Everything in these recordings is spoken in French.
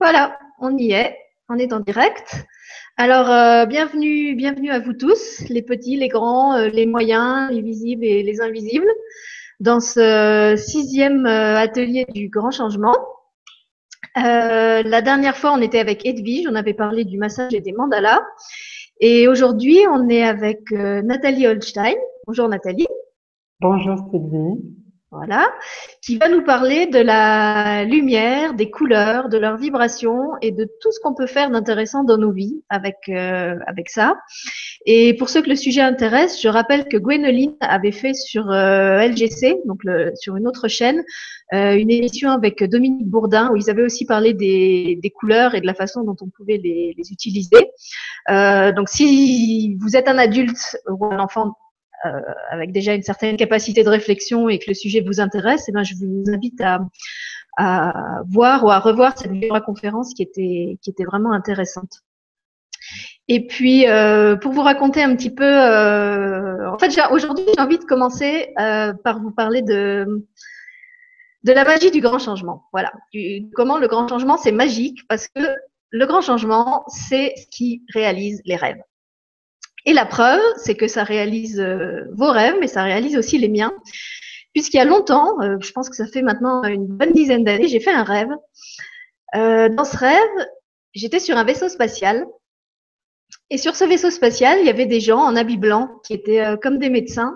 Voilà, on y est, on est en direct. Alors, euh, bienvenue, bienvenue à vous tous, les petits, les grands, euh, les moyens, les visibles et les invisibles, dans ce sixième euh, atelier du grand changement. la dernière fois, on était avec Edwige, on avait parlé du massage et des mandalas. Et aujourd'hui, on est avec Nathalie Holstein. Bonjour Nathalie. Bonjour Sylvie. Voilà, qui va nous parler de la lumière, des couleurs, de leurs vibrations et de tout ce qu'on peut faire d'intéressant dans nos vies avec euh, avec ça. Et pour ceux que le sujet intéresse, je rappelle que Gwénoline avait fait sur euh, LGC, donc le, sur une autre chaîne, euh, une émission avec Dominique Bourdin où ils avaient aussi parlé des, des couleurs et de la façon dont on pouvait les, les utiliser. donc si vous êtes un adulte ou un enfant euh, avec déjà une certaine capacité de réflexion et que le sujet vous intéresse, eh ben, je vous invite à, à voir ou à revoir cette conférence qui était, qui était vraiment intéressante. Et puis, euh, pour vous raconter un petit peu, euh, en fait, aujourd'hui, j'ai envie de commencer euh, par vous parler de de la magie du grand changement. Voilà, comment le grand changement c'est magique parce que le grand changement c'est ce qui réalise les rêves. Et la preuve, c'est que ça réalise euh, vos rêves, mais ça réalise aussi les miens. Puisqu'il y a longtemps, euh, je pense que ça fait maintenant une bonne dizaine d'années, j'ai fait un rêve. Euh, dans ce rêve, j'étais sur un vaisseau spatial. Et sur ce vaisseau spatial, il y avait des gens en habit blanc qui étaient comme des médecins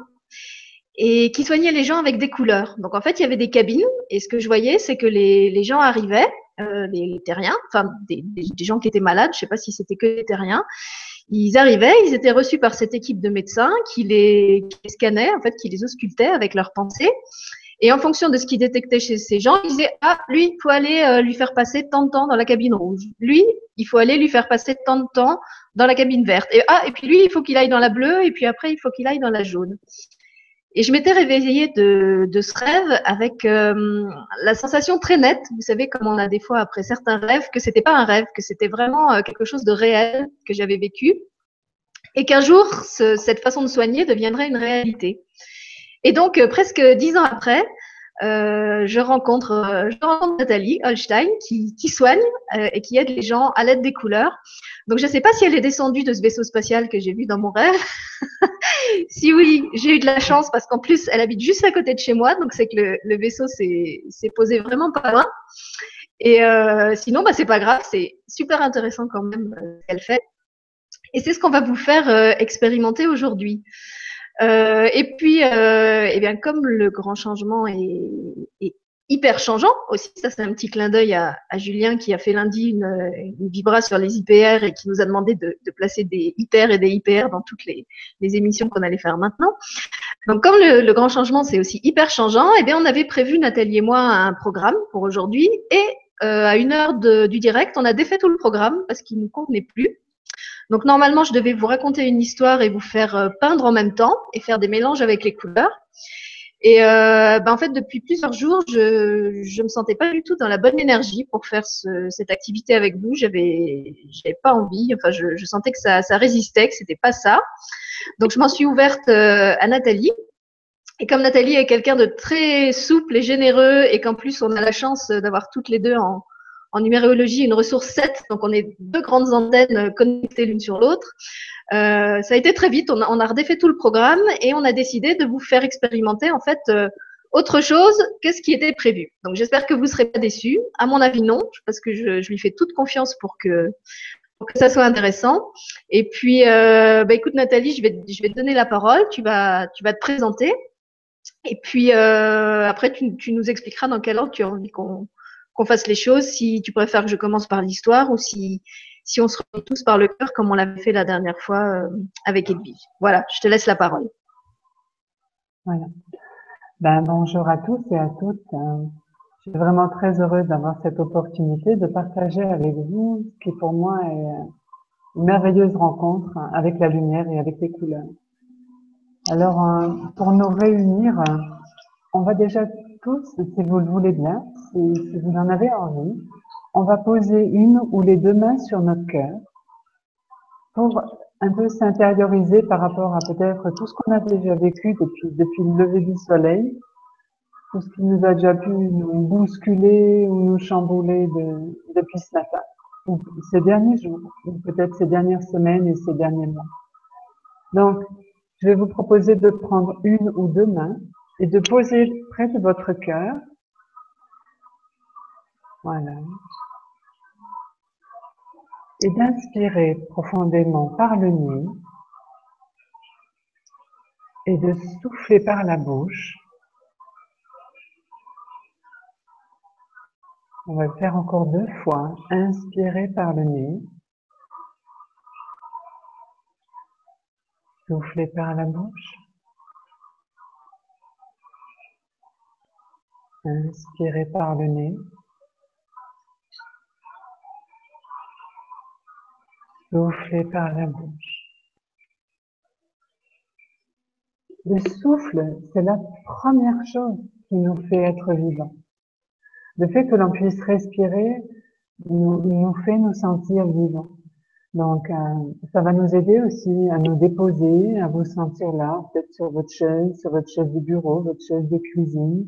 et qui soignaient les gens avec des couleurs. Donc en fait, il y avait des cabines et ce que je voyais, c'est que les, gens arrivaient, les, terriens, enfin des, des, gens qui étaient malades, je sais pas si c'était que des terriens, ils arrivaient, ils étaient reçus par cette équipe de médecins qui les, qui scannait, en fait, qui les auscultait avec leurs pensées. Et en fonction de ce qu'ils détectaient chez ces gens, ils disaient ah lui, il faut aller euh, lui faire passer tant de temps dans la cabine rouge. Lui, il faut aller lui faire passer tant de temps dans la cabine verte. Et ah et puis lui, il faut qu'il aille dans la bleue et puis après il faut qu'il aille dans la jaune. Et je m'étais réveillée de, de, ce rêve avec euh, la sensation très nette, vous savez, comme on a des fois après certains rêves, que c'était pas un rêve, que c'était vraiment euh, quelque chose de réel que j'avais vécu, et qu'un jour, ce, cette façon de soigner deviendrait une réalité. Et donc, euh, presque dix ans après, euh, je, rencontre, euh, je rencontre Nathalie Holstein qui, soigne euh, et qui aide les gens à l'aide des couleurs. Donc je ne sais pas si elle est descendue de ce vaisseau spatial que j'ai vu dans mon rêve. si oui, j'ai eu de la chance parce qu'en plus elle habite juste à côté de chez moi, donc c'est que le, vaisseau s'est posé vraiment pas loin. Et sinon, bah, c'est pas grave, c'est super intéressant quand même ce qu'elle fait. Et c'est ce qu'on va vous faire expérimenter aujourd'hui. Euh, et puis, euh, eh bien, comme le grand changement est, hyper changeant aussi, ça c'est un petit clin d'œil à, Julien qui a fait lundi une, une, vibra sur les IPR et qui nous a demandé de, placer des hyper et des IPR dans toutes les, émissions qu'on allait faire maintenant. Donc comme le, grand changement c'est aussi hyper changeant, eh bien on avait prévu Nathalie et moi un programme pour aujourd'hui et euh, à une heure du direct, on a défait tout le programme parce qu'il nous convenait plus. Donc normalement, je devais vous raconter une histoire et vous faire euh, peindre en même temps et faire des mélanges avec les couleurs. Et euh, ben en fait, depuis plusieurs jours, je je me sentais pas du tout dans la bonne énergie pour faire ce, cette activité avec vous. J'avais j'avais pas envie. Enfin, je, je, sentais que ça, ça résistait, que c'était pas ça. Donc, je m'en suis ouverte euh, à Nathalie. Et comme Nathalie est quelqu'un de très souple et généreux, et qu'en plus on a la chance d'avoir toutes les deux en, en numérologie une ressource 7, donc on est deux grandes antennes connectées l'une sur l'autre. Euh, ça a été très vite, on a, on a, redéfait tout le programme et on a décidé de vous faire expérimenter en fait euh, autre chose que ce qui était prévu. Donc j'espère que vous ne serez pas déçus. À mon avis non, parce que je, je lui fais toute confiance pour que, pour que ça soit intéressant. Et puis, euh, bah, écoute Nathalie, je vais, je vais te donner la parole, tu vas, tu vas te présenter. Et puis euh, après, tu, tu nous expliqueras dans quel ordre tu as envie qu'on qu'on fasse les choses, si tu préfères que je commence par l'histoire ou si, si on se remet tous par le cœur comme on l'avait fait la dernière fois euh, avec Edwige. Voilà, je te laisse la parole. Ben, bonjour à tous et à toutes. Euh, je suis vraiment très heureuse d'avoir cette opportunité de partager avec vous ce qui pour moi est une merveilleuse rencontre avec la lumière et avec les couleurs. Alors, euh, pour nous réunir, on va déjà tous, si vous le voulez bien, si, vous en avez envie, on va poser une ou les deux mains sur notre cœur pour un peu s'intérioriser par rapport à peut-être tout ce qu'on a déjà vécu depuis, depuis le lever du soleil tout ce qui nous a déjà pu nous bousculer ou nous chambouler depuis ce matin, ou ces derniers jours, ou peut-être ces dernières semaines et ces derniers mois. Donc, je vais vous proposer de prendre une ou deux mains et de poser près de votre cœur. Voilà. Et d'inspirer profondément par le nez et de souffler par la bouche. On va le faire encore deux fois. Inspirez par le nez. Soufflez par la bouche. Inspirez par le nez. Soufflez par la bouche. Le souffle, c'est la première chose qui nous fait être vivants. Le fait que l'on puisse respirer nous, nous, fait nous sentir vivants. Donc, euh, ça va nous aider aussi à nous déposer, à vous sentir là, peut-être sur votre chaise, sur votre chaise de bureau, votre chaise de cuisine,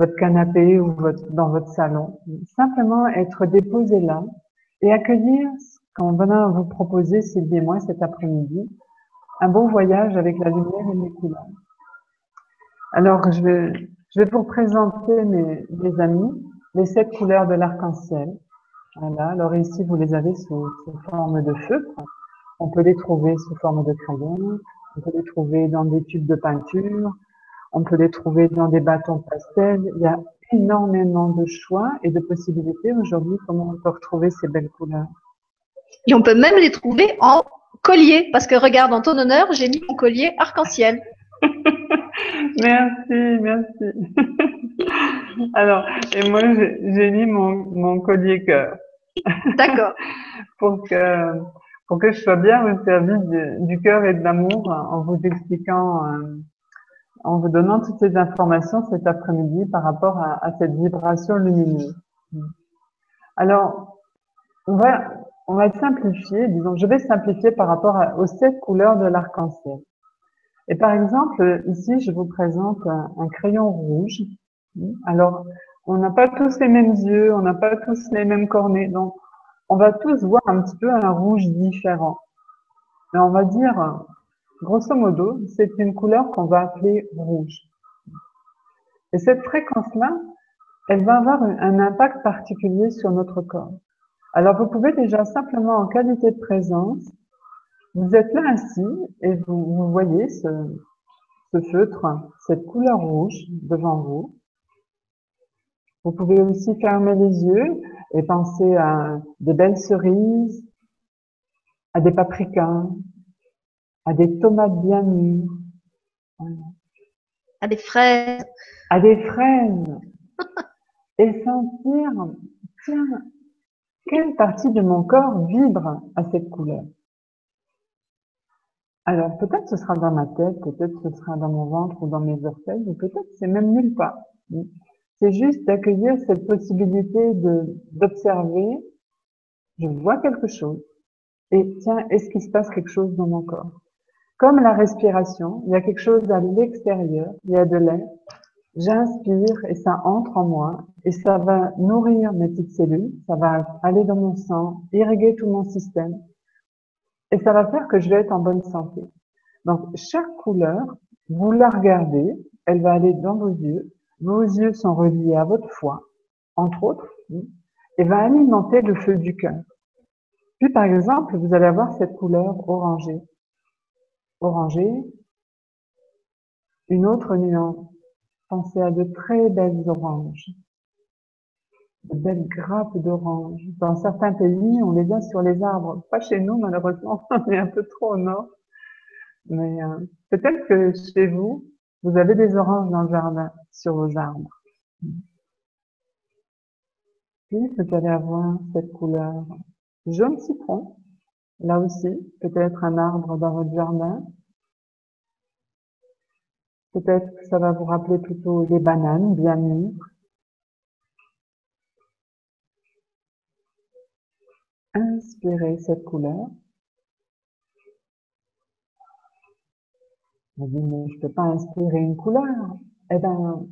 votre canapé ou votre, dans votre salon. Simplement être déposé là et accueillir ce qu'on va vous proposer, Sylvie et moi, cet après-midi, un bon voyage avec la lumière et les couleurs. Alors, je vais, je vais vous présenter mes, amis, les sept couleurs de l'arc-en-ciel. Voilà. Alors ici, vous les avez sous, sous, forme de feutre. On peut les trouver sous forme de crayon. On peut les trouver dans des tubes de peinture. On peut les trouver dans des bâtons pastel. Il y a énormément de choix et de possibilités aujourd'hui comment on peut retrouver ces belles couleurs? Et on peut même les trouver en collier, parce que regarde, en ton honneur, j'ai mis mon collier arc-en-ciel. merci, merci. Alors, et moi, j'ai mis mon, mon collier cœur. D'accord. pour que pour que je sois bien au service du, du cœur et de l'amour, en vous expliquant, euh, en vous donnant toutes ces informations cet après-midi par rapport à, cette vibration lumineuse. Alors, on va on va simplifier, disons, je vais simplifier par rapport aux sept couleurs de l'arc-en-ciel. Et par exemple, ici, je vous présente un, crayon rouge. Alors, on n'a pas tous les mêmes yeux, on n'a pas tous les mêmes cornets, donc on va tous voir un petit peu un rouge différent. Mais on va dire, grosso modo, c'est une couleur qu'on va appeler rouge. Et cette fréquence-là, elle va avoir un impact particulier sur notre corps. Alors, vous pouvez déjà simplement en qualité de présence, vous êtes là ainsi et vous, voyez ce, ce feutre, cette couleur rouge devant vous. Vous pouvez aussi fermer les yeux et penser à des belles cerises, à des paprikas, à des tomates bien mûres, à des fraises, à des fraises, et sentir, tiens, quelle partie de mon corps vibre à cette couleur. Alors, peut-être ce sera dans ma tête, peut-être ce sera dans mon ventre ou dans mes orteils, ou peut-être c'est même nulle part. C'est juste d'accueillir cette possibilité d'observer, je vois quelque chose, et tiens, est-ce qu'il se passe quelque chose dans mon corps? Comme la respiration, il y a quelque chose à l'extérieur, il y a de l'air, J'inspire et ça entre en moi et ça va nourrir mes petites cellules, ça va aller dans mon sang, irriguer tout mon système et ça va faire que je vais être en bonne santé. Donc chaque couleur, vous la regardez, elle va aller dans vos yeux, vos yeux sont reliés à votre foie, entre autres, et va alimenter le feu du cœur. Puis par exemple, vous allez avoir cette couleur orangée. Orangée, une autre nuance Pensez à de très belles oranges, de belles grappes d'oranges. Dans certains pays, on les a sur les arbres. Pas chez nous, malheureusement, on est un peu trop au nord. Mais euh, peut-être que chez vous, vous avez des oranges dans le jardin, sur vos arbres. Puis vous allez avoir cette couleur jaune citron. Là aussi, peut-être un arbre dans votre jardin, Peut-être que ça va vous rappeler plutôt les bananes bien mûres. Inspirez cette couleur. Vous dites, mais je ne peux pas inspirer une couleur. Eh bien,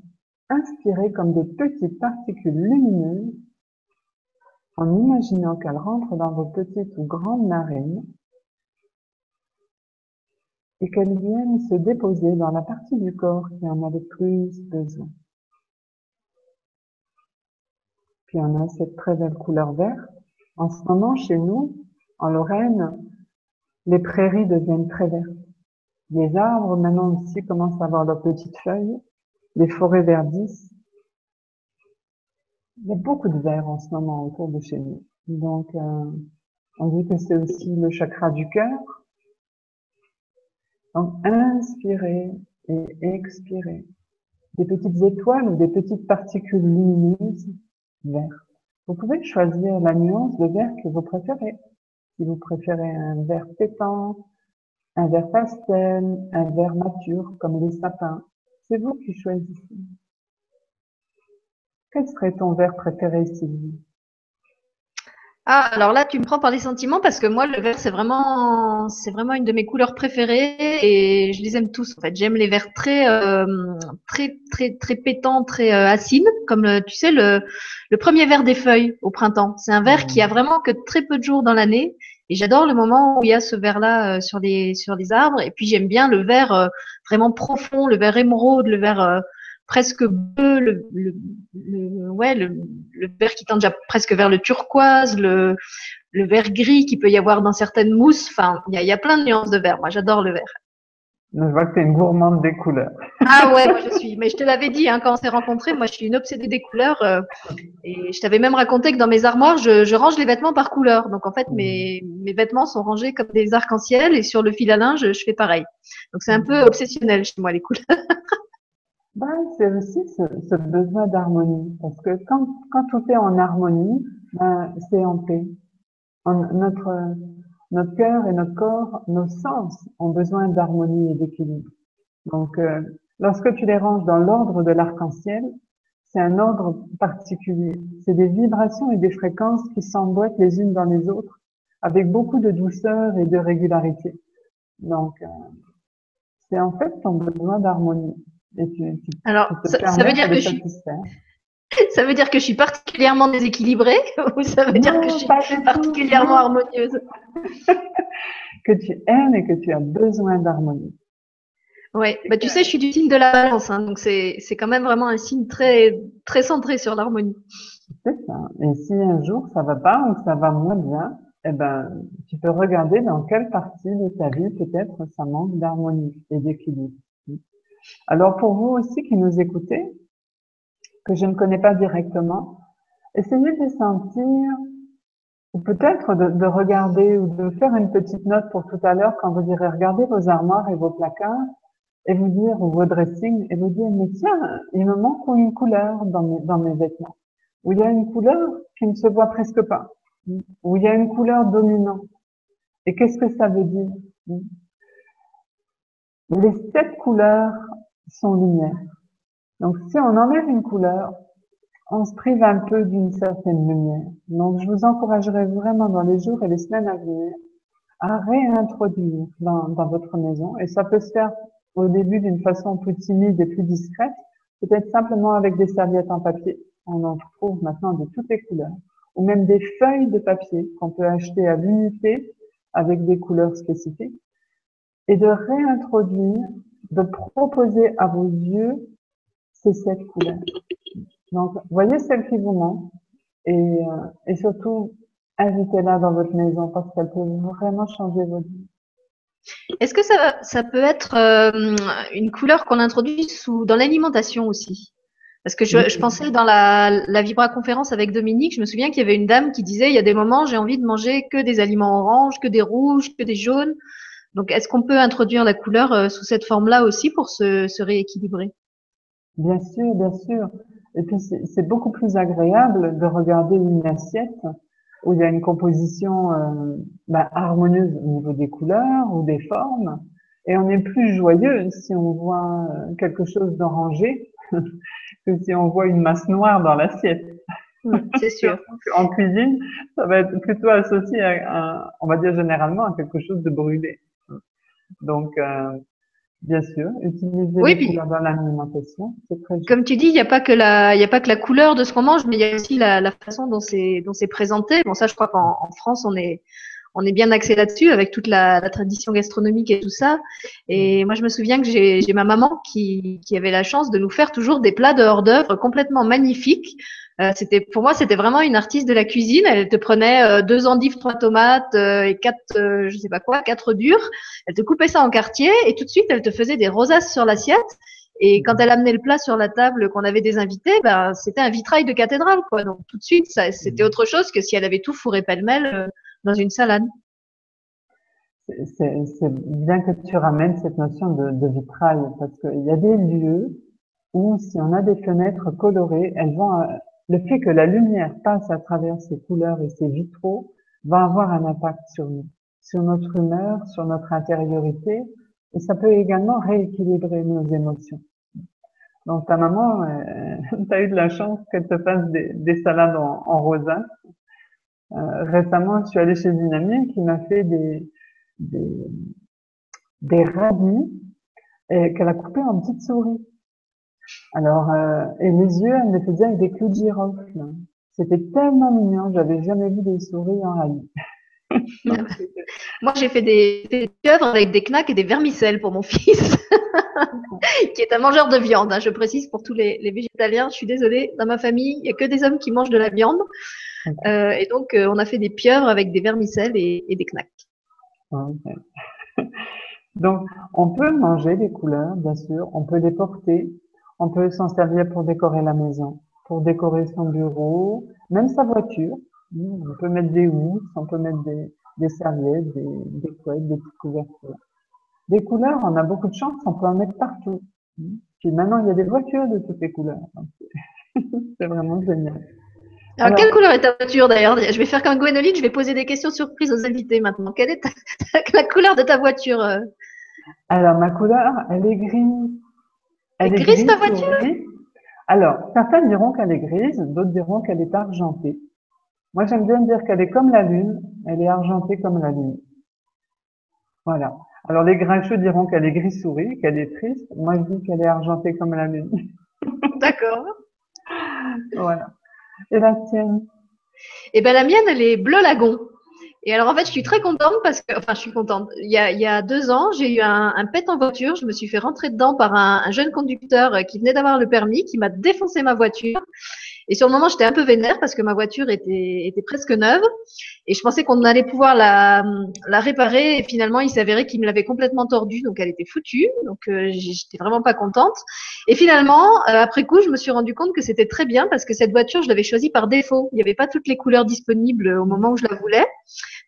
inspirer comme des petites particules lumineuses en imaginant qu'elles rentrent dans vos petites ou grandes narines et qu'elles viennent se déposer dans la partie du corps qui en a le plus besoin. Puis on a cette très belle couleur verte. En ce moment, chez nous, en Lorraine, les prairies deviennent très vertes. Les arbres, maintenant aussi, commencent à avoir leurs petites feuilles. Les forêts verdissent. Il y a beaucoup de vert en ce moment autour de chez nous. Donc, euh, on dit que c'est aussi le chakra du cœur. Donc, inspirez et expirez. Des petites étoiles ou des petites particules lumineuses vertes. Vous pouvez choisir la nuance de vert que vous préférez. Si vous préférez un vert pétant, un vert pastel, un vert mature comme les sapins, c'est vous qui choisissez. Quel serait ton vert préféré, Sylvie? Ah, alors là, tu me prends par les sentiments parce que moi, le vert, c'est vraiment, c'est vraiment une de mes couleurs préférées et je les aime tous. En fait, j'aime les verts très, euh, très, très, très pétants, très euh, acides, comme tu sais le, le premier vert des feuilles au printemps. C'est un vert qui a vraiment que très peu de jours dans l'année et j'adore le moment où il y a ce vert-là euh, sur les sur les arbres. Et puis j'aime bien le vert vraiment profond, le vert émeraude, le vert presque bleu, le, le, ouais, le, le, vert qui tend déjà presque vers le turquoise, le, le vert gris qui peut y avoir dans certaines mousses. Enfin, il y a, y a, plein de nuances de vert. Moi, j'adore le vert. Je vois que tu es une gourmande des couleurs. Ah ouais, moi je suis. Mais je te l'avais dit hein, quand on s'est rencontrés, moi je suis une obsédée des couleurs. Euh, et je t'avais même raconté que dans mes armoires, je, je, range les vêtements par couleur. Donc en fait, mes, mes vêtements sont rangés comme des arcs-en-ciel et sur le fil à linge, je fais pareil. Donc c'est un peu obsessionnel chez moi les couleurs. Ben, c'est aussi ce, ce besoin d'harmonie. Parce que quand, quand tout est en harmonie, ben, c'est en paix. notre, notre cœur et notre corps, nos sens ont besoin d'harmonie et d'équilibre. Donc, euh, lorsque tu les ranges dans l'ordre de l'arc-en-ciel, c'est un ordre particulier. C'est des vibrations et des fréquences qui s'emboîtent les unes dans les autres avec beaucoup de douceur et de régularité. Donc, euh, c'est en fait ton besoin d'harmonie. Alors, ça, veut dire que je suis... Ça veut dire que je suis particulièrement déséquilibrée ou ça veut dire que je suis particulièrement harmonieuse? Que tu aimes et que tu as besoin d'harmonie. Oui, bah, tu sais, je suis du signe de la balance, hein, donc c'est quand même vraiment un signe très, très centré sur l'harmonie. C'est ça. Et si un jour ça va pas ou ça va moins bien, eh ben, tu peux regarder dans quelle partie de ta vie peut-être ça manque d'harmonie et d'équilibre. Alors pour vous aussi qui nous écoutez, que je ne connais pas directement, essayez de sentir, ou peut-être de, regarder ou de faire une petite note pour tout à l'heure quand vous direz regarder vos armoires et vos placards et vous dire, ou vos dressings, et vous dire, mais tiens, il me manque une couleur dans mes, dans mes vêtements. Ou il y a une couleur qui ne se voit presque pas. Ou il y a une couleur dominante. Et qu'est-ce que ça veut dire? Les sept couleurs sont lumière. Donc, si on enlève une couleur, on se prive un peu d'une certaine lumière. Donc, je vous encouragerai vraiment dans les jours et les semaines à venir à réintroduire dans, dans votre maison. Et ça peut se faire au début d'une façon plus timide et plus discrète, peut-être simplement avec des serviettes en papier. On en trouve maintenant de toutes les couleurs. Ou même des feuilles de papier qu'on peut acheter à l'unité avec des couleurs spécifiques. Et de réintroduire de proposer à vos yeux ces sept couleurs. Donc, voyez celle qui vous manque et, euh, et surtout, invitez-la dans votre maison parce qu'elle peut vraiment changer votre vie. Est-ce que ça, ça peut être euh, une couleur qu'on introduit sous, dans l'alimentation aussi? Parce que je, je, pensais dans la, la Vibra conférence avec Dominique, je me souviens qu'il y avait une dame qui disait il y a des moments j'ai envie de manger que des aliments oranges, que des rouges, que des jaunes. Donc, est-ce qu'on peut introduire la couleur euh, sous cette forme-là aussi pour se, se, rééquilibrer? Bien sûr, bien sûr. Et puis, c'est beaucoup plus agréable de regarder une assiette où il y a une composition euh, bah, harmonieuse au niveau des couleurs ou des formes. Et on est plus joyeux si on voit euh, quelque chose d'orangé que si on voit une masse noire dans l'assiette. C'est sûr. en cuisine, ça va être plutôt associé à, à, on va dire généralement, à quelque chose de brûlé. Donc, euh, Bien sûr, utiliser les couleurs dans l'alimentation, c'est très Comme tu dis, il n'y a pas que la, il a pas que la couleur de ce qu'on mange, mais il y a aussi la, la façon dont c'est, dont c'est présenté. Bon, ça, je crois qu'en en France, on est, on est bien axé là-dessus avec toute la, la, tradition gastronomique et tout ça. Et moi, je me souviens que j'ai, j'ai ma maman qui, qui avait la chance de nous faire toujours des plats de hors d'œuvre complètement magnifiques euh, c'était pour moi c'était vraiment une artiste de la cuisine. Elle te prenait euh, deux endives, trois tomates euh, et quatre je sais pas quoi, quatre durs. Elle te coupait ça en quartier et tout de suite elle te faisait des rosaces sur l'assiette. Et quand elle amenait le plat sur la table, qu'on avait des invités, ben c'était un vitrail de cathédrale quoi. Donc tout de suite ça c'était autre chose que si elle avait tout fourré pêle-mêle dans une salade. C'est bien que tu ramènes cette notion de, de vitrail parce qu'il y a des lieux où si on a des fenêtres colorées, elles vont le fait que la lumière passe à travers ces couleurs et ces vitraux va avoir un impact sur nous, sur notre humeur, sur notre intériorité, et ça peut également rééquilibrer nos émotions. Donc ta maman, euh, tu as eu de la chance qu'elle te fasse des, salades en, en rosa. Euh, récemment, je suis allée chez une amie qui m'a fait des, des, des radis qu'elle a coupés en petites souris. Alors, euh, et mes yeux, elle me faisait avec des clous de girofle. C'était tellement mignon, j'avais jamais vu des souris en rallye. Moi, j'ai fait des, des pieuvres avec des knacks et des vermicelles pour mon fils, qui est un mangeur de viande. Hein, je précise pour tous les, les, végétaliens, je suis désolée, dans ma famille, il n'y a que des hommes qui mangent de la viande. Euh, et donc, euh, on a fait des pieuvres avec des vermicelles et, et des knacks. donc, on peut manger des couleurs, bien sûr, on peut les porter, on peut s'en servir pour décorer la maison, pour décorer son bureau, même sa voiture. On peut mettre des housses, on peut mettre des, des serviettes, des, des couettes, des petites couvertures. Des couleurs, on a beaucoup de chance, on peut en mettre partout. Puis maintenant, il y a des voitures de toutes les couleurs. C'est vraiment génial. Alors, quelle couleur est ta voiture d'ailleurs? Je vais faire comme Gwénoline, je vais poser des questions surprises aux invités maintenant. Quelle est la couleur de ta voiture euh? Alors, ma couleur, elle est grise. Elle est grise, ta voiture? Alors, certains diront qu'elle est grise, d'autres diront qu'elle est argentée. Moi, j'aime bien dire qu'elle est comme la lune, elle est argentée comme la lune. Voilà. Alors, les grincheux diront qu'elle est gris souris, qu'elle est triste. Moi, je dis qu'elle est argentée comme la lune. D'accord. voilà. Et la tienne? Eh ben, la mienne, elle est bleu lagon. Et alors, en fait, je suis très contente parce que, enfin, je suis contente. Il y a, il y a deux ans, j'ai eu un, un, pet en voiture. Je me suis fait rentrer dedans par un, un jeune conducteur qui venait d'avoir le permis, qui m'a défoncé ma voiture. Et sur le moment, j'étais un peu vénère parce que ma voiture était, presque neuve. Et je pensais qu'on allait pouvoir la, réparer. Et finalement, il avéré qu'il me l'avait complètement tordue. Donc, elle était foutue. Donc, euh, j'étais vraiment pas contente. Et finalement, euh, après coup, je me suis rendu compte que c'était très bien parce que cette voiture, je l'avais choisie par défaut. Il n'y avait pas toutes les couleurs disponibles au moment où je la voulais.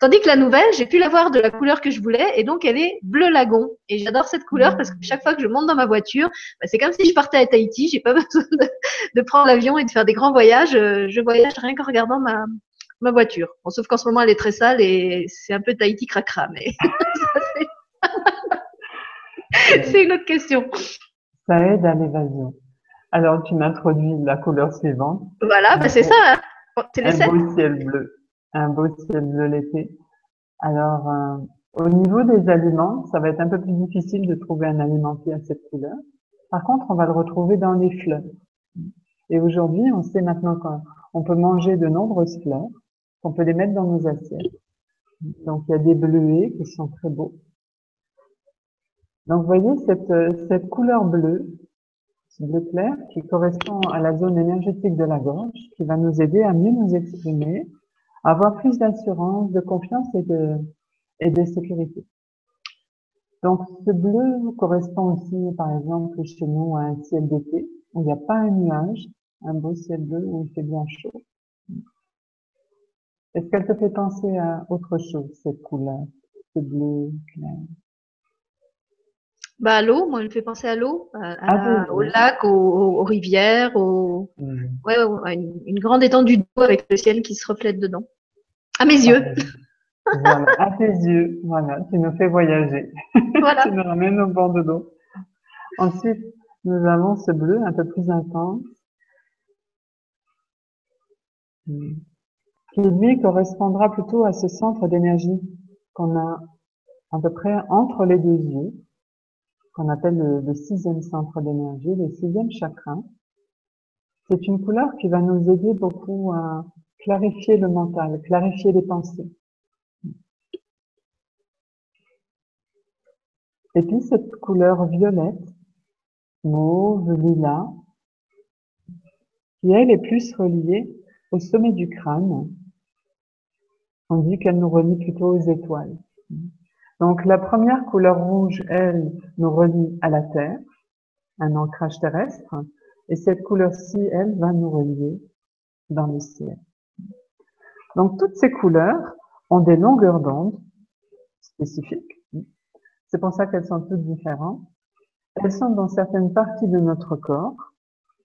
Tandis que la nouvelle, j'ai pu l'avoir de la couleur que je voulais. Et donc, elle est bleu lagon. Et j'adore cette couleur parce que chaque fois que je monte dans ma voiture, bah, c'est comme si je partais à Tahiti. J'ai pas besoin de prendre l'avion et de faire des grands voyage, euh, je voyage rien qu'en regardant ma, ma voiture. Bon, sauf qu'en ce moment, elle est très sale et c'est un peu Tahiti cracra, mais c'est une autre question. Ça aide à l'évasion. Alors, tu m'introduis la couleur suivante. Voilà, ben c'est ça. Hein. C'est un beau ciel bleu. Un beau ciel bleu l'été. Alors, euh, au niveau des aliments, ça va être un peu plus difficile de trouver un aliment qui a cette couleur. Par contre, on va le retrouver dans les fleurs. Et aujourd'hui, on sait maintenant qu'on peut manger de nombreuses fleurs, qu'on peut les mettre dans nos assiettes. Donc, il y a des bleuets qui sont très beaux. Donc, vous voyez cette, cette couleur bleue, ce bleu clair, qui correspond à la zone énergétique de la gorge, qui va nous aider à mieux nous exprimer, à avoir plus d'assurance, de confiance et de, et de sécurité. Donc, ce bleu correspond aussi, par exemple, chez nous à un ciel d'été, où il n'y a pas un nuage, un beau ciel bleu où il fait bien chaud. Est-ce qu'elle te fait penser à autre chose, cette couleur, ce bleu clair? Bah, à l'eau, moi, elle me fait penser à l'eau, ah au lac, aux, rivières, au... Mmh. Ouais, ouais, une, grande étendue d'eau avec le ciel qui se reflète dedans. À mes yeux. voilà, à tes yeux, voilà, tu nous fais voyager. Voilà. tu nous ramènes au bord de l'eau. Ensuite, nous avons ce bleu un peu plus intense qui lui correspondra plutôt à ce centre d'énergie qu'on a à peu près entre les deux yeux. qu'on appelle le, sixième centre d'énergie, le sixième chakra. C'est une couleur qui va nous aider beaucoup à clarifier le mental, clarifier les pensées. Et puis cette couleur violette, mauve, lilas, qui elle est plus reliée au sommet du crâne, on dit qu'elle nous relie plutôt aux étoiles. Donc la première couleur rouge, elle, nous relie à la Terre, un ancrage terrestre, et cette couleur-ci, elle, va nous relier dans le ciel. Donc toutes ces couleurs ont des longueurs d'onde spécifiques. C'est pour ça qu'elles sont toutes différentes. Elles sont dans certaines parties de notre corps.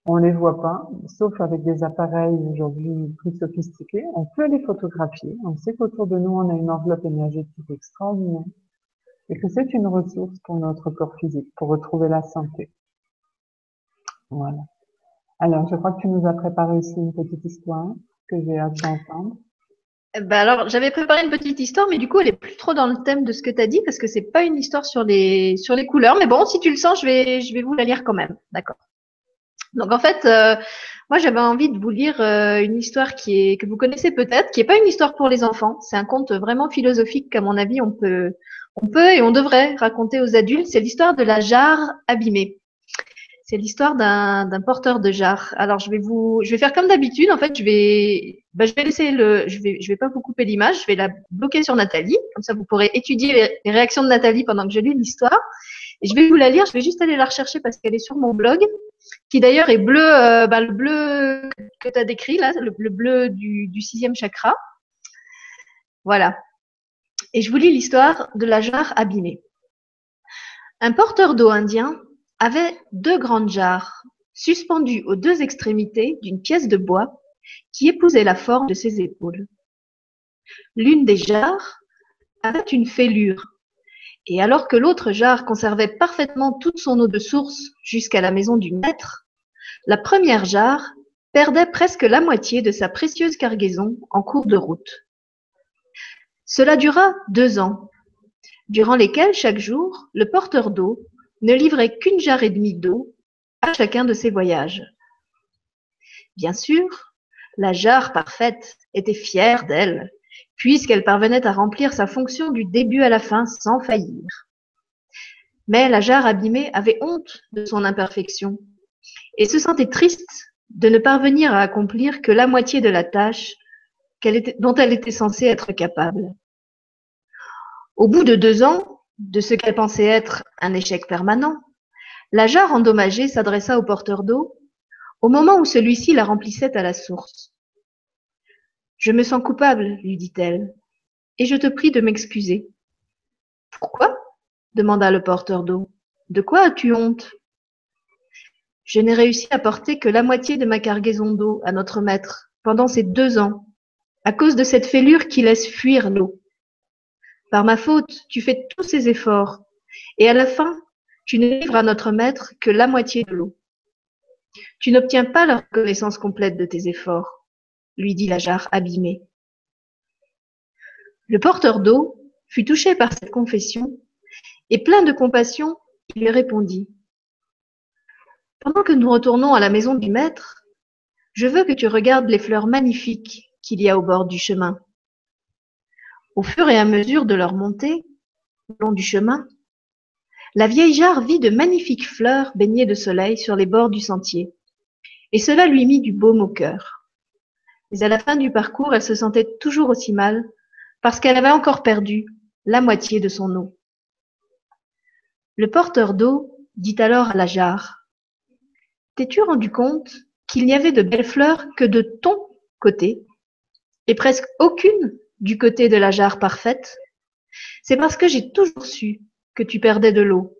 On les voit pas, sauf avec des appareils aujourd'hui plus sophistiqués. On peut les photographier. On sait qu'autour de nous, on a une enveloppe énergétique extraordinaire et que c'est une ressource pour notre corps physique, pour retrouver la santé. Voilà. Alors, je crois que tu nous as préparé aussi une petite histoire que j'ai hâte d'entendre. Ben alors, j'avais préparé une petite histoire, mais du coup, elle est plus trop dans le thème de ce que tu as dit, parce que c'est pas une histoire sur les sur les couleurs. Mais bon, si tu le sens, je vais je vais vous la lire quand même. D'accord. Donc en fait, euh, moi j'avais envie de vous lire euh, une histoire qui est que vous connaissez peut-être, qui est pas une histoire pour les enfants. C'est un conte vraiment philosophique qu'à mon avis on peut on peut et on devrait raconter aux adultes. C'est l'histoire de la jarre abîmée. C'est l'histoire d'un porteur de jarre. Alors je vais vous, je vais faire comme d'habitude. En fait, je vais, ben, je vais laisser le, je vais, je vais pas vous couper l'image. Je vais la bloquer sur Nathalie. Comme ça, vous pourrez étudier les, réactions de Nathalie pendant que je lis l'histoire. Et je vais vous la lire. Je vais juste aller la rechercher parce qu'elle est sur mon blog, qui d'ailleurs est bleu, euh, ben, le bleu que tu as décrit là, le, bleu du, du sixième chakra. Voilà. Et je vous lis l'histoire de la jarre abîmée. Un porteur d'eau indien avait deux grandes jarres, suspendues aux deux extrémités d'une pièce de bois qui épousait la forme de ses épaules. L'une des jarres avait une fêlure, et alors que l'autre jarre conservait parfaitement toute son eau de source jusqu'à la maison du maître, la première jarre perdait presque la moitié de sa précieuse cargaison en cours de route. Cela dura deux ans, durant lesquels chaque jour le porteur d'eau ne livrait qu'une jarre et demie d'eau à chacun de ses voyages. Bien sûr, la jarre parfaite était fière d'elle, puisqu'elle parvenait à remplir sa fonction du début à la fin sans faillir. Mais la jarre abîmée avait honte de son imperfection et se sentait triste de ne parvenir à accomplir que la moitié de la tâche dont elle était censée être capable. Au bout de deux ans, de ce qu'elle pensait être un échec permanent, la jarre endommagée s'adressa au porteur d'eau au moment où celui-ci la remplissait à la source. Je me sens coupable, lui dit-elle, et je te prie de m'excuser. Pourquoi? demanda le porteur d'eau. De quoi as-tu honte? Je n'ai réussi à porter que la moitié de ma cargaison d'eau à notre maître pendant ces deux ans, à cause de cette fêlure qui laisse fuir l'eau. Par ma faute, tu fais tous ces efforts, et à la fin, tu ne livres à notre maître que la moitié de l'eau. Tu n'obtiens pas la reconnaissance complète de tes efforts, lui dit la jarre abîmée. Le porteur d'eau fut touché par cette confession, et plein de compassion, il lui répondit. Pendant que nous retournons à la maison du maître, je veux que tu regardes les fleurs magnifiques qu'il y a au bord du chemin. Au fur et à mesure de leur montée, le long du chemin, la vieille jarre vit de magnifiques fleurs baignées de soleil sur les bords du sentier, et cela lui mit du baume au cœur. Mais à la fin du parcours, elle se sentait toujours aussi mal, parce qu'elle avait encore perdu la moitié de son eau. Le porteur d'eau dit alors à la jarre, T'es-tu rendu compte qu'il n'y avait de belles fleurs que de ton côté, et presque aucune du côté de la jarre parfaite, c'est parce que j'ai toujours su que tu perdais de l'eau,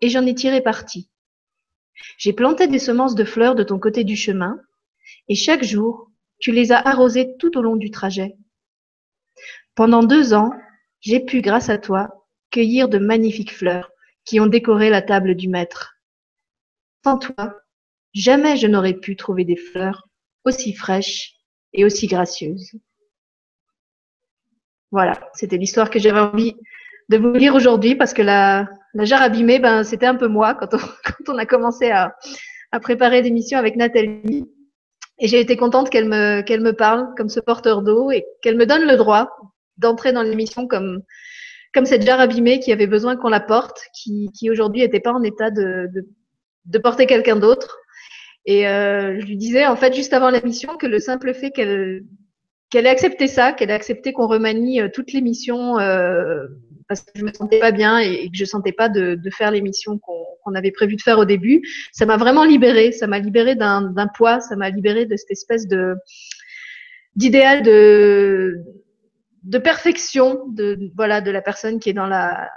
et j'en ai tiré parti. J'ai planté des semences de fleurs de ton côté du chemin, et chaque jour, tu les as arrosées tout au long du trajet. Pendant deux ans, j'ai pu, grâce à toi, cueillir de magnifiques fleurs qui ont décoré la table du maître. Sans toi, jamais je n'aurais pu trouver des fleurs aussi fraîches et aussi gracieuses. Voilà, c'était l'histoire que j'avais envie de vous lire aujourd'hui parce que la, jarre abîmée, ben c'était un peu moi quand on, a commencé à, préparer l'émission avec Nathalie. Et j'ai été contente qu'elle me qu'elle me parle comme ce porteur d'eau et qu'elle me donne le droit d'entrer dans l'émission comme comme cette jarre abîmée qui avait besoin qu'on la porte, qui, qui aujourd'hui n'était pas en état de, de, de porter quelqu'un d'autre. Et euh, je lui disais en fait juste avant l'émission que le simple fait qu'elle qu'elle ait accepté ça, qu'elle ait accepté qu'on remanie euh, toute l'émission euh, parce que je me sentais pas bien et, que je sentais pas de, de faire l'émission qu'on avait prévu de faire au début, ça m'a vraiment libérée. Ça m'a libérée d'un poids, ça m'a libérée de cette espèce de d'idéal de de perfection de voilà de la personne qui est dans la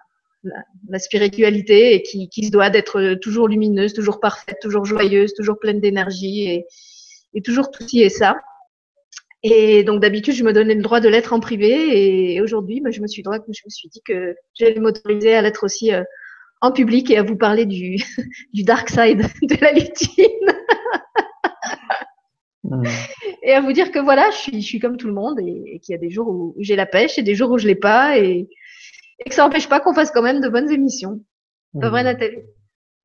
la, spiritualité et qui, qui se doit d'être toujours lumineuse, toujours parfaite, toujours joyeuse, toujours pleine d'énergie et, et toujours tout ci et ça. Et donc d'habitude, je me donnais le droit de l'être en privé et aujourd'hui, bah, je me suis droit, je me suis dit que j'allais m'autoriser à l'être aussi euh, en public et à vous parler du, du dark side de la lutine. Hmm. Et à vous dire que voilà, je suis, je suis comme tout le monde et, qu'il y a des jours où j'ai la pêche et des jours où je l'ai pas et, et que ça n'empêche pas qu'on fasse quand même de bonnes émissions. Pas vrai, Nathalie?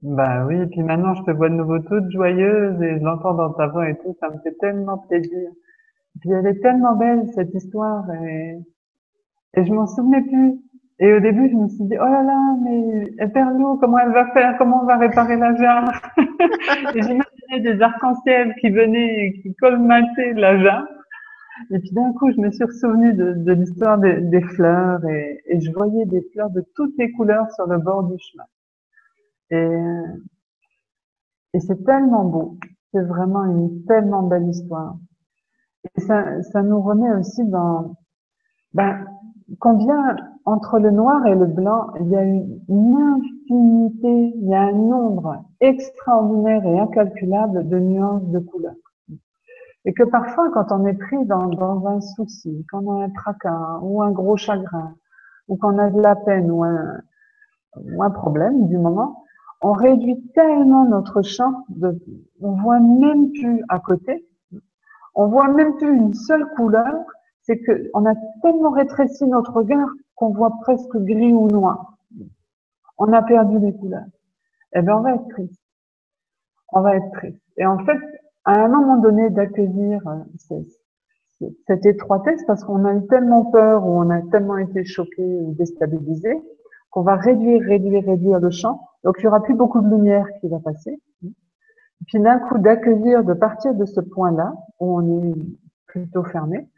Bah oui, et puis maintenant je te vois de nouveau toute joyeuse et je l'entends dans ta voix et tout, ça me fait tellement plaisir. Et puis elle est tellement belle cette histoire et, et je m'en souvenais plus. Et au début, je me suis dit, oh là là, mais l'eau, comment elle va faire, comment on va réparer la jarre? Et j'imaginais des arcs-en-ciel qui venaient, qui colmataient la jarre. Et puis d'un coup, je me suis souvenue de, de l'histoire des, des, fleurs et, et, je voyais des fleurs de toutes les couleurs sur le bord du chemin. Et, et c'est tellement beau. C'est vraiment une tellement belle histoire. Et ça, nous remet aussi dans ben, combien entre le noir et le blanc, il y a une, infinité, il y a un nombre extraordinaire et incalculable de nuances de couleurs. Et que parfois, quand on est pris dans, un souci, quand on a un tracas ou un gros chagrin, ou qu'on a de la peine ou un, ou un problème du moment, on réduit tellement notre champ, de, on voit même plus à côté, on voit même plus une seule couleur, c'est que on a tellement rétréci notre regard qu'on voit presque gris ou noir. On a perdu les couleurs. Eh bien, on va être triste. On va être triste. Et en fait, à un moment donné d'accueillir euh, cette étroitesse parce qu'on a tellement peur ou on a tellement été choqué ou déstabilisé qu'on va réduire, réduire, réduire le champ. Donc il y aura plus beaucoup de lumière qui va passer. Puis d'un coup d'accueillir, de partir de ce point-là où on est plutôt fermé,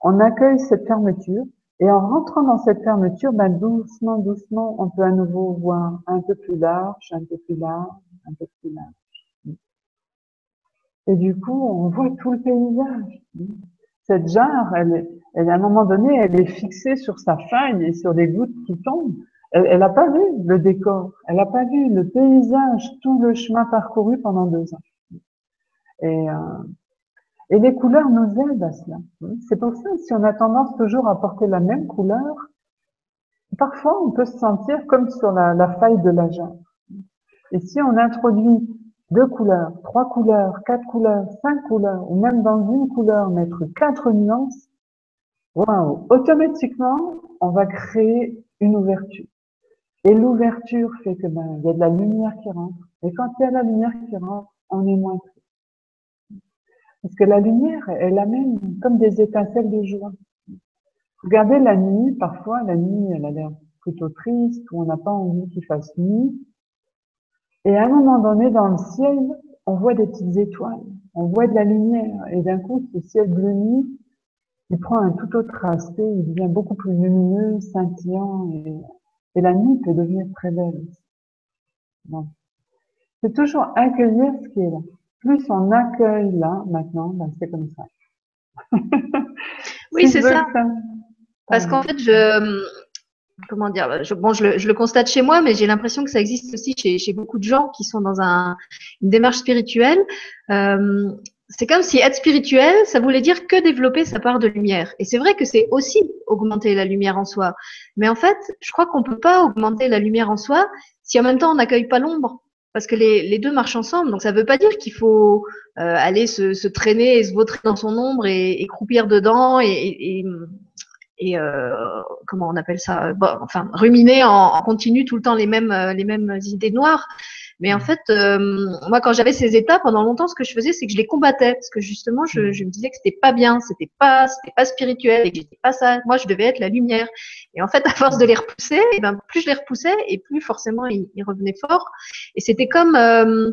on accueille cette fermeture et en rentrant dans cette fermeture, ben doucement, doucement, on peut à nouveau voir un peu plus large, un peu plus large, un peu plus large. Et du coup, on voit tout le paysage. Cette jarre, elle, elle, à un moment donné, elle est fixée sur sa faille et sur des gouttes qui tombent. Elle n'a pas vu le décor, elle n'a pas vu le paysage, tout le chemin parcouru pendant deux ans. Et, euh, et les couleurs nous aident à cela. C'est pour ça, si on a tendance toujours à porter la même couleur, parfois on peut se sentir comme sur la, la faille de la jarre. Et si on introduit deux couleurs, trois couleurs, quatre couleurs, cinq couleurs, ou même dans une couleur mettre quatre nuances, waouh, automatiquement, on va créer une ouverture. Et l'ouverture fait que ben, il y a de la lumière qui rentre. Et quand il y a la lumière qui rentre, on est moins triste. Parce que la lumière, elle amène comme des étincelles de joie. Regardez la nuit, parfois, la nuit, elle a l'air plutôt triste, ou on n'a pas envie qu'il fasse nuit. Et à un moment donné, dans le ciel, on voit des petites étoiles, on voit de la lumière, et d'un coup, ce ciel bleu nuit, il prend un tout autre aspect, il devient beaucoup plus lumineux, scintillant, et, et la nuit peut devenir très belle. C'est toujours accueillir ce qui est là. Plus on accueille là, maintenant, ben c'est comme ça. oui, c'est ça. Parce qu'en fait, je, comment dire, je, bon, je le, je le, constate chez moi, mais j'ai l'impression que ça existe aussi chez, chez, beaucoup de gens qui sont dans un, une démarche spirituelle. Euh, c'est comme si être spirituel, ça voulait dire que développer sa part de lumière. Et c'est vrai que c'est aussi augmenter la lumière en soi. Mais en fait, je crois qu'on peut pas augmenter la lumière en soi si en même temps on n'accueille pas l'ombre. Parce que les, deux marchent ensemble. Donc ça veut pas dire qu'il faut euh, aller se, se, traîner et se vautrer dans son ombre et, et croupir dedans et, et et comment on appelle ça? Bon, Enfin, ruminer en, en, continu tout le temps les mêmes les mêmes idées noires. Mais en fait, euh, moi, quand j'avais ces états, pendant longtemps, ce que je faisais, c'est que je les combattais, parce que justement, je, mm. je me disais que c'était pas bien, c'était pas, c'était pas spirituel, et que j'étais pas ça. Moi, je devais être la lumière. Et en fait, à force de les repousser, et eh ben, plus je les repoussais, et plus forcément, ils, ils revenaient fort. Et c'était comme euh,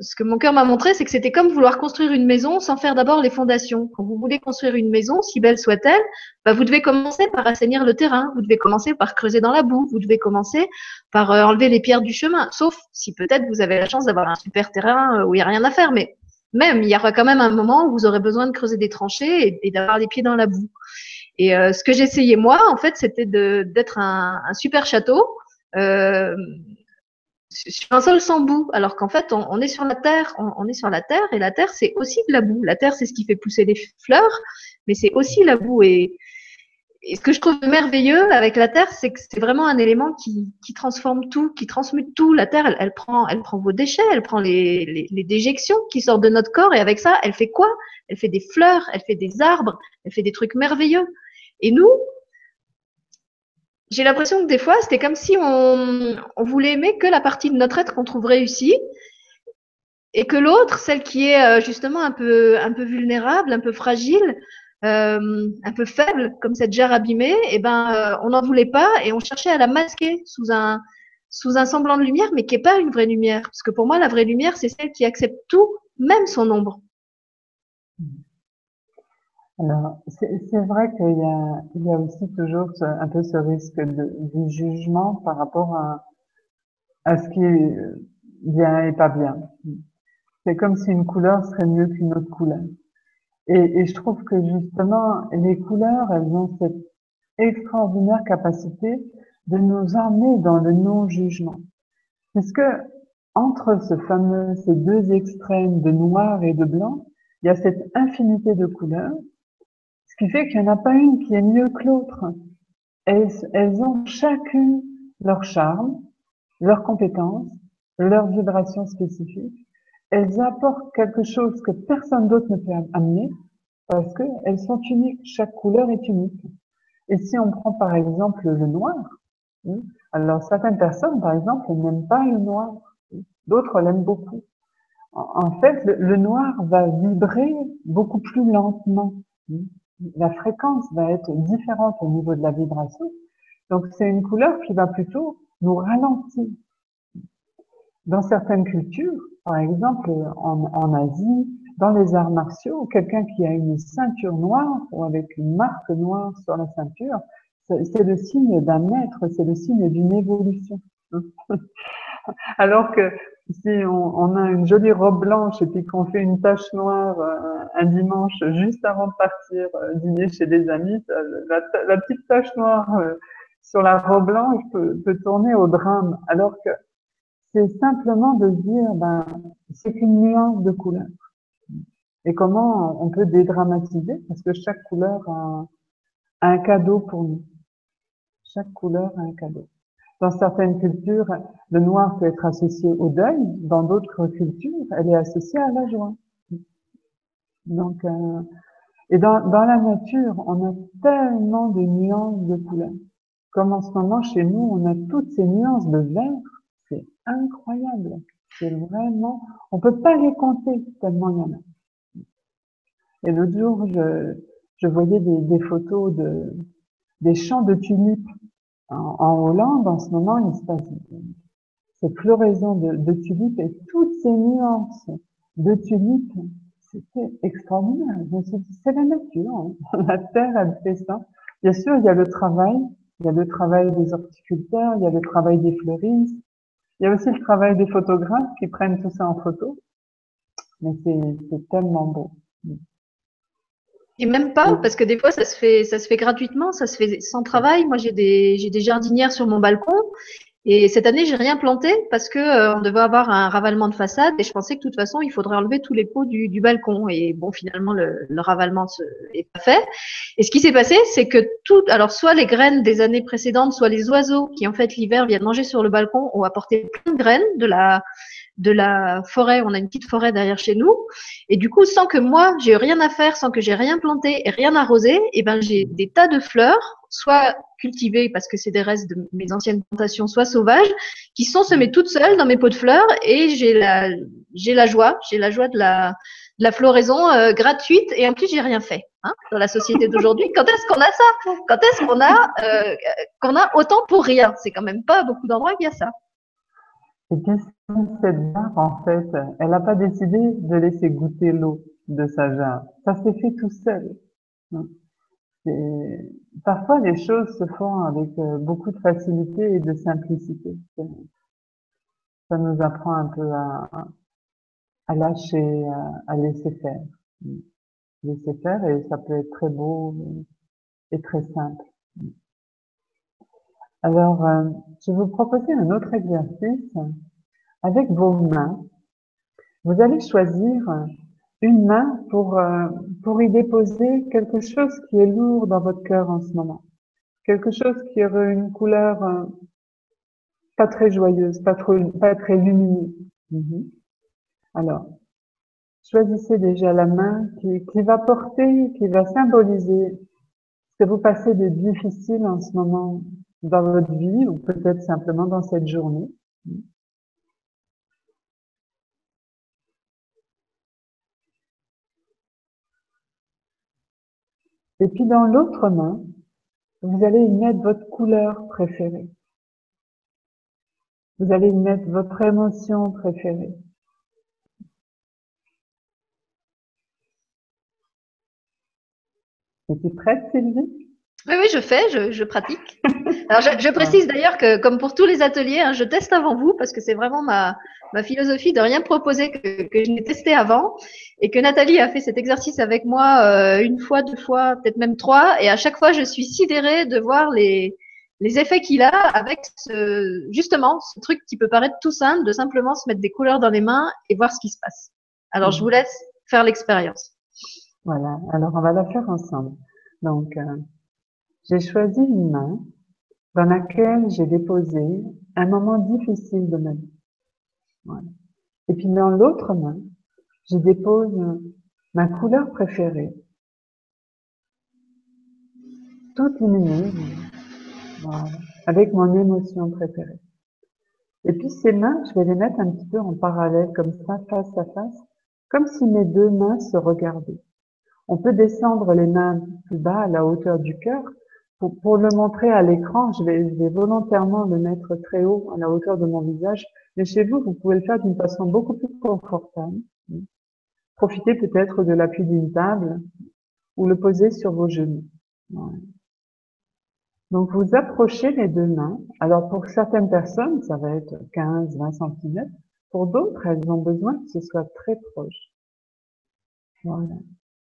ce que mon cœur m'a montré, c'est que c'était comme vouloir construire une maison sans faire d'abord les fondations. Quand vous voulez construire une maison, si belle soit-elle, bah vous devez commencer par assainir le terrain, vous devez commencer par creuser dans la boue, vous devez commencer par euh, enlever les pierres du chemin. Sauf si peut-être vous avez la chance d'avoir un super terrain euh, où il n'y a rien à faire, mais même, il y aura quand même un moment où vous aurez besoin de creuser des tranchées et, d'avoir les pieds dans la boue. Et euh, ce que j'essayais moi, en fait, c'était d'être un, un, super château. Euh, sur un sol sans boue, alors qu'en fait, on, est sur la terre, on, est sur la terre, et la terre, c'est aussi de la boue. La terre, c'est ce qui fait pousser les fleurs, mais c'est aussi la boue. Et, ce que je trouve merveilleux avec la terre, c'est que c'est vraiment un élément qui, transforme tout, qui transmute tout. La terre, elle, prend, elle prend vos déchets, elle prend les, déjections qui sortent de notre corps, et avec ça, elle fait quoi? Elle fait des fleurs, elle fait des arbres, elle fait des trucs merveilleux. Et nous, j'ai l'impression que des fois, c'était comme si on, on, voulait aimer que la partie de notre être qu'on trouve réussie et que l'autre, celle qui est euh, justement un peu, un peu vulnérable, un peu fragile, euh, un peu faible, comme cette jarre abîmée, eh ben, euh, on n'en voulait pas et on cherchait à la masquer sous un, sous un semblant de lumière, mais qui n'est pas une vraie lumière. Parce que pour moi, la vraie lumière, c'est celle qui accepte tout, même son ombre. Alors, c'est vrai qu'il y a, y a aussi toujours un peu ce risque de, du jugement par rapport à, à ce qui est bien et pas bien. C'est comme si une couleur serait mieux qu'une autre couleur. Et, et, je trouve que justement, les couleurs, elles ont cette extraordinaire capacité de nous emmener dans le non-jugement. Puisque entre ce fameux, ces deux extrêmes de noir et de blanc, il y a cette infinité de couleurs qui fait qu'il n'y en a pas une qui est mieux que l'autre. Elles, elles ont chacune leur charme, leurs compétences, leur vibration spécifique. Elles apportent quelque chose que personne d'autre ne peut amener parce qu'elles sont uniques. Chaque couleur est unique. Et si on prend par exemple le noir, hein, alors certaines personnes, par exemple, n'aiment pas le noir, d'autres l'aiment beaucoup. En fait, le, le, noir va vibrer beaucoup plus lentement. La fréquence va être différente au niveau de la vibration. Donc c'est une couleur qui va plutôt nous ralentir. Dans certaines cultures, par exemple en Asie, dans les arts martiaux, quelqu'un qui a une ceinture noire ou avec une marque noire sur la ceinture, c'est le signe d'un maître, c'est le signe d'une évolution. Alors que si on, on, a une jolie robe blanche et puis qu'on fait une tache noire euh, un dimanche juste avant de partir euh, dîner chez des amis, la, la petite tache noire euh, sur la robe blanche peut, peut, tourner au drame. Alors que c'est simplement de dire, ben, c'est une nuance de couleur. Et comment on peut dédramatiser? Parce que chaque couleur a un cadeau pour nous. Chaque couleur a un cadeau. Dans certaines cultures, le noir peut être associé au deuil. Dans d'autres cultures, elle est associée à la joie. Donc, euh, et dans, dans la nature, on a tellement de nuances de couleurs. Comme en ce moment, chez nous, on a toutes ces nuances de vert. C'est incroyable. C'est vraiment, on peut pas les compter tellement il y en a. Et l'autre jour, je, je voyais des, des photos de, des champs de tulipes en, Hollande, en ce moment, il se passe cette floraison de, tulipes et toutes ces nuances de tulipes, c'était extraordinaire. Je me suis dit, c'est la nature. Hein. La terre, elle fait ça. Bien sûr, il y a le travail. Il y a le travail des horticulteurs, il y a le travail des fleuristes. Il y a aussi le travail des photographes qui prennent tout ça en photo. Mais c'est tellement beau. Et même pas, parce que des fois, ça se fait, ça se fait gratuitement, ça se fait sans travail. Moi, j'ai des, j'ai des jardinières sur mon balcon. Et cette année, j'ai rien planté parce que euh, on devait avoir un ravalement de façade et je pensais que de toute façon, il faudrait enlever tous les pots du, du balcon. Et bon, finalement, le, le ravalement n'est pas fait. Et ce qui s'est passé, c'est que tout, alors soit les graines des années précédentes, soit les oiseaux qui en fait l'hiver viennent manger sur le balcon ont apporté plein de graines de la de la forêt. On a une petite forêt derrière chez nous. Et du coup, sans que moi, j'ai rien à faire, sans que j'ai rien planté et rien arrosé, et eh ben, j'ai des tas de fleurs, soit cultivées parce que c'est des restes de mes anciennes plantations, soit sauvages, qui sont semées toutes seules dans mes pots de fleurs et j'ai la, j'ai la joie, j'ai la joie de la, de la floraison euh, gratuite et en plus j'ai rien fait hein, dans la société d'aujourd'hui. Quand est-ce qu'on a ça? Quand est-ce qu'on a euh, qu'on a autant pour rien? C'est quand même pas beaucoup d'endroits qu'il y a ça. Et puis cette jarre, en fait, elle n'a pas décidé de laisser goûter l'eau de sa jarre. Ça s'est fait tout seul. Parfois, les choses se font avec euh, beaucoup de facilité et de simplicité. Ça nous apprend un peu à, à lâcher, à, laisser faire. Laisser faire et ça peut être très beau et très simple. Alors, euh, je vais vous proposer un autre exercice. Avec vos mains, vous allez choisir une main pour, euh, pour y déposer quelque chose qui est lourd dans votre cœur en ce moment. Quelque chose qui aurait une couleur euh, pas très joyeuse, pas, très lumineuse. Mhm. Alors, choisissez déjà la main qui, qui va porter, qui va symboliser ce que vous passez de difficile en ce moment dans votre vie ou peut-être simplement dans cette journée? Et puis dans l'autre main, vous allez y mettre votre couleur préférée. Vous allez y mettre votre émotion préférée. Es-tu prête, Sylvie? Oui, oui, je fais, je, je pratique. Alors, je, je précise d'ailleurs que, comme pour tous les ateliers, hein, je teste avant vous parce que c'est vraiment ma, ma philosophie de rien proposer que, que je n'ai testé avant et que Nathalie a fait cet exercice avec moi euh, une fois, deux fois, peut-être même trois. Et à chaque fois, je suis sidérée de voir les, les effets qu'il a avec ce, justement ce truc qui peut paraître tout simple, de simplement se mettre des couleurs dans les mains et voir ce qui se passe. Alors, je vous laisse faire l'expérience. Voilà, alors on va la faire ensemble. Donc, euh, j'ai choisi une main dans laquelle j'ai déposé un moment difficile de ma vie. Et puis dans l'autre main, je dépose ma couleur préférée, toute lumineuse, avec mon émotion préférée. Et puis ces mains, je vais les mettre un petit peu en parallèle, comme ça, face à face, comme si mes deux mains se regardaient. On peut descendre les mains plus bas à la hauteur du cœur. Pour, le montrer à l'écran, je vais, volontairement le mettre très haut à la hauteur de mon visage. Mais chez vous, vous pouvez le faire d'une façon beaucoup plus confortable. Profitez peut-être de l'appui d'une table ou le poser sur vos genoux. Donc vous approchez les deux mains. Alors pour certaines personnes, ça va être 15, 20 cm. Pour d'autres, elles ont besoin que ce soit très proche. Voilà.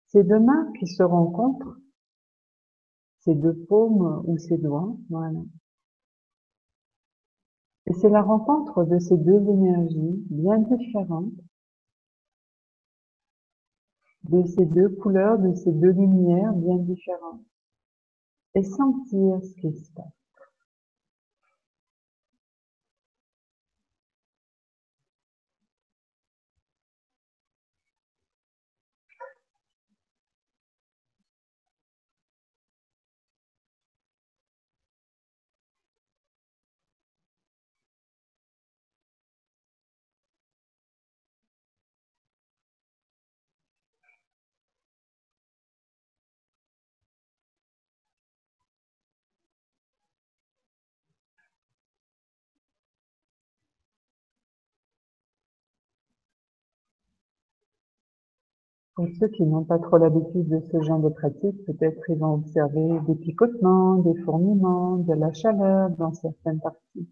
Ces deux mains qui se rencontrent, deux paumes ou ces doigts, voilà. Et c'est la rencontre de ces deux énergies bien différentes, de ces deux couleurs, de ces deux lumières bien différentes, et sentir ce qui se passe. Pour ceux qui n'ont pas trop l'habitude de ce genre de pratique, peut-être ils vont observer des picotements, des fourmillements, de la chaleur dans certaines parties.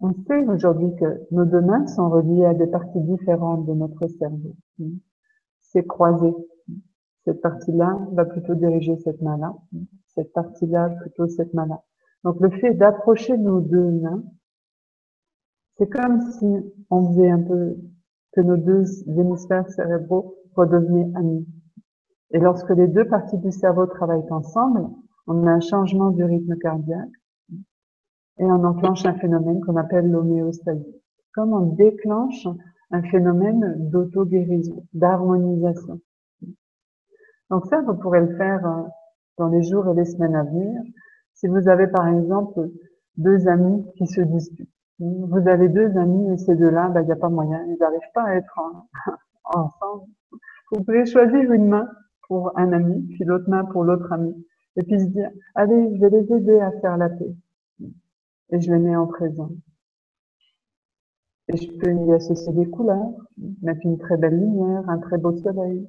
On sait aujourd'hui que nos deux mains sont reliées à des parties différentes de notre cerveau. C'est croisé. Cette partie-là va plutôt diriger cette main-là. Cette partie-là plutôt cette main-là. Donc le fait d'approcher nos deux mains, c'est comme si on faisait un peu que nos deux hémisphères cérébraux redevenaient amis. Et lorsque les deux parties du cerveau travaillent ensemble, on a un changement du rythme cardiaque, et on enclenche un phénomène qu'on appelle l'homéostasie. Comme on déclenche un phénomène d'auto-guérison, d'harmonisation. Donc ça, vous pourrez le faire euh, dans les jours et les semaines à venir. Si vous avez par exemple deux amis qui se disputent, vous avez deux amis et ces deux-là, ben, il n'y a pas moyen, ils n'arrivent pas à être ensemble. Vous pouvez choisir une main pour un ami, puis l'autre main pour l'autre ami, et puis se dire, allez, je vais les aider à faire la paix. Et je les mets en présent. Et je peux y associer des couleurs, mettre une très belle lumière, un très beau soleil.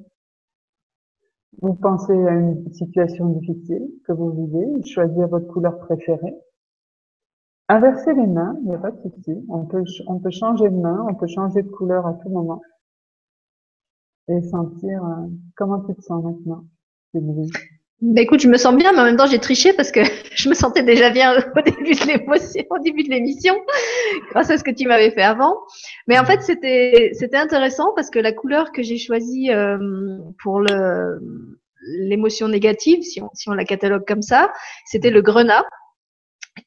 Vous pensez à une situation difficile que vous vivez, choisir votre couleur préférée. Inverser les mains, il n'y a pas de souci. On peut, changer de main, on peut changer de couleur à tout moment. Et sentir euh, comment tu te sens maintenant. Bah écoute, je me sens bien, mais en même temps, j'ai triché parce que je me sentais déjà bien au début de l'émission, grâce à ce que tu m'avais fait avant. Mais en fait, c'était intéressant parce que la couleur que j'ai choisie euh, pour l'émotion négative, si on la catalogue comme ça, c'était le grenat.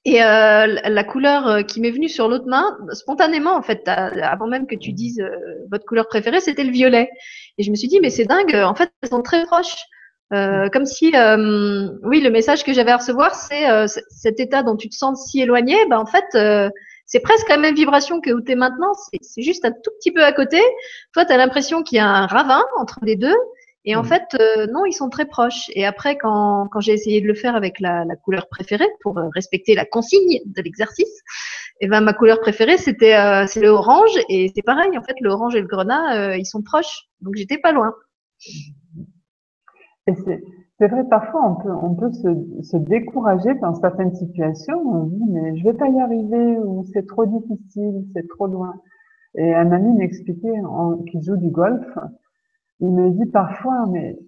Et euh, la couleur euh, qui m'est venue sur l'autre main, spontanément en fait, avant même que tu dises votre couleur préférée, c'était le violet. Et je me suis dit, mais c'est dingue, en fait, elles sont très proches. Euh, comme si, euh, oui, le message que j'avais à recevoir, c'est euh, cet état dont tu te sens si éloigné. Ben, en fait, c'est presque la même vibration que où tu es maintenant. C'est juste un tout petit peu à côté. Toi, tu as l'impression qu'il y a un ravin entre les deux. Et en mm. fait, non, ils sont très proches. Et après, quand, quand j'ai essayé de le faire avec la, la couleur préférée pour respecter la consigne de l'exercice, et eh ben ma couleur préférée c'était c'est le orange et c'est pareil. En fait, le orange et le grenat, ils sont proches. Donc j'étais pas loin. Et c'est vrai, parfois on peut, on peut se, se, décourager dans certaines situations. On dit mais je vais pas y arriver ou c'est trop difficile, c'est trop loin. Et un ami m'expliquait, qui joue du golf, il me dit parfois mais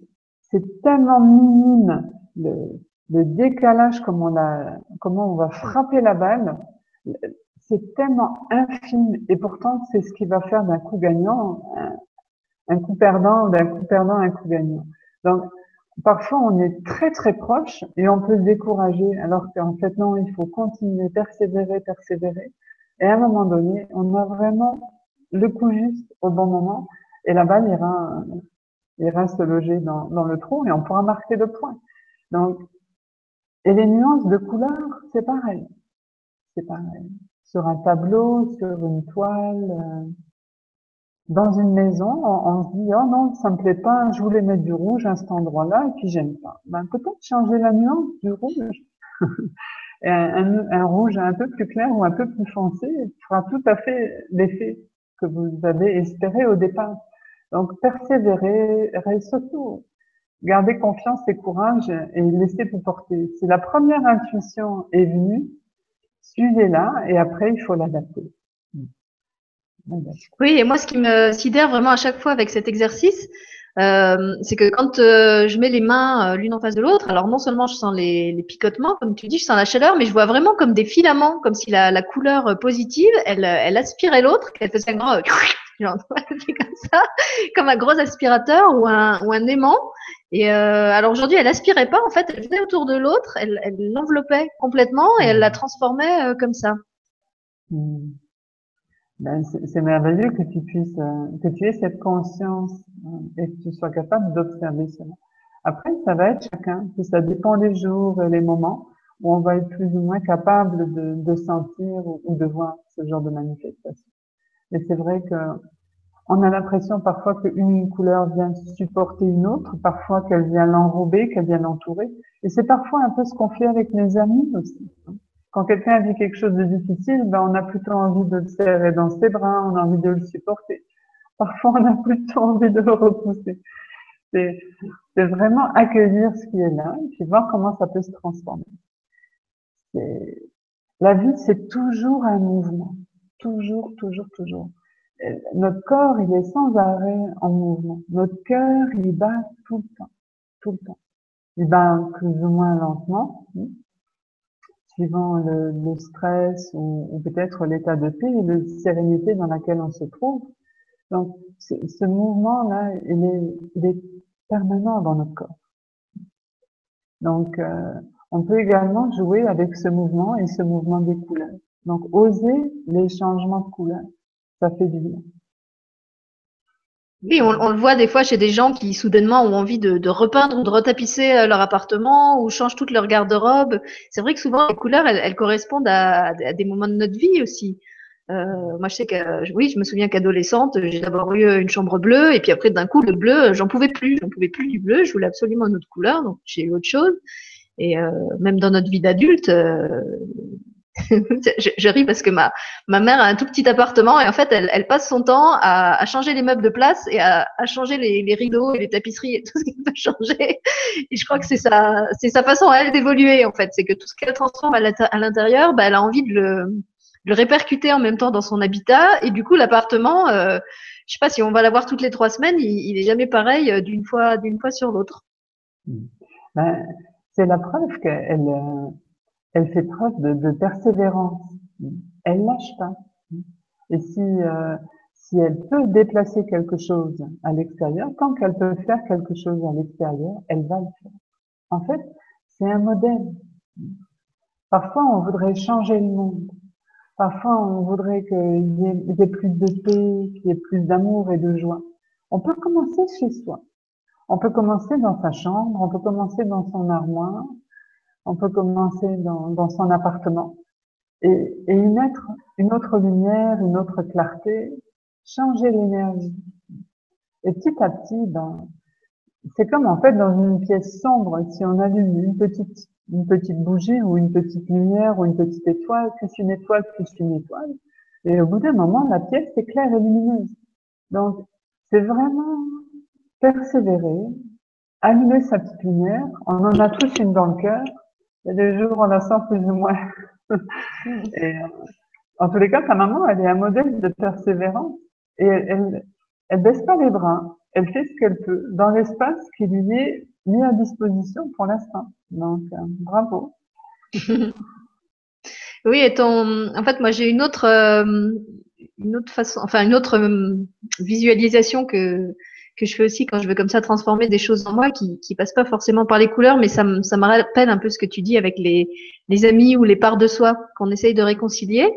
c'est tellement minime le, le décalage comment on va frapper la balle, c'est tellement infime et pourtant c'est ce qui va faire d'un coup gagnant un, un coup perdant, d'un coup perdant un coup gagnant. Donc parfois on est très très proche et on peut se décourager alors qu'en fait non, il faut continuer, persévérer, persévérer. Et à un moment donné, on a vraiment le coup juste au bon moment et balle ira, se loger dans, le trou et on pourra marquer le point. Donc, et les nuances de couleur, c'est pareil. C'est pareil. Sur un tableau, sur une toile, euh, dans une maison, on, se dit oh non, ça me plaît pas, je voulais mettre du rouge à cet endroit-là et puis j'aime pas. Ben peut-être changer la nuance du rouge. un, rouge un peu plus clair ou un peu plus foncé fera tout à fait l'effet que vous avez espéré au départ. Donc persévérer, surtout garder confiance et courage et laisser vous porter. Si la première intuition est venue, suivez-la et après il faut l'adapter. Oui, et moi, ce qui me sidère vraiment à chaque fois avec cet exercice, euh, c'est que quand euh, je mets les mains euh, l'une en face de l'autre, alors non seulement je sens les, picotements, comme tu dis, je sens la chaleur, mais je vois vraiment comme des filaments, comme si la, couleur positive, elle, elle aspirait l'autre, qu'elle faisait un grand genre, comme ça, comme un gros aspirateur ou un, ou un aimant. Et euh, alors aujourd'hui, elle aspirait pas, en fait, elle venait autour de l'autre, elle l'enveloppait complètement et elle la transformait comme ça. Mmh ben, c'est merveilleux que tu puisses, euh, que tu aies cette conscience euh, et que tu sois capable d'observer cela. Après, ça va être chacun, ça dépend des jours et les moments où on va être plus ou moins capable de, de sentir ou, de voir ce genre de manifestation. Et c'est vrai que on a l'impression parfois qu'une couleur vient supporter une autre, parfois qu'elle vient l'enrober, qu'elle vient l'entourer. Et c'est parfois un peu ce qu'on fait avec mes amis aussi. Quand quelqu'un vit quelque chose de difficile, ben, on a plutôt envie de le serrer dans ses bras, on a envie de le supporter. Parfois, on a plutôt envie de le repousser. C'est vraiment accueillir ce qui est là et puis voir comment ça peut se transformer. La vie, c'est toujours un mouvement. Toujours, toujours, toujours. notre corps, il est sans arrêt en mouvement. Notre cœur, il bat tout le temps. Tout le temps. Il bat plus ou moins lentement suivant le, stress ou, peut-être l'état de paix et de sérénité dans laquelle on se trouve. Donc, ce, mouvement-là, il est, il est, permanent dans notre corps. Donc, euh, on peut également jouer avec ce mouvement et ce mouvement des couleurs. Donc, oser les changements de couleurs, ça fait du bien. Oui, on, le voit des fois chez des gens qui soudainement ont envie de, repeindre ou de retapisser euh, leur appartement ou changent toute leur garde-robe. C'est vrai que souvent les couleurs, elles, correspondent à, des moments de notre vie aussi. Euh, moi, je sais que oui, je me souviens qu'adolescente, j'ai d'abord eu une chambre bleue et puis après d'un coup le bleu, j'en pouvais plus, j'en pouvais plus du bleu. Je voulais absolument une autre couleur, donc j'ai eu autre chose. Et euh, même dans notre vie d'adulte, euh, je, je, ris parce que ma, ma mère a un tout petit appartement et en fait, elle, elle passe son temps à, à, changer les meubles de place et à, à changer les, les, rideaux et les tapisseries et tout ce qu'elle peut changer. Et je crois que c'est sa, c'est sa façon à elle d'évoluer en fait. C'est que tout ce qu'elle transforme à l'intérieur, bah, elle a envie de le, le répercuter en même temps dans son habitat. Et du coup, l'appartement, euh, je sais pas si on va l'avoir toutes les trois semaines, il, il est jamais pareil euh, d'une fois, d'une fois sur l'autre. Ben, c'est la preuve qu'elle euh, elle fait preuve de, persévérance. Elle lâche pas. Et si euh, si elle peut déplacer quelque chose à l'extérieur, tant qu'elle peut faire quelque chose à l'extérieur, elle va le faire. En fait, c'est un modèle. Parfois, on voudrait changer le monde. Parfois, on voudrait qu'il y, ait plus de paix, qu'il y ait plus d'amour et de joie. On peut commencer chez soi. On peut commencer dans sa chambre, on peut commencer dans son armoire, on peut commencer dans, dans son appartement et, et y mettre une autre lumière, une autre clarté, changer l'énergie. Et petit à petit, ben, c'est comme en fait dans une pièce sombre, si on allume une petite une petite bougie ou une petite lumière ou une petite étoile, plus une étoile, plus une étoile. Et au bout d'un moment, la pièce est claire et lumineuse. Donc, c'est vraiment persévérer, allumer sa petite lumière. On en a tous une dans le cœur. Il y a des jours, on la sent plus ou moins. et, euh, en tous les cas, sa maman, elle est un modèle de persévérance. Et elle, elle, elle baisse pas les bras. Elle fait ce qu'elle peut dans l'espace qui lui est mis à disposition pour l'instant. Donc, euh, bravo. oui, et ton, en fait, moi, j'ai une autre, euh, une autre façon, enfin, une autre euh, visualisation que, que je fais aussi quand je veux comme ça transformer des choses en moi qui, qui passent pas forcément par les couleurs, mais ça, me, ça me rappelle un peu ce que tu dis avec les, les amis ou les parts de soi qu'on essaye de réconcilier.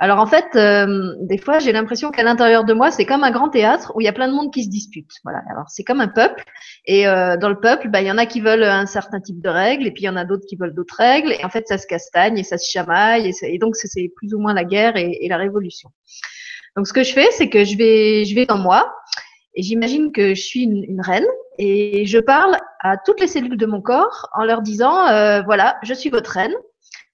Alors en fait, euh, des fois, j'ai l'impression qu'à l'intérieur de moi, c'est comme un grand théâtre où il y a plein de monde qui se dispute. Voilà. Alors c'est comme un peuple, et euh, dans le peuple, bah, il y en a qui veulent un certain type de règles, et puis il y en a d'autres qui veulent d'autres règles, et en fait, ça se castagne et ça se chamaille, et, donc c'est plus ou moins la guerre et, et, la révolution. Donc ce que je fais, c'est que je vais, je vais dans moi, et j'imagine que je suis une, reine, et je parle à toutes les cellules de mon corps en leur disant, euh, voilà, je suis votre reine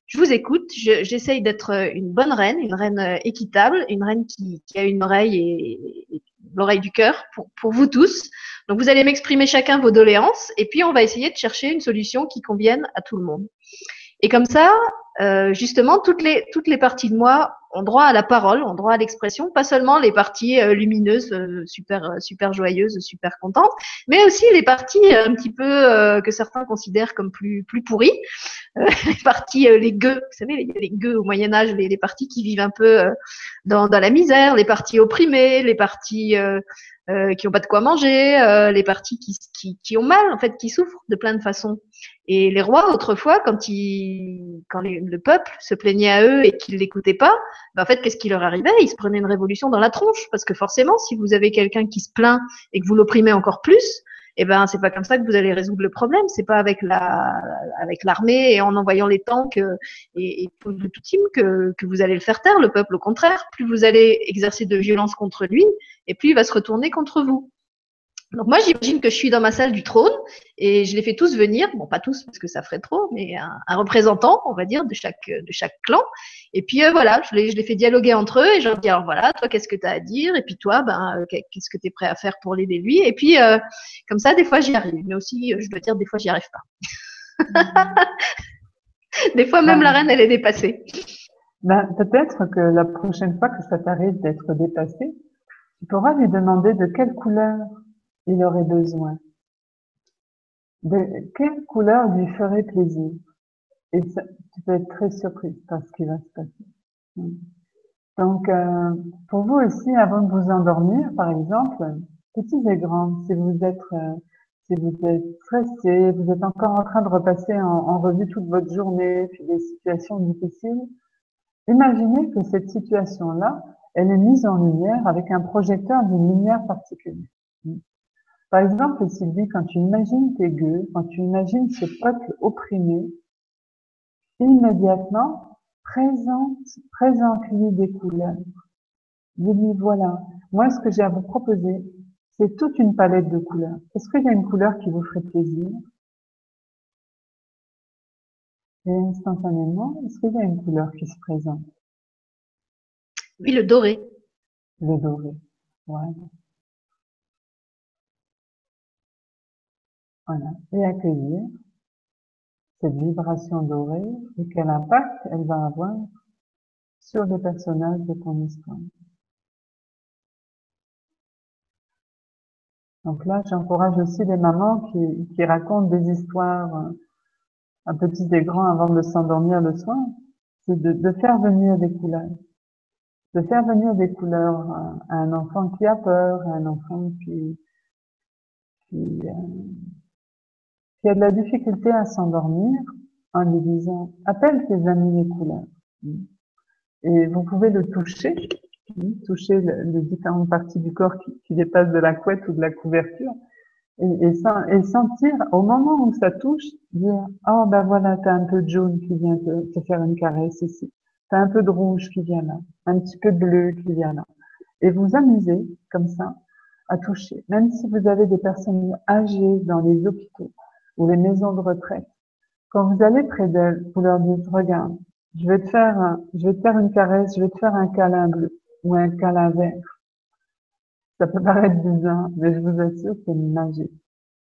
je vous écoute, j'essaye d'être une bonne reine, une reine euh, équitable, une reine qui, qui a une oreille et, et l'oreille du cœur pour, pour, vous tous. Donc vous allez m'exprimer chacun vos doléances et puis on va essayer de chercher une solution qui convienne à tout le monde. Et comme ça, euh, justement, toutes les, toutes les parties de moi ont droit à la parole, ont droit à l'expression, pas seulement les parties euh, lumineuses, euh, super, euh, super joyeuses, super contentes, mais aussi les parties un petit peu que certains considèrent comme plus, plus pourries, les parties, les gueux, vous savez, les, gueux au Moyen Âge, les, les, parties qui vivent un peu dans, dans la misère, les parties opprimées, les parties euh, qui ont pas de quoi manger, euh, les parties qui, qui, qui, ont mal, en fait, qui souffrent de plein de façons. Et les rois, autrefois, quand, ils, quand le peuple se plaignait à eux et qu'ils l'écoutaient pas, ben en fait, qu'est-ce qui leur arrivait? Ils se prenaient une révolution dans la tronche, parce que forcément, si vous avez quelqu'un qui se plaint et que vous l'opprimez encore plus, eh ben c'est pas comme ça que vous allez résoudre le problème. C'est pas avec la avec l'armée et en envoyant les tanks euh, et, tout le tout que, que vous allez le faire taire. Le peuple, au contraire, plus vous allez exercer de violence contre lui, et plus il va se retourner contre vous. Donc moi, j'imagine que je suis dans ma salle du trône et je les fais tous venir, bon pas tous parce que ça ferait trop, mais un, un représentant, on va dire, de chaque de chaque clan. Et puis euh, voilà, je les, je les fais dialoguer entre eux et je leur dis alors voilà, toi qu'est-ce que tu as à dire? Et puis toi, ben euh, qu'est-ce que tu es prêt à faire pour l'aider lui? Et puis euh, comme ça, des fois j'y arrive, mais aussi je dois dire des fois j'y arrive pas. des fois même la reine elle est dépassée. Ben, peut-être que la prochaine fois que ça t'arrive d'être dépassé, tu pourras lui demander de quelle couleur il aurait besoin. De quelle couleur lui ferait plaisir? Et ça, tu peux être très surprise par ce qui va se passer. Donc, euh, pour vous aussi, avant de vous endormir, par exemple, petits et grands, si vous êtes, euh, si vous êtes stressé, vous êtes encore en train de repasser en, revue toute votre journée, puis des situations difficiles, imaginez que cette situation-là, elle est mise en lumière avec un projecteur d'une lumière particulière. Par exemple, Sylvie, quand tu imagines tes gueux, quand tu imagines ce peuple opprimé, immédiatement, présente, présente-lui des couleurs. Dis-lui, voilà, moi, ce que j'ai à vous proposer, c'est toute une palette de couleurs. Est-ce qu'il y a une couleur qui vous ferait plaisir? Et instantanément, est-ce qu'il y a une couleur qui se présente? Oui, le doré. Le doré, voilà. Voilà. Et accueillir cette vibration dorée et quel impact elle va avoir sur les personnages de ton histoire. Donc là, j'encourage aussi les mamans qui, racontent des histoires euh, un petit et grands avant de s'endormir le soir, c'est de, de, faire venir des couleurs. De faire venir des couleurs à, un enfant qui a peur, à un enfant qui, qui, euh, qui a de la difficulté à s'endormir en lui disant appelle tes amis les couleurs. Et vous pouvez le toucher toucher les différentes parties du corps qui, dépassent de la couette ou de la couverture, et, sentir au moment où ça touche, dire oh ben voilà, t'as un peu de jaune qui vient te, te faire une caresse ici, t'as un peu de rouge qui vient là, un petit peu de bleu qui vient là, et vous amusez comme ça à toucher, même si vous avez des personnes âgées dans les hôpitaux ou les maisons de retraite. Quand vous allez près d'elles, vous leur dites regarde, je vais te faire, un, je vais te faire une caresse, je vais te faire un câlin bleu ou un câlin vert. Ça peut paraître bizarre, mais je vous assure, c'est magique.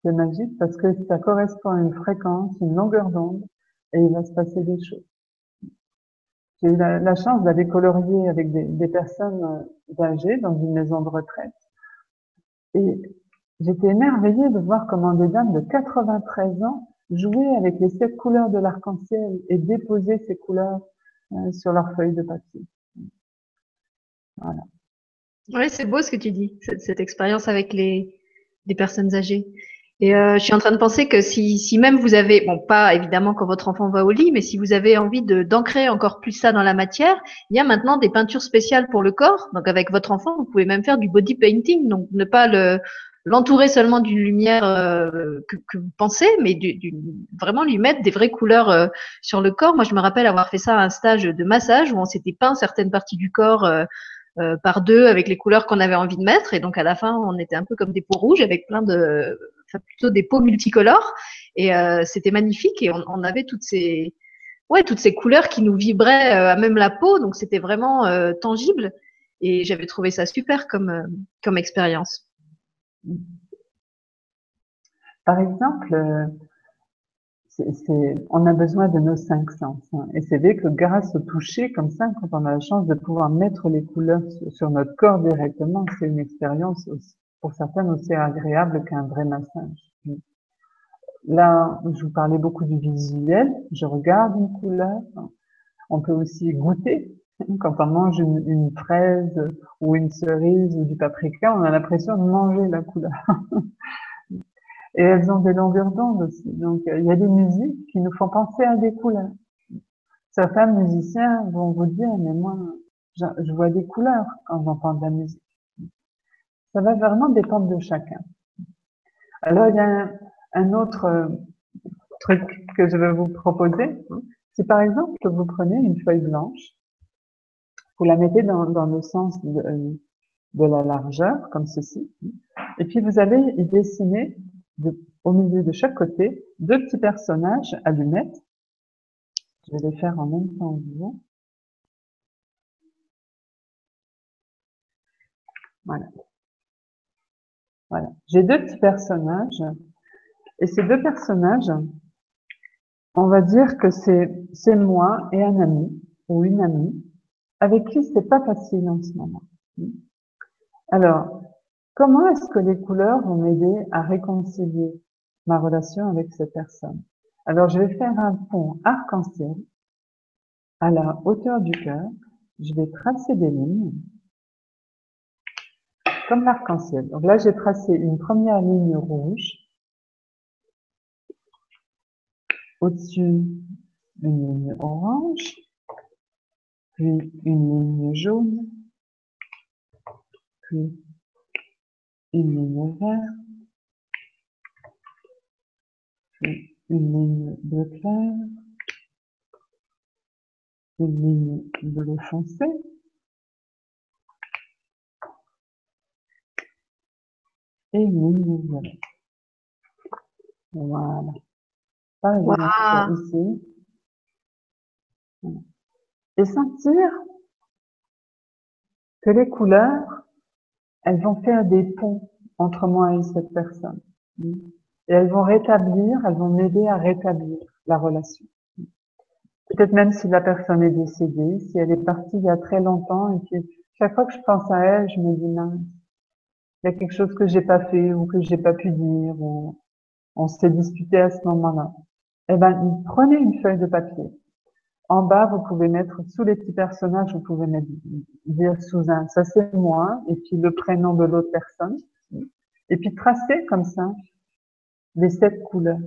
C'est magique parce que ça correspond à une fréquence, une longueur d'onde, et il va se passer des choses. J'ai eu la, chance d'aller colorier avec des, personnes euh, âgées dans une maison de retraite. Et j'étais émerveillée de voir comment des dames de 93 ans jouaient avec les sept couleurs de l'arc-en-ciel et déposaient ces couleurs euh, sur leurs feuilles de papier. Voilà. Oui, c'est beau ce que tu dis, cette, expérience avec les, les, personnes âgées. Et euh, je suis en train de penser que si, si même vous avez, bon, pas évidemment quand votre enfant va au lit, mais si vous avez envie d'ancrer encore plus ça dans la matière, il y a maintenant des peintures spéciales pour le corps. Donc avec votre enfant, vous pouvez même faire du body painting, donc ne pas le l'entourer seulement d'une lumière euh, que, vous pensez, mais vraiment lui mettre des vraies couleurs euh, sur le corps. Moi, je me rappelle avoir fait ça à un stage de massage où on s'était peint certaines parties du corps euh, par deux avec les couleurs qu'on avait envie de mettre. Et donc à la fin, on était un peu comme des peaux rouges avec plein de, enfin plutôt des peaux multicolores. Et c'était magnifique. Et on, on, avait toutes ces, ouais, toutes ces couleurs qui nous vibraient à même la peau. Donc c'était vraiment tangible. Et j'avais trouvé ça super comme comme expérience. Par exemple, on a besoin de nos cinq sens. Hein. Et c'est vrai que grâce au toucher, comme ça, quand on a la chance de pouvoir mettre les couleurs sur, notre corps directement, c'est une expérience pour certaines aussi agréable qu'un vrai massage. Là, je vous parlais beaucoup du visuel. Je regarde une couleur. On peut aussi goûter. Quand on mange une, fraise ou une cerise ou du paprika, on a l'impression de manger la couleur. Et elles ont des longueurs d'onde aussi. Donc, il y a des musiques qui nous font penser à des couleurs. Certains musiciens vont vous dire, mais moi, je, vois des couleurs quand j'entends de la musique. Ça va vraiment dépendre de chacun. Alors, il y a un, autre euh, truc que je vais vous proposer. Si par exemple, vous prenez une feuille blanche, vous la mettez dans, le sens de, de la largeur, comme ceci, et puis vous allez y dessiner au milieu de chaque côté, deux petits personnages allumettes. Je vais les faire en même temps que vous. Voilà. Voilà. J'ai deux petits personnages. Et ces deux personnages, on va dire que c'est moi et un ami ou une amie avec qui c'est pas facile en ce moment. Alors, Comment est-ce que les couleurs vont m'aider à réconcilier ma relation avec cette personne Alors, je vais faire un pont arc-en-ciel à la hauteur du cœur. Je vais tracer des lignes comme l'arc-en-ciel. Donc là, j'ai tracé une première ligne rouge Au-dessus, une ligne orange, puis une ligne jaune, puis une ligne verte, puis une ligne bleu clair, une ligne bleu foncé, et une ligne violette. Voilà. Par ici. Et sentir que les couleurs, elles vont faire des ponts entre moi et cette personne. Et elles vont rétablir, elles vont m'aider à rétablir la relation. Peut-être même si la personne est décédée, si elle est partie il y a très longtemps, et puis chaque fois que je pense à elle, je me dis mince, il y a quelque chose que j'ai pas fait ou que j'ai pas pu dire ou on s'est disputé à ce moment-là. Eh ben, prenez une feuille de papier. En bas, vous pouvez mettre sous les petits personnages, vous pouvez mettre dire sous un, ça c'est moi, et puis le prénom de l'autre personne, et puis tracer comme ça les sept couleurs.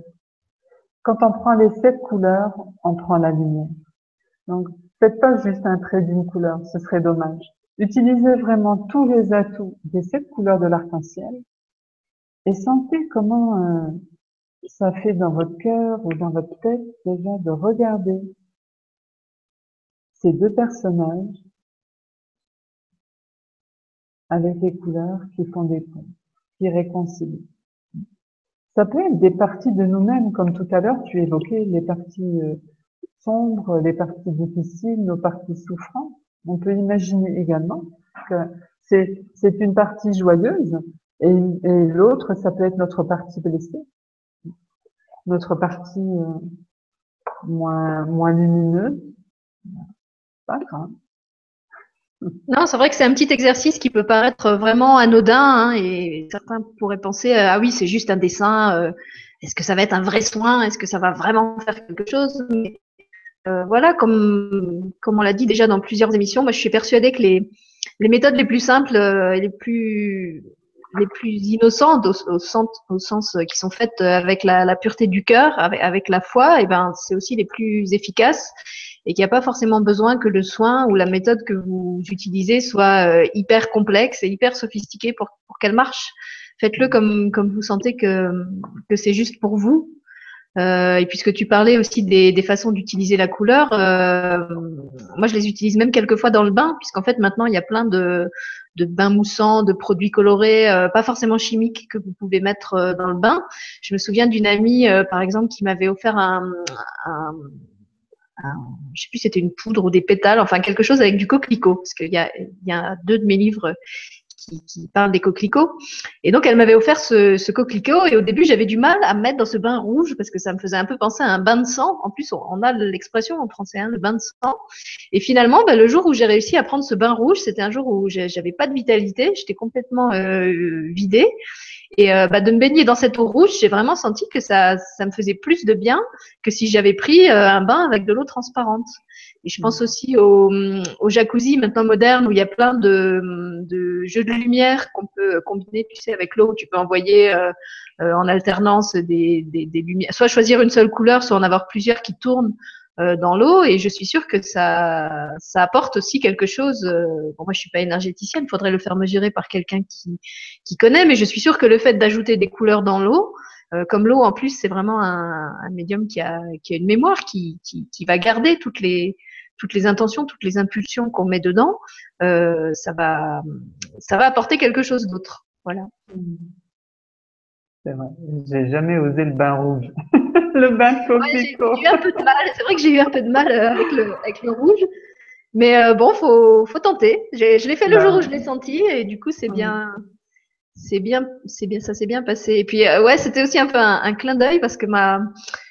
Quand on prend les sept couleurs, on prend la lumière. Donc, faites pas juste un trait d'une couleur, ce serait dommage. Utilisez vraiment tous les atouts des sept couleurs de l'arc-en-ciel et sentez comment euh, ça fait dans votre cœur ou dans votre tête déjà de regarder ces deux personnages avec les couleurs qui font des ponts, qui réconcilient. Ça peut être des parties de nous-mêmes, comme tout à l'heure, tu évoquais les parties euh, sombres, les parties difficiles, nos parties souffrantes. On peut imaginer également que c'est une partie joyeuse et, l'autre, ça peut être notre partie blessée, notre partie euh, moins lumineuse. Pas. Non, c'est vrai que c'est un petit exercice qui peut paraître vraiment anodin hein, et certains pourraient penser euh, ah oui c'est juste un dessin. Euh, est-ce que ça va être un vrai soin Est-ce que ça va vraiment faire quelque chose? Mais, euh, Voilà, comme comme on l'a dit déjà dans plusieurs émissions, moi je suis persuadée que les les méthodes les plus simples et les plus les plus innocentes au, sens, qui sont faites avec la, la pureté du cœur, avec, avec, la foi, et eh ben c'est aussi les plus efficaces et qu'il n'y a pas forcément besoin que le soin ou la méthode que vous utilisez soit euh, hyper complexe et hyper sophistiquée pour, pour qu'elle marche. Faites-le comme, comme vous sentez que, que c'est juste pour vous. Euh, et puisque tu parlais aussi des, des façons d'utiliser la couleur, euh, moi je les utilise même quelquefois dans le bain, puisqu'en fait maintenant il y a plein de, de bains moussants, de produits colorés, euh, pas forcément chimiques, que vous pouvez mettre euh, dans le bain. Je me souviens d'une amie, euh, par exemple, qui m'avait offert un, un je sais plus c'était une poudre ou des pétales, enfin quelque chose avec du coquelicot, parce qu'il y a, y a deux de mes livres qui, qui parlent des coquelicots. Et donc elle m'avait offert ce, ce, coquelicot, et au début j'avais du mal à me mettre dans ce bain rouge parce que ça me faisait un peu penser à un bain de sang. En plus, on a l'expression en français, hein, le bain de sang. Et finalement, ben, le jour où j'ai réussi à prendre ce bain rouge, c'était un jour où j'avais pas de vitalité, j'étais complètement euh, vidée. Et euh, bah, de me baigner dans cette eau rouge, j'ai vraiment senti que ça, ça me faisait plus de bien que si j'avais pris euh, un bain avec de l'eau transparente. Et je pense aussi au, au, jacuzzi maintenant moderne où il y a plein de, de jeux de lumière qu'on peut combiner, tu sais, avec l'eau. Tu peux envoyer euh, euh en alternance des, des, des, lumières, soit choisir une seule couleur, soit en avoir plusieurs qui tournent dans l'eau et je suis sûre que ça, ça apporte aussi quelque chose. Euh, bon, moi, je suis pas énergéticienne, il faudrait le faire mesurer par quelqu'un qui, qui connaît, mais je suis sûre que le fait d'ajouter des couleurs dans l'eau, euh, comme l'eau en plus, c'est vraiment un, un, médium qui a, qui a une mémoire, qui, qui, qui, va garder toutes les, toutes les intentions, toutes les impulsions qu'on met dedans, euh, ça va, ça va apporter quelque chose d'autre. Voilà. C'est vrai. J'ai jamais osé le bain rouge. le bain de coquelicot. Ouais, j'ai eu un peu de mal. C'est vrai que j'ai eu un peu de mal euh, avec le, avec le rouge. Mais euh, bon, faut, faut tenter. Je l'ai fait le bah, jour où je l'ai senti et du coup, c'est bien, c'est bien, c'est bien, ça s'est bien passé. Et puis, euh, ouais, c'était aussi un peu un, un clin d'œil parce que ma,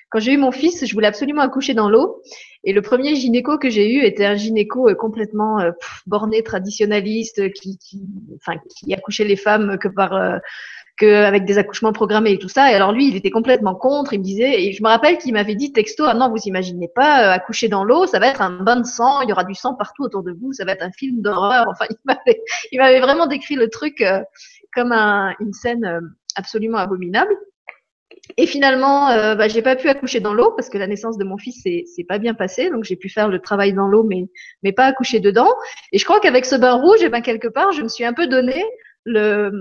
quand j'ai eu mon fils, je voulais absolument accoucher dans l'eau. Et le premier gynéco que j'ai eu était un gynéco complètement euh, borné, traditionnaliste, qui, qui, enfin, qui accouchait les femmes que par euh, que avec des accouchements programmés et tout ça. Et alors lui, il était complètement contre. Il me disait, et je me rappelle qu'il m'avait dit texto, ah non, vous imaginez pas, euh, accoucher dans l'eau, ça va être un bain de sang, il y aura du sang partout autour de vous, ça va être un film d'horreur. Enfin, il m'avait, il m'avait vraiment décrit le truc euh, comme un, une scène euh, absolument abominable. Et finalement, euh, bah, j'ai pas pu accoucher dans l'eau parce que la naissance de mon fils s'est pas bien passée, donc j'ai pu faire le travail dans l'eau, mais mais pas accoucher dedans. Et je crois qu'avec ce bain rouge, et eh ben quelque part, je me suis un peu donné le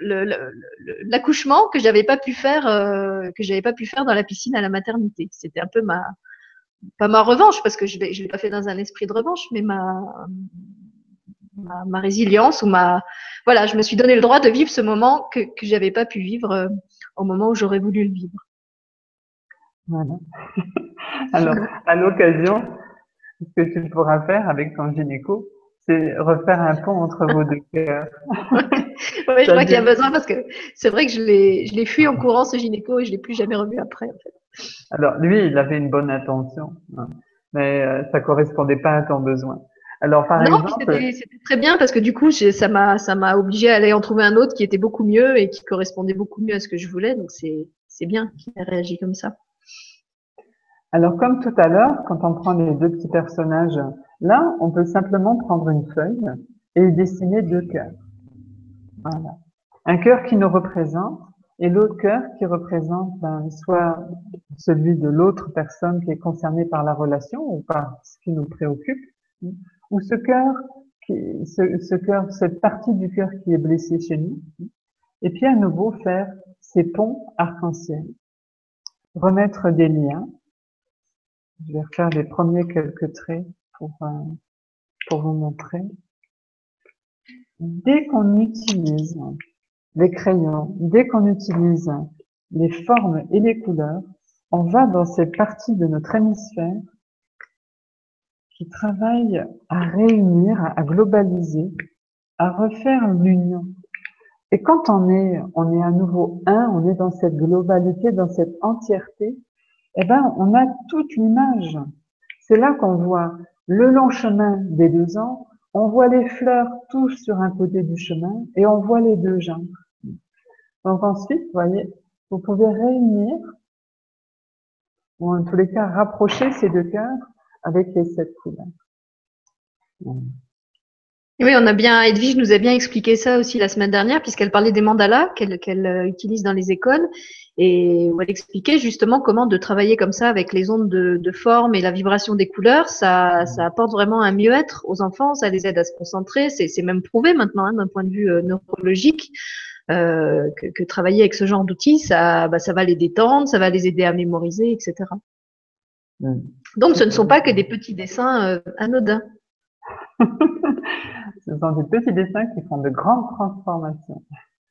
l'accouchement que j'avais pas pu faire euh, que j'avais pas pu faire dans la piscine à la maternité. C'était un peu ma pas ma revanche parce que je l'ai je l'ai pas fait dans un esprit de revanche, mais ma, ma, ma résilience ou ma voilà, je me suis donné le droit de vivre ce moment que que j'avais pas pu vivre euh, au moment où j'aurais voulu le vivre. Voilà. Alors, à l'occasion, ce que tu pourras faire avec ton gynéco, c'est refaire un pont entre vos deux cœurs. oui, je crois qu'il y a besoin parce que c'est vrai que je l'ai, fui en courant ce gynéco et je l'ai plus jamais revu après. En fait. Alors lui, il avait une bonne intention, hein, mais euh, ça correspondait pas à ton besoin. Alors par non, exemple, c'était, c'était très bien parce que du coup, ça m'a, ça m'a obligé à aller en trouver un autre qui était beaucoup mieux et qui correspondait beaucoup mieux à ce que je voulais. Donc c'est, c'est bien qu'il ait réagi comme ça. Alors comme tout à l'heure, quand on prend les deux petits personnages, là, on peut simplement prendre une feuille et dessiner deux cœurs. Voilà. Un cœur qui nous représente et l'autre cœur qui représente ben, soit celui de l'autre personne qui est concernée par la relation ou par ce qui nous préoccupe, ou ce cœur, qui, ce, ce cœur, cette partie du cœur qui est blessée chez nous, et puis à nouveau faire ces ponts arc-en-ciel, remettre des liens. Je vais refaire les premiers quelques traits pour, euh, pour vous montrer. Dès qu'on utilise les crayons, dès qu'on utilise les formes et les couleurs, on va dans cette partie de notre hémisphère qui travaille à réunir, à globaliser, à refaire l'union. Et quand on est, on est à nouveau un, on est dans cette globalité, dans cette entièreté, eh ben, on a toute l'image. C'est là qu'on voit le long chemin des deux ans, on voit les fleurs tous sur un côté du chemin et on voit les deux gens. Donc ensuite, vous voyez, vous pouvez réunir, ou en tous les cas rapprocher ces deux cœurs avec les sept couleurs. Oui, on a bien, Edwige nous a bien expliqué ça aussi la semaine dernière, puisqu'elle parlait des mandalas qu'elle euh, utilise dans les écoles, et où elle expliquait justement comment de travailler comme ça avec les ondes de, de forme et la vibration des couleurs, ça, ça apporte vraiment un mieux-être aux enfants, ça les aide à se concentrer, c'est même prouvé maintenant hein, d'un point de vue euh, neurologique. Euh, que, que, travailler avec ce genre d'outils, ça, bah, ça va les détendre, ça va les aider à mémoriser, etc. Mm. Donc, ce ne sont pas que des petits dessins euh, anodins. ce sont des petits dessins qui font de grandes transformations.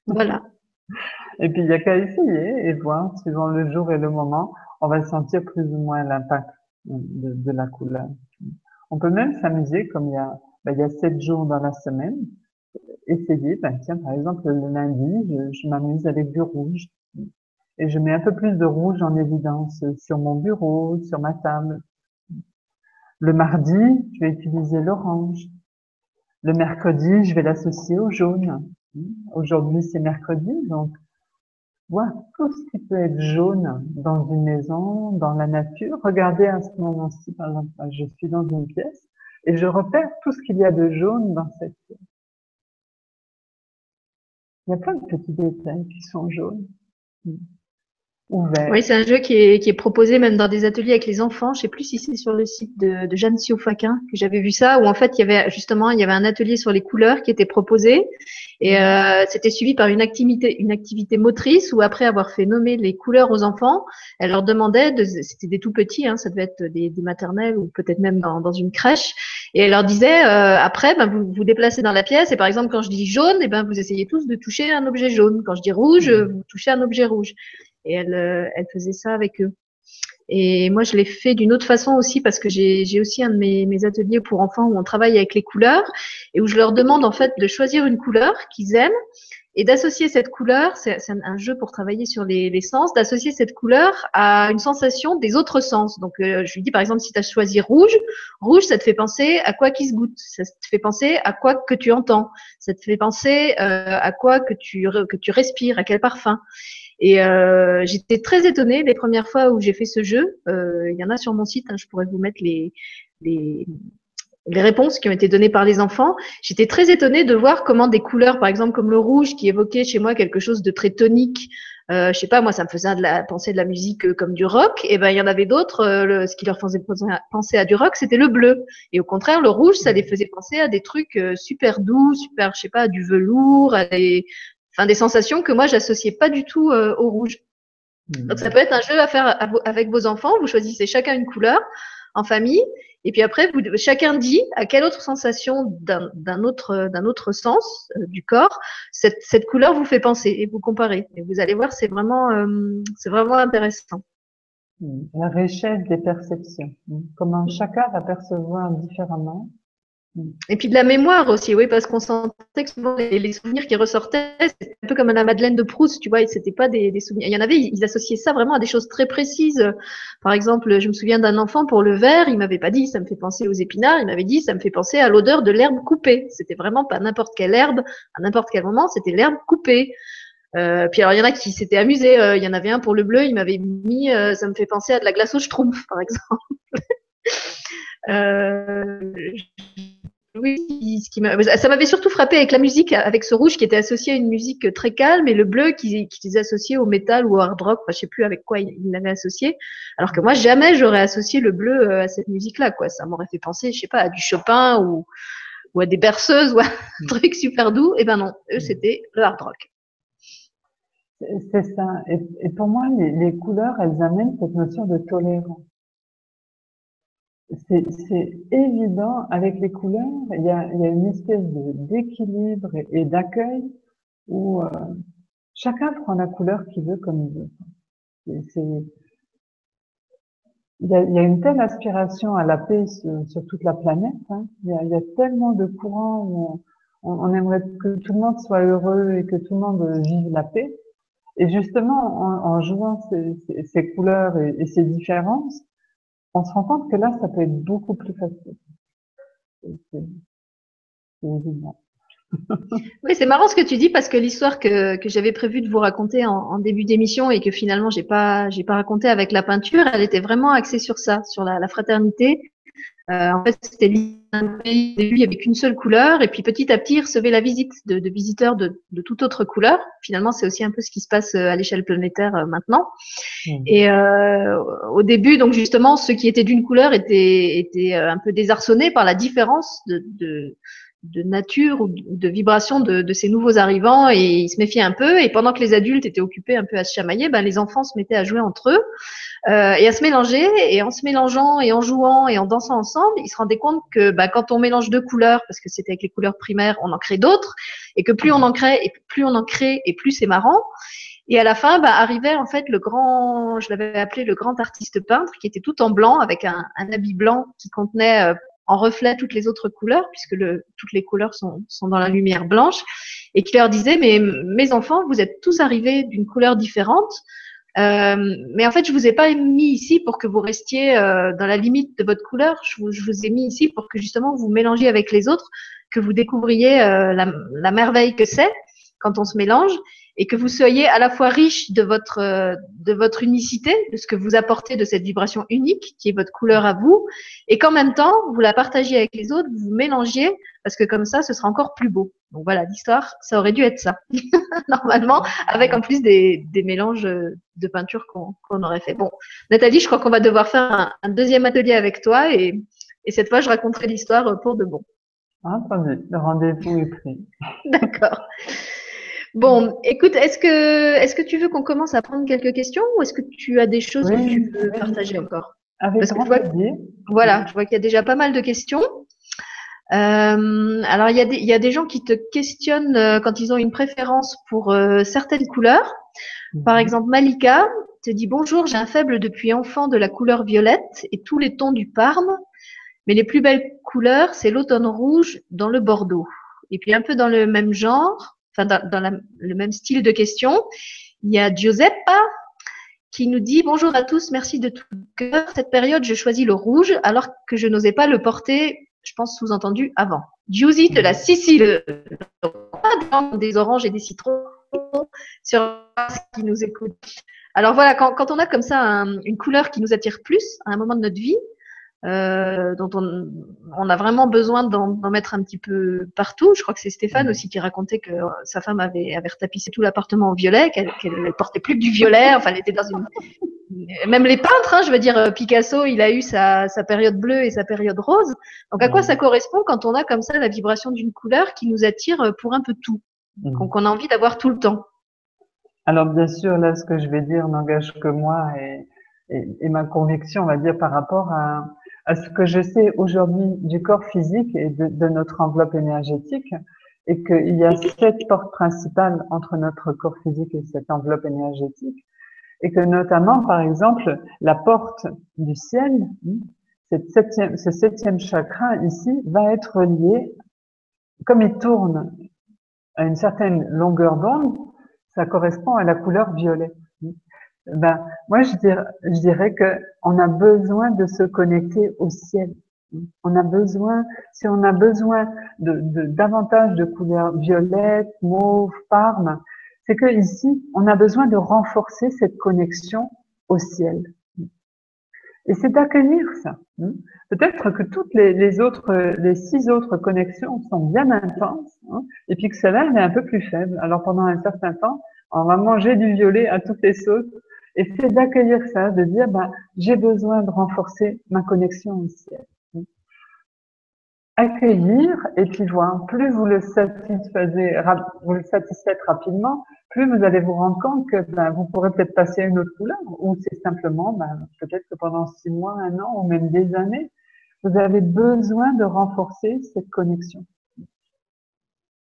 Voilà. Et puis, il n'y a qu'à essayer et voir, suivant le jour et le moment, on va sentir plus ou moins l'impact de, de, la couleur. On peut même s'amuser, comme il y a, ben, il y a sept jours dans la semaine, essayer, ben, tiens, par exemple, le lundi, je, je m'amuse avec du rouge et je mets un peu plus de rouge en évidence sur mon bureau, sur ma table. Le mardi, je vais utiliser l'orange. Le mercredi, je vais l'associer au jaune. Aujourd'hui, c'est mercredi, donc voilà tout ce qui peut être jaune dans une maison, dans la nature. Regardez à ce moment-ci, par exemple, je suis dans une pièce et je repère tout ce qu'il y a de jaune dans cette pièce. Il y a plein de petits détails qui sont jaunes. Oui, c'est un jeu qui est, qui est proposé même dans des ateliers avec les enfants. Je sais plus si c'est sur le site de, de Jeanne Siofaquin que j'avais vu ça, où en fait il y avait justement il y avait un atelier sur les couleurs qui était proposé et euh, c'était suivi par une activité une activité motrice où après avoir fait nommer les couleurs aux enfants, elle leur demandait de c'était des tout petits, hein, ça devait être des, des maternelles ou peut-être même dans, dans une crèche, et elle leur disait euh, après ben, vous vous déplacez dans la pièce et par exemple quand je dis jaune, et eh ben vous essayez tous de toucher un objet jaune. Quand je dis rouge, mmh. vous touchez un objet rouge et elle, euh, elle faisait ça avec eux. Et moi, je l'ai fait d'une autre façon aussi parce que j'ai aussi un de mes, ateliers pour enfants où on travaille avec les couleurs et où je leur demande en fait de choisir une couleur qu'ils aiment et d'associer cette couleur, c'est un jeu pour travailler sur les, les sens, d'associer cette couleur à une sensation des autres sens. Donc, euh, je lui dis par exemple, si tu as choisi rouge, rouge, ça te fait penser à quoi qui se goûte, ça te fait penser à quoi que tu entends, ça te fait penser euh, à quoi que tu, que tu respires, à quel parfum. Et euh, j'étais très étonnée les premières fois où j'ai fait ce jeu. Euh, il y en a sur mon site, hein, je pourrais vous mettre les, les, les réponses qui ont été données par les enfants, j'étais très étonnée de voir comment des couleurs, par exemple comme le rouge, qui évoquait chez moi quelque chose de très tonique, euh, je sais pas, moi, ça me faisait penser de la musique euh, comme du rock. Et ben, il y en avait d'autres. Euh, ce qui leur faisait penser à du rock, c'était le bleu. Et au contraire, le rouge, ça les faisait penser à des trucs euh, super doux, super, je sais pas, du velours, à des, enfin, des sensations que moi, j'associais pas du tout au rouge. Donc, ça mmh. peut être un jeu à faire avec vos enfants. Vous choisissez chacun une couleur en famille et puis après, vous, chacun dit à quelle autre sensation d'un autre, d'un autre sens euh, du corps cette, cette, couleur vous fait penser et vous comparez. Et vous allez voir, c'est vraiment, euh, c'est vraiment intéressant. La richesse des perceptions. Comment chacun va percevoir différemment et puis de la mémoire aussi, oui, parce qu'on sentait que souvent les, souvenirs qui ressortaient, c'était un peu comme la Madeleine de Proust, tu vois, c'était pas des, souvenirs. Il y en avait, ils associaient ça vraiment à des choses très précises. Par exemple, je me souviens d'un enfant pour le verre, il m'avait pas dit ça me fait penser aux épinards, il m'avait dit ça me fait penser à l'odeur de l'herbe coupée. C'était vraiment pas n'importe quelle herbe, à n'importe quel moment, c'était l'herbe coupée. Euh, puis alors il y en a qui s'étaient amusés. Euh, il y en avait un pour le bleu, il m'avait mis, euh, ça me fait penser à de la glace au schtroumpf, par exemple. Oui, ce qui ça m'avait surtout frappé avec la musique, avec ce rouge qui était associé à une musique très calme et le bleu qui, qui les associait au métal ou au hard rock. Enfin, je sais plus avec quoi il l'avait associé. Alors que moi, jamais j'aurais associé le bleu euh, à cette musique-là. Quoi, ça m'aurait fait penser, je sais pas, à du Chopin ou, ou à des berceuses ou à un truc super doux. Et eh ben non, eux mm. c'était le hard rock. C'est ça. Et, pour moi, les, les couleurs, elles amènent cette notion de tolérance c'est évident avec les couleurs, il y a, il y a une espèce d'équilibre et, d'accueil où euh, chacun prend la couleur qu'il veut comme il veut. C'est, il y, a, il y, a, une telle aspiration à la paix sur, toute la planète. Hein. Il, y a, il, y a, tellement de courants où on, on, aimerait que tout le monde soit heureux et que tout le monde vive la paix. Et justement, en, en jouant ces, ces, couleurs et, ces différences, on se rend compte que là, ça peut être beaucoup plus facile. Oui, c'est marrant ce que tu dis parce que l'histoire que, j'avais prévu de vous raconter en, début d'émission et que finalement j'ai pas pas raconté avec la peinture, elle était vraiment axée sur ça, sur la fraternité euh, en fait, c'était pays il n'y avait qu'une seule couleur, et puis petit à petit, il recevait la visite de, de visiteurs de, de, toute autre couleur. Finalement, c'est aussi un peu ce qui se passe euh, à l'échelle planétaire euh, maintenant. Mmh. Et euh, au début, donc justement, ceux qui étaient d'une couleur étaient, étaient un peu désarçonnés par la différence de, de de nature ou de vibration de, de, ces nouveaux arrivants et ils se méfiaient un peu. Et pendant que les adultes étaient occupés un peu à se chamailler, ben, les enfants se mettaient à jouer entre eux euh, et à se mélanger. Et en se mélangeant et en jouant et en dansant ensemble, ils se rendaient compte que ben, quand on mélange deux couleurs, parce que c'était avec les couleurs primaires, on en crée d'autres, et que plus on en crée et plus on en crée et plus c'est marrant. Et à la fin, bah, arrivait en fait le grand, je l'avais appelé le grand artiste peintre, qui était tout en blanc avec un, un habit blanc qui contenait euh, en reflet toutes les autres couleurs, puisque le, toutes les couleurs sont, sont, dans la lumière blanche, et qui leur disait, mais mes enfants, vous êtes tous arrivés d'une couleur différente, euh, mais en fait, je vous ai pas mis ici pour que vous restiez euh, dans la limite de votre couleur, je vous, je vous, ai mis ici pour que justement vous mélangiez avec les autres, que vous découvriez euh, la, la merveille que c'est quand on se mélange, et que vous soyez à la fois riche de votre de votre unicité, de ce que vous apportez de cette vibration unique qui est votre couleur à vous, et qu'en même temps vous la partagiez avec les autres, vous vous mélangiez parce que comme ça ce sera encore plus beau. Donc voilà, l'histoire, ça aurait dû être ça normalement, avec en plus des, des mélanges de peinture qu'on aurait fait. Bon, Nathalie, je crois qu'on va devoir faire un, un, deuxième atelier avec toi et, et cette fois je raconterai l'histoire pour de bon. Attendez, le rendez-vous est pris. D'accord. Bon, écoute, est-ce que, est-ce que tu veux qu'on commence à prendre quelques questions ou est-ce que tu as des choses que tu veux partager encore? Avec Parce que vois, Voilà, je vois qu'il y a déjà pas mal de questions. Euh, alors, il y, a des, il y a des gens qui te questionnent euh, quand ils ont une préférence pour euh, certaines couleurs. Par mhm. exemple, Malika te dit bonjour, j'ai un faible depuis enfant de la couleur violette et tous les tons du Parme, mais les plus belles couleurs, c'est l'automne rouge dans le Bordeaux. Et puis un peu dans le même genre, dans, le même style de question. Il y a Giuseppa qui nous dit bonjour à tous, merci de tout cœur. Cette période, je choisis le rouge alors que je n'osais pas le porter, je pense sous-entendu avant. Giusy de la Sicile, des oranges et des citrons sur ce qui nous écoute. Alors voilà, quand, on a comme ça une couleur qui nous attire plus à un moment de notre vie, euh, dont on, on, a vraiment besoin d'en mettre un petit peu partout. Je crois que c'est Stéphane mmh. aussi qui racontait que sa femme avait, avait retapissé tout l'appartement en violet, qu'elle ne portait plus que du violet. Enfin, elle était dans une. Même les peintres, hein, je veux dire, Picasso, il a eu sa, sa période bleue et sa période rose. Donc, à quoi mmh. ça correspond quand on a comme ça la vibration d'une couleur qui nous attire pour un peu tout, qu'on a envie d'avoir tout le temps Alors, bien sûr, là, ce que je vais dire n'engage que moi et, et, et ma conviction, on va dire, par rapport à, à ce que je sais aujourd'hui du corps physique et de, notre enveloppe énergétique, et qu'il y a sept portes principales entre notre corps physique et cette enveloppe énergétique, et que notamment, par exemple, la porte du ciel, ce septième chakra ici, va être relié, comme il tourne à une certaine longueur d'onde, ça correspond à la couleur violet ben, moi, je dirais, je dirais que on a besoin de se connecter au ciel. On a besoin, si on a besoin de, de davantage de couleurs violettes, mauve, parme, c'est que ici, on a besoin de renforcer cette connexion au ciel. Et c'est d'accueillir ça. Peut-être que toutes les, autres, les six autres connexions sont bien intenses, hein, et puis que celle-là, elle est un peu plus faible. Alors pendant un certain temps, on va manger du violet à toutes les sauces et c'est d'accueillir ça, de dire, bah, j'ai besoin de renforcer ma connexion au ciel. Accueillir et puis voir, plus vous le satisfaites, rapidement, plus vous allez vous rendre compte que ben, vous pourrez peut-être passer à une autre couleur, ou c'est simplement, ben, peut-être que pendant six mois, un an, ou même des années, vous avez besoin de renforcer cette connexion.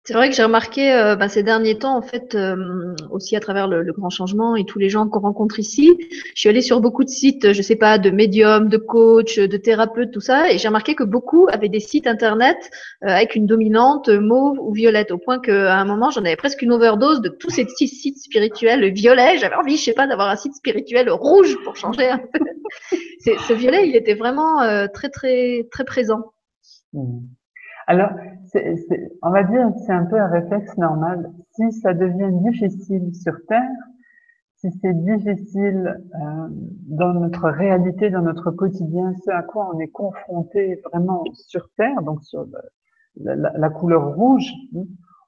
C'est vrai que j'ai remarqué euh, bah, ces derniers temps, en fait, euh, aussi à travers le, grand changement et tous les gens qu'on rencontre ici, je suis allée sur beaucoup de sites, je sais pas, de médiums, de coachs, de thérapeutes, tout ça, et j'ai remarqué que beaucoup avaient des sites internet euh, avec une dominante mauve ou violette, au point qu'à un moment, j'en avais presque une overdose de tous ces sites spirituels violets. J'avais envie, je sais pas, d'avoir un site spirituel rouge pour changer un peu. ce violet, il était vraiment très, très, très présent. Mmh. Alors, on va dire que c'est un peu un réflexe normal. Si ça devient difficile sur Terre, si c'est difficile euh, dans notre réalité, dans notre quotidien, ce à quoi on est confronté vraiment sur Terre, donc sur la, la couleur rouge,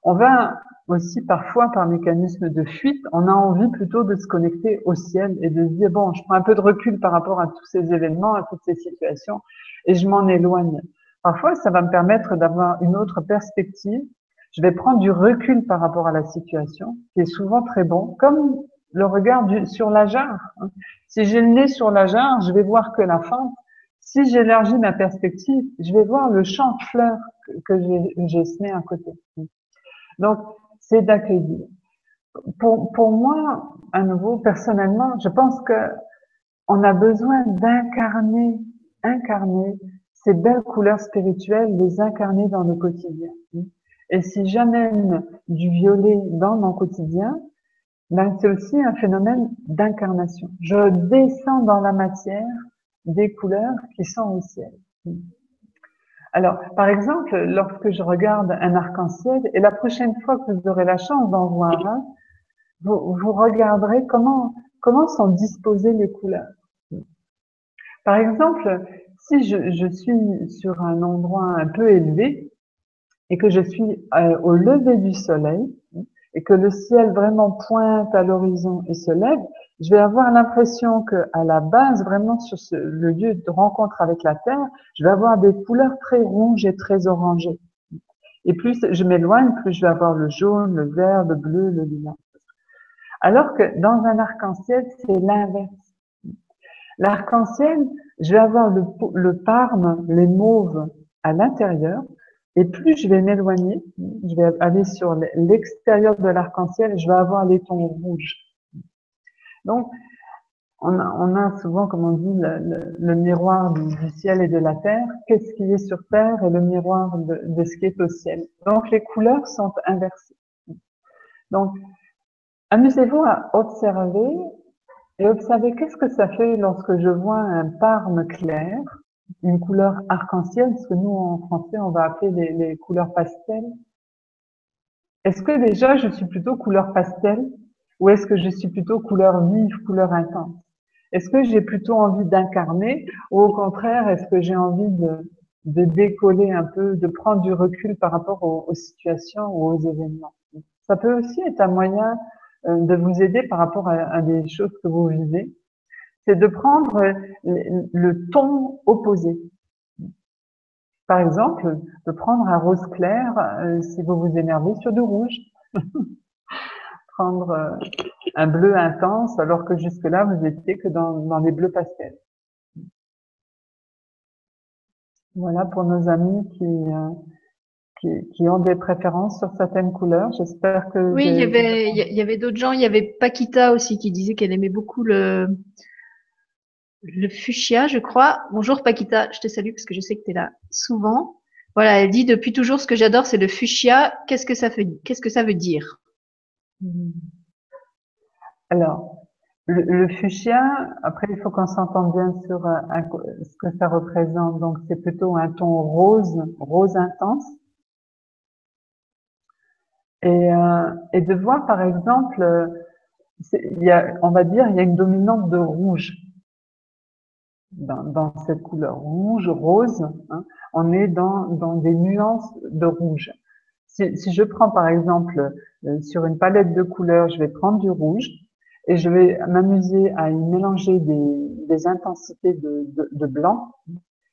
on va aussi parfois par mécanisme de fuite, on a envie plutôt de se connecter au ciel et de se dire bon, je prends un peu de recul par rapport à tous ces événements, à toutes ces situations, et je m'en éloigne. Parfois, ça va me permettre d'avoir une autre perspective. Je vais prendre du recul par rapport à la situation, qui est souvent très bon, comme le regard du, sur la jarre. Hein. Si j'ai le nez sur la jarre, je vais voir que la fente. Si j'élargis ma perspective, je vais voir le champ de fleurs que, j'ai semé à côté. Donc, c'est d'accueillir. Pour, pour moi, à nouveau, personnellement, je pense que on a besoin d'incarner, incarner ces belles couleurs spirituelles, les incarner dans le quotidien. Et si j'amène du violet dans mon quotidien, ben c'est aussi un phénomène d'incarnation. Je descends dans la matière des couleurs qui sont au ciel. Alors, par exemple, lorsque je regarde un arc-en-ciel, et la prochaine fois que vous aurez la chance d'en voir un, vous, vous regarderez comment, comment sont disposées les couleurs. Par exemple, si je, suis sur un endroit un peu élevé et que je suis euh, au lever du soleil et que le ciel vraiment pointe à l'horizon et se lève, je vais avoir l'impression que à la base, vraiment sur le lieu de rencontre avec la terre, je vais avoir des couleurs très rouges et très orangées. Et plus je m'éloigne, plus je vais avoir le jaune, le vert, le bleu, le lilas. Alors que dans un arc-en-ciel, c'est l'inverse. L'arc-en-ciel, je vais avoir le, parme, les mauves à l'intérieur, et plus je vais m'éloigner, je vais aller sur l'extérieur de l'arc-en-ciel, je vais avoir les tons rouges. Donc, on a, souvent, comme on dit, le, miroir du, ciel et de la terre. Qu'est-ce qui est sur terre et le miroir de ce qui est au ciel? Donc, les couleurs sont inversées. Donc, amusez-vous à observer et observez qu'est-ce que ça fait lorsque je vois un parme clair, une couleur arc-en-ciel, ce que nous en français on va appeler les, couleurs pastel? Est-ce que déjà je suis plutôt couleur pastel? Ou est-ce que je suis plutôt couleur vive, couleur intense? Est-ce que j'ai plutôt envie d'incarner? Ou au contraire, est-ce que j'ai envie de, décoller un peu, de prendre du recul par rapport aux, situations ou aux événements? Ça peut aussi être un moyen de vous aider par rapport à, des choses que vous vivez. C'est de prendre le ton opposé. Par exemple, de prendre un rose clair euh, si vous vous énervez sur du rouge. prendre euh, un bleu intense alors que jusque-là, vous étiez que dans, dans les bleus pastels. Voilà pour nos amis qui, euh, qui, qui, ont des préférences sur certaines couleurs. J'espère que... Oui, il y avait, il y avait d'autres gens. Il y avait Paquita aussi qui disait qu'elle aimait beaucoup le, le fuchsia, je crois. Bonjour Paquita, je te salue parce que je sais que tu es là souvent. Voilà, elle dit depuis toujours ce que j'adore c'est le fuchsia. Qu'est-ce que ça fait Qu'est-ce que ça veut dire? Alors, le, fuchsia, après il faut qu'on s'entende bien sur euh, ce que ça représente. Donc c'est plutôt un ton rose, rose intense. Et, euh, et de voir par exemple, il y a, on va dire, il y a une dominante de rouge dans, cette couleur rouge, rose, hein, on est dans, dans des nuances de rouge. Si, si je prends par exemple euh, sur une palette de couleurs, je vais prendre du rouge et je vais m'amuser à y mélanger des, des intensités de, de, de, blanc,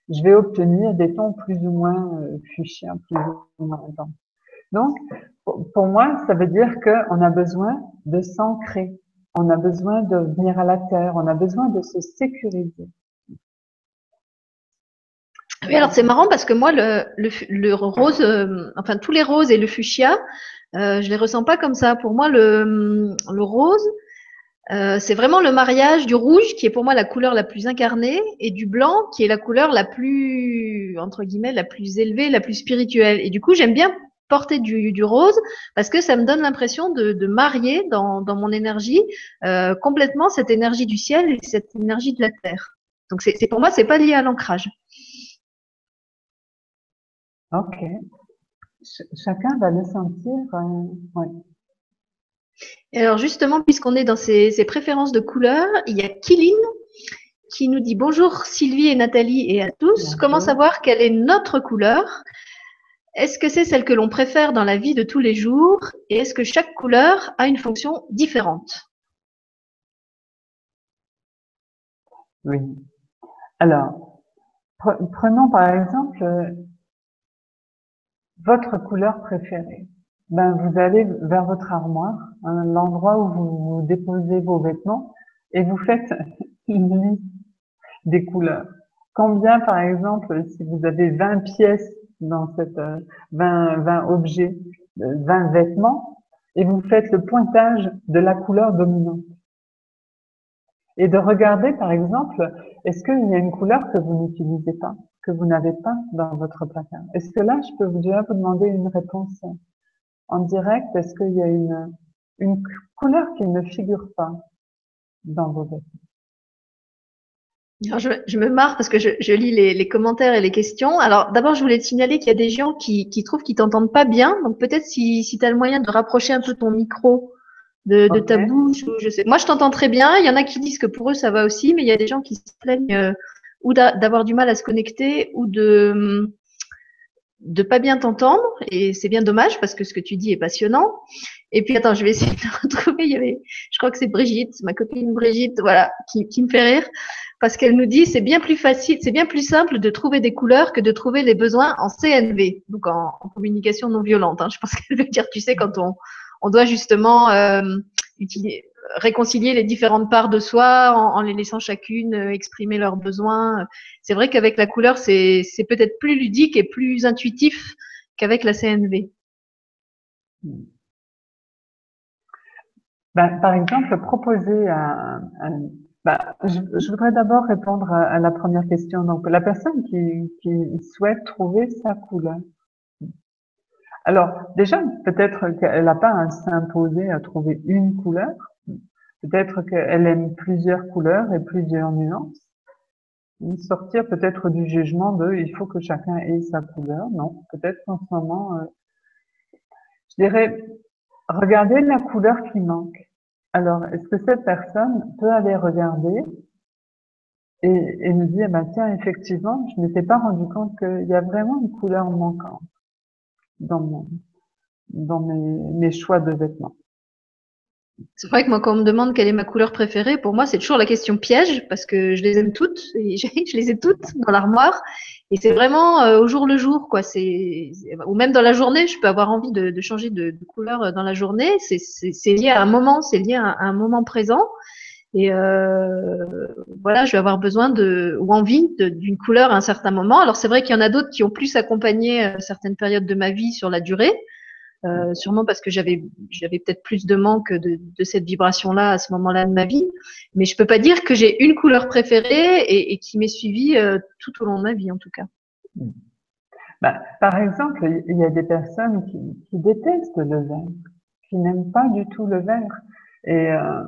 je vais obtenir des tons plus ou moins euh, fuchsia, plus ou moins blancs. Donc, pour moi, ça veut dire qu'on a besoin de s'ancrer, on a besoin de venir à la terre, on a besoin de se sécuriser. Oui, alors c'est marrant parce que moi, le, rose, euh, enfin tous les roses et le fuchsia, euh, je les ressens pas comme ça. Pour moi, le, le rose, euh, c'est vraiment le mariage du rouge qui est pour moi la couleur la plus incarnée et du blanc qui est la couleur la plus entre guillemets la plus élevée, la plus spirituelle. Et du coup, j'aime bien porter du, du, rose parce que ça me donne l'impression de, de marier dans, dans mon énergie euh, complètement cette énergie du ciel et cette énergie de la terre. Donc c'est pour moi c'est pas lié à l'ancrage. Ok. chacun va le sentir. Euh, Et alors justement, puisqu'on est dans ces, préférences de couleurs, il y a Kiline qui nous dit bonjour Sylvie et Nathalie et à tous. Comment savoir quelle est notre couleur? Est-ce que c'est celle que l'on préfère dans la vie de tous les jours Et est-ce que chaque couleur a une fonction différente? Oui. Alors, prenons par exemple euh, votre couleur préférée. Ben, vous allez vers votre armoire, hein, l'endroit où vous, déposez vos vêtements, et vous faites une liste des couleurs. Combien, par exemple, si vous avez 20 pièces dans cette 20, euh, 20 objets, 20 euh, vêtements, et vous faites le pointage de la couleur dominante. Et de regarder, par exemple, est-ce qu'il y a une couleur que vous n'utilisez pas que vous n'avez pas dans votre placard? Est-ce que là, je peux déjà vous demander une réponse en direct? Est-ce qu'il y a une, une couleur qui ne figure pas dans vos vêtements? Je, je, me marre parce que je, je lis les, les, commentaires et les questions. Alors d'abord, je voulais te signaler qu'il y a des gens qui, qui trouvent qu'ils t'entendent pas bien. Donc peut-être si, si tu as le moyen de rapprocher un peu ton micro de, de ta bouche, ou je sais. Moi, je t'entends très bien. Il y en a qui disent que pour eux, ça va aussi, mais il y a des gens qui se plaignent euh, ou d'avoir du mal à se connecter ou de de pas bien t'entendre et c'est bien dommage parce que ce que tu dis est passionnant. Et puis attends, je vais essayer de retrouver. Il y avait, je crois que c'est Brigitte, ma copine Brigitte, voilà, qui, qui me fait rire parce qu'elle nous dit c'est bien plus facile, c'est bien plus simple de trouver des couleurs que de trouver les besoins en CNV, donc en, communication non violente. Hein. Je pense qu'elle veut dire, tu sais, quand on on doit justement euh, utiliser, réconcilier les différentes parts de soi en, les laissant chacune euh, exprimer leurs besoins. C'est vrai qu'avec la couleur, c'est peut-être plus ludique et plus intuitif qu'avec la CNV. Ben, par exemple, proposer un, ben, je, voudrais d'abord répondre à, la première question. Donc, la personne qui, qui souhaite trouver sa couleur. Alors, déjà, peut-être qu'elle n'a pas à s'imposer à trouver une couleur, Peut-être qu'elle aime plusieurs couleurs et plusieurs nuances. Sortir peut-être du jugement de il faut que chacun ait sa couleur. Non, peut-être qu'en ce moment, euh, je dirais, regardez la couleur qui manque. Alors, est-ce que cette personne peut aller regarder et, et me dire, bah, tiens, effectivement, je m'étais pas rendu compte qu'il y a vraiment une couleur manquante dans mon, dans mes, mes choix de vêtements. C'est vrai que moi, quand on me demande quelle est ma couleur préférée, pour moi, c'est toujours la question piège parce que je les aime toutes et je les ai toutes dans l'armoire. Et c'est vraiment euh, au jour le jour, quoi. C'est ou même dans la journée, je peux avoir envie de, de changer de, couleur euh, dans la journée. C'est lié à un moment, c'est lié à, un moment présent. Et euh, voilà, je vais avoir besoin de ou envie d'une couleur à un certain moment. Alors c'est vrai qu'il y en a d'autres qui ont plus accompagné euh, certaines périodes de ma vie sur la durée. Euh, sûrement parce que j'avais j'avais peut-être plus de manque de, de cette vibration-là à ce moment-là de ma vie. Mais je peux pas dire que j'ai une couleur préférée et, et qui m'est suivie euh, tout au long de ma vie en tout cas. Bah, par exemple, il y a des personnes qui, qui détestent le vert, qui n'aiment pas du tout le vert. Et, euh,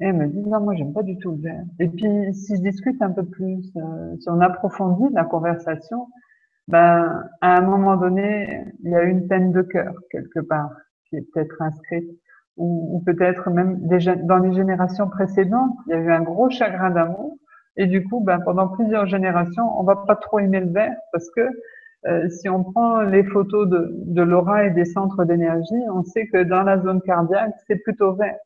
et elles me disent non, moi j'aime pas du tout le vert. Et puis si je discute un peu plus, euh, si on approfondit la conversation, ben, à un moment donné, il y a une peine de cœur quelque part qui est peut-être inscrite, ou, peut-être même déjà dans les générations précédentes, il y a eu un gros chagrin d'amour, et du coup, ben, pendant plusieurs générations, on va pas trop aimer le vert parce que euh, si on prend les photos de, de l'aura et des centres d'énergie, on sait que dans la zone cardiaque, c'est plutôt vert.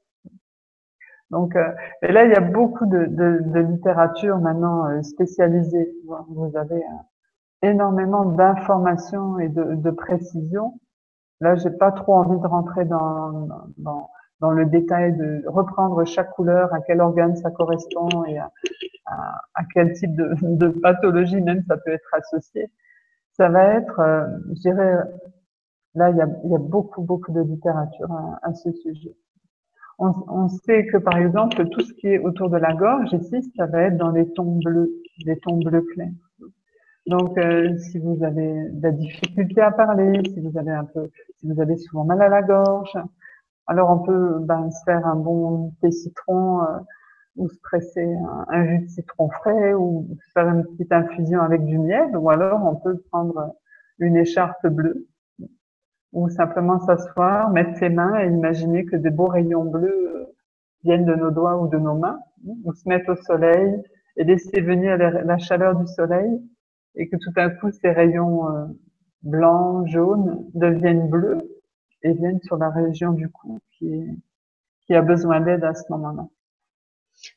Donc, euh, et là, il y a beaucoup de, de, de littérature maintenant euh, spécialisée. Vous avez énormément d'informations et de, de précisions. Là, j'ai pas trop envie de rentrer dans, dans, dans, le détail de reprendre chaque couleur, à quel organe ça correspond et à, à, quel type de, de, pathologie même ça peut être associé. Ça va être, euh, je dirais, là, il y a, y a beaucoup, beaucoup de littérature à, à ce sujet. On, on, sait que, par exemple, tout ce qui est autour de la gorge, ici, ça va être dans les tons bleus, les tons bleus clairs. Donc, euh, si vous avez de la difficulté à parler, si vous avez un peu, si vous avez souvent mal à la gorge, alors on peut ben, se faire un bon thé citron euh, ou se presser un, jus de citron frais ou faire une petite infusion avec du miel, ou alors on peut prendre une écharpe bleue ou simplement s'asseoir, mettre ses mains et imaginer que des beaux rayons bleus euh, viennent de nos doigts ou de nos mains, ou se mettre au soleil et laisser venir la chaleur du soleil et que tout à coup ces rayons euh, blancs, jaunes deviennent bleus et viennent sur la région du cou qui, est, qui a besoin d'aide à ce moment-là.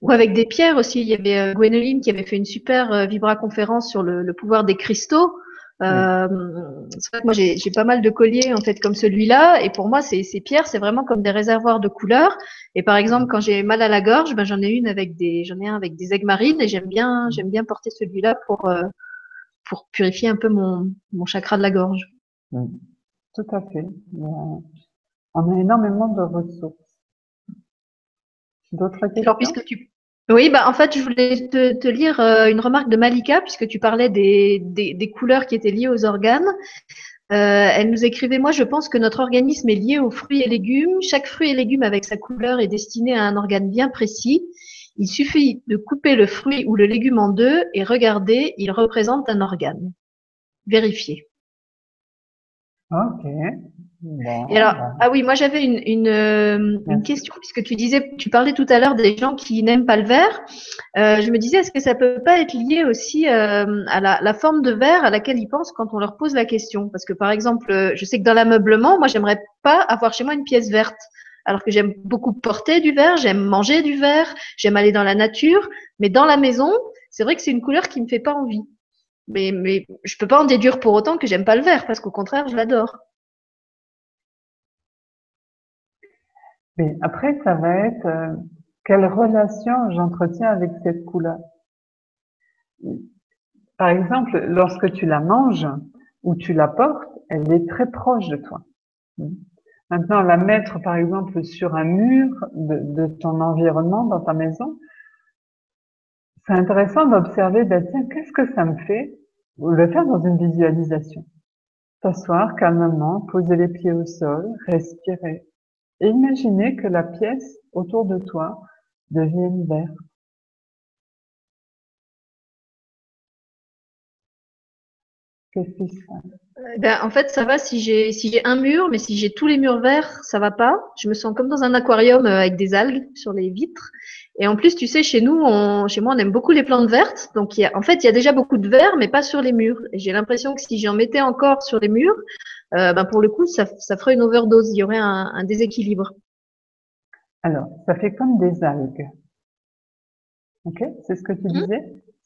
Ou avec des pierres aussi. Il y avait euh, Gwénoline qui avait fait une super euh, vibra conférence sur le, le pouvoir des cristaux. Euh, c'est vrai que moi j'ai pas mal de colliers en fait comme celui-là et pour moi ces, ces pierres c'est vraiment comme des réservoirs de couleurs et par exemple quand j'ai mal à la gorge ben j'en ai une avec des j'en ai un avec des aigues marines et j'aime bien j'aime bien porter celui-là pour euh, pour purifier un peu mon, mon chakra de la gorge. Mm. Tout à fait. On a énormément de ressources. D'autres questions? Alors, puisque tu... Oui, bah, en fait, je voulais te, te lire euh, une remarque de Malika, puisque tu parlais des, des, des couleurs qui étaient liées aux organes. Euh, elle nous écrivait, moi je pense que notre organisme est lié aux fruits et légumes. Chaque fruit et légume avec sa couleur est destiné à un organe bien précis. Il suffit de couper le fruit ou le légume en deux et regardez, il représente un organe. Vérifiez. Ok. et alors, ah oui, moi j'avais une, une, euh, une, question puisque tu disais, tu parlais tout à l'heure des gens qui n'aiment pas le verre. Euh, je me disais, est-ce que ça peut pas être lié aussi euh, à la, la, forme de verre à laquelle ils pensent quand on leur pose la question? Parce que par exemple, je sais que dans l'ameublement, moi j'aimerais pas avoir chez moi une pièce verte alors que j'aime beaucoup porter du verre, j'aime manger du verre, j'aime aller dans la nature, mais dans la maison, c'est vrai que c'est une couleur qui me fait pas envie. Mais, mais je peux pas en déduire pour autant que j'aime pas le vert, parce qu'au contraire, je l'adore. Mais après, ça va être euh, quelle relation j'entretiens avec cette couleur? Par exemple, lorsque tu la manges ou tu la portes, elle est très proche de toi. Maintenant, la mettre, par exemple, sur un mur de, ton environnement, dans ta maison, c'est intéressant d'observer, ben, tiens, qu'est-ce que ça me fait Ou le faire dans une visualisation. S'asseoir calmement, poser les pieds au sol, respirer. Et imaginer que la pièce autour de toi devienne verte. Qu'est-ce qui se passe ben, en fait, ça va si j'ai si j'ai un mur, mais si j'ai tous les murs verts, ça va pas. Je me sens comme dans un aquarium euh, avec des algues sur les vitres. Et en plus, tu sais, chez nous, on, chez moi, on aime beaucoup les plantes vertes. Donc, il y a, en fait, il y a déjà beaucoup de vert, mais pas sur les murs. Et j'ai l'impression que si j'en mettais encore sur les murs, euh, ben pour le coup, ça, ça ferait une overdose. Il y aurait un, un déséquilibre. Alors, ça fait comme des algues. Ok, c'est ce que tu Hmm. disais?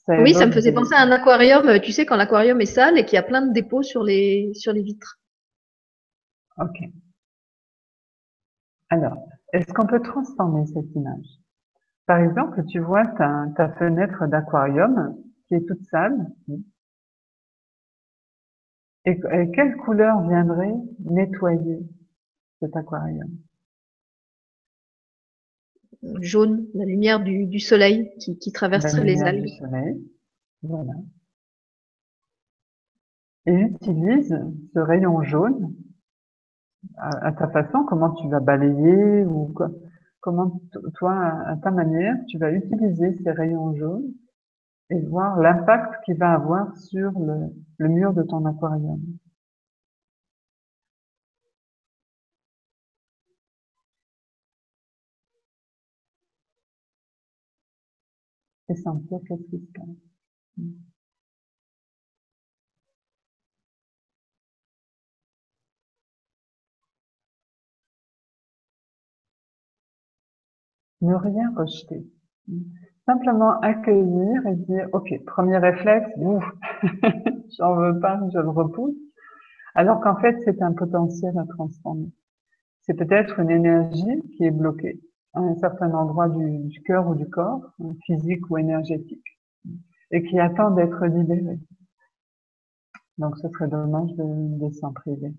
Oui, ça me faisait penser à un aquarium. euh, Tu sais, quand l'aquarium est sale et qu'il y a plein de dépôts sur les sur les vitres. Ok. Alors, est-ce qu'on peut transformer cette image? Par exemple, tu vois ta, ta fenêtre d'aquarium qui est toute sale. Et, et quelle couleur viendrait nettoyer cet aquarium? Jaune, la lumière du, du soleil qui, traverserait les algues. du soleil. Voilà. Et utilise ce rayon jaune à, à ta façon, comment tu vas balayer ou quoi- comment toi, à ta manière, tu vas utiliser ces rayons jaunes et voir l'impact qu'il va avoir sur le, le mur de ton aquarium? Et sentir se passe. Ne rien rejeter. Simplement accueillir et dire, OK, premier réflexe, ouf, j'en veux pas, je le repousse. Alors qu'en fait, c'est un potentiel à transformer. C'est peut-être une énergie qui est bloquée à un certain endroit du, du cœur ou du corps, hein, physique ou énergétique, et qui attend d'être libérée. Donc, ce serait dommage de, de s'en priver.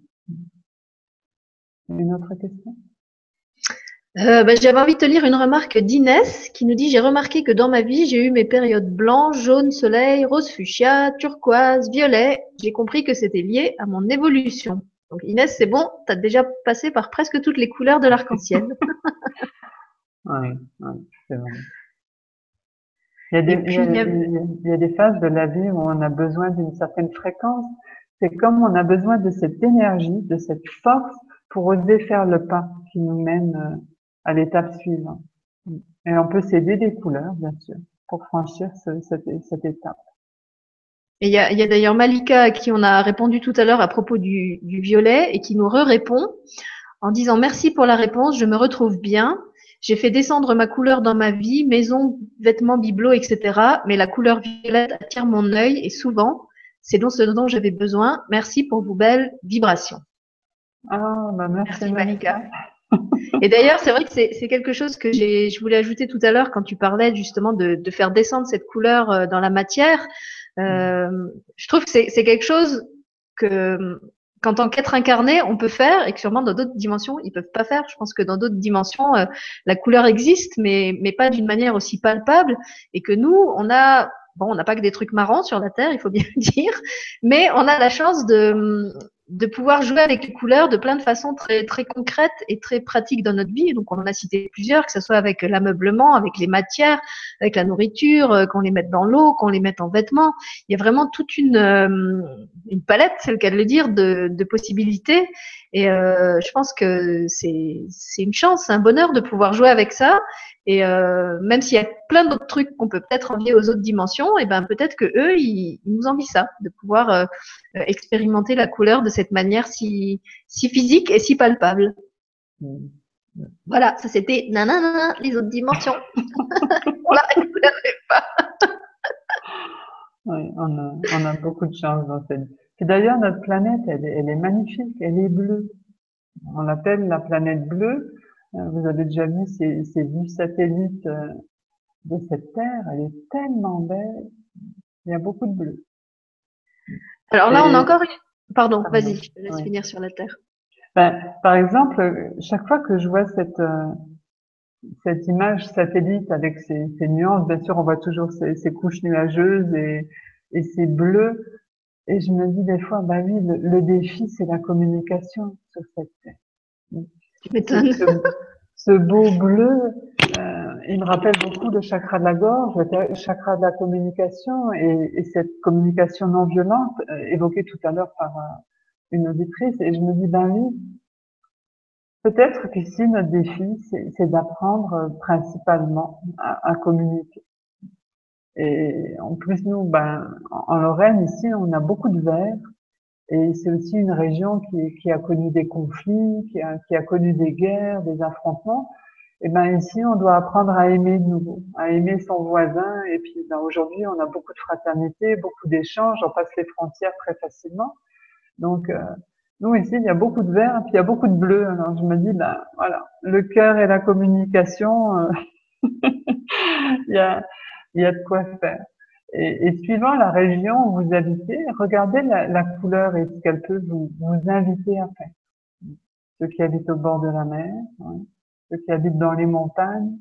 Une autre question? Euh, bah, J'avais envie de te lire une remarque d'Inès qui nous dit J'ai remarqué que dans ma vie, j'ai eu mes périodes blanc, jaune, soleil, rose fuchsia, turquoise, violet. J'ai compris que c'était lié à mon évolution. Donc Inès, c'est bon, tu as déjà passé par presque toutes les couleurs de l'arc-en-ciel. Oui, oui, c'est vrai. Il y, a des, Et puis, il, y a, il y a- il y a- il y a des phases de la vie où on a besoin d'une certaine fréquence. C'est comme on a besoin de cette énergie, de cette force pour oser faire le pas qui nous mène euh, à l'étape suivante. Et on peut s'aider des couleurs, bien sûr, pour franchir ce- cette, cette étape. Et il y a, il y a d'ailleurs Malika à qui on a répondu tout à l'heure à propos du, du violet et qui nous re-répond en disant merci pour la réponse, je me retrouve bien. J'ai fait descendre ma couleur dans ma vie, maison, vêtements, bibelots, etc. Mais la couleur violette attire mon œil et souvent, c'est donc ce dont j'avais besoin. Merci pour vos belles vibrations. Ah, bah merci, Merci Malika. Et d'ailleurs, c'est vrai que c'est quelque chose que j'ai, je voulais ajouter tout à l'heure quand tu parlais justement de, de faire descendre cette couleur euh, dans la matière. Euh, je trouve que c'est quelque chose que qu'en tant qu'être incarné, on peut faire et que sûrement dans d'autres dimensions, ils peuvent pas faire. Je pense que dans d'autres dimensions, euh, la couleur existe, mais, mais pas d'une manière aussi palpable et que nous, on a, bon, on n'a pas que des trucs marrants sur la Terre, il faut bien le dire, mais on a la chance de, de pouvoir jouer avec les couleurs de plein de façons très, très concrètes et très pratiques dans notre vie. Donc, on en a cité plusieurs, que ce soit avec l'ameublement, avec les matières, avec la nourriture, euh, qu'on les mette dans l'eau, qu'on les mette en vêtements. Il y a vraiment toute une, euh, une palette, c'est le cas de le dire, de, de possibilités. Et euh, je pense que c'est une chance, c'est un bonheur de pouvoir jouer avec ça. Et euh, même s'il y a plein d'autres trucs qu'on peut peut-être envier aux autres dimensions, et ben peut-être que eux, ils, ils nous envient ça, de pouvoir euh, euh, expérimenter la couleur de cette manière si, si physique et si palpable. Voilà, ça c'était nanana, les autres dimensions. voilà, vous pas. Oui, on a, on a beaucoup de chance dans cette vie. Puis d'ailleurs, notre planète, elle, est- elle est magnifique, elle est bleue. On l'appelle la planète bleue. Euh, Vous avez déjà vu ces, ces vues satellites euh, de cette Terre, elle est tellement belle. Il y a beaucoup de bleu. Alors là, on a encore une... Pardon, Pardon, vas-y, je te laisse finir sur la Terre. Ben, par exemple, chaque fois que je vois cette, euh, cette image satellite avec ces nuances, bien sûr, on voit toujours ces, ces couches nuageuses et, et ces bleus. Et je me dis des fois, bah oui, le, le défi, c'est la communication sur cette terre. Tu m'étonnes. Ce, ce beau bleu, euh, il me rappelle beaucoup le chakra de la gorge, le chakra de la communication et, et cette communication non violente euh, évoquée tout à l'heure par euh, une auditrice. Et je me dis, ben oui, peut-être qu'ici notre défi, c'est d'apprendre principalement à, à, communiquer. Et en plus, nous, ben, en Lorraine, ici, on a beaucoup de verre. Et c'est aussi une région qui, qui, a connu des conflits, qui a, qui a connu des guerres, des affrontements. Et ben ici, on doit apprendre à aimer de nouveau, à aimer son voisin. Et puis ben, aujourd'hui, on a beaucoup de fraternité, beaucoup d'échanges, on passe les frontières très facilement. Donc euh, nous ici, il y a beaucoup de vert, puis il y a beaucoup de bleu. Alors je me dis, ben voilà, le cœur et la communication, euh, il y a il y a de quoi faire. Et, suivant la région où vous habitez, regardez la, couleur et ce qu'elle peut vous, inviter à faire. Ceux qui habitent au bord de la mer, hein ceux qui habitent dans les montagnes,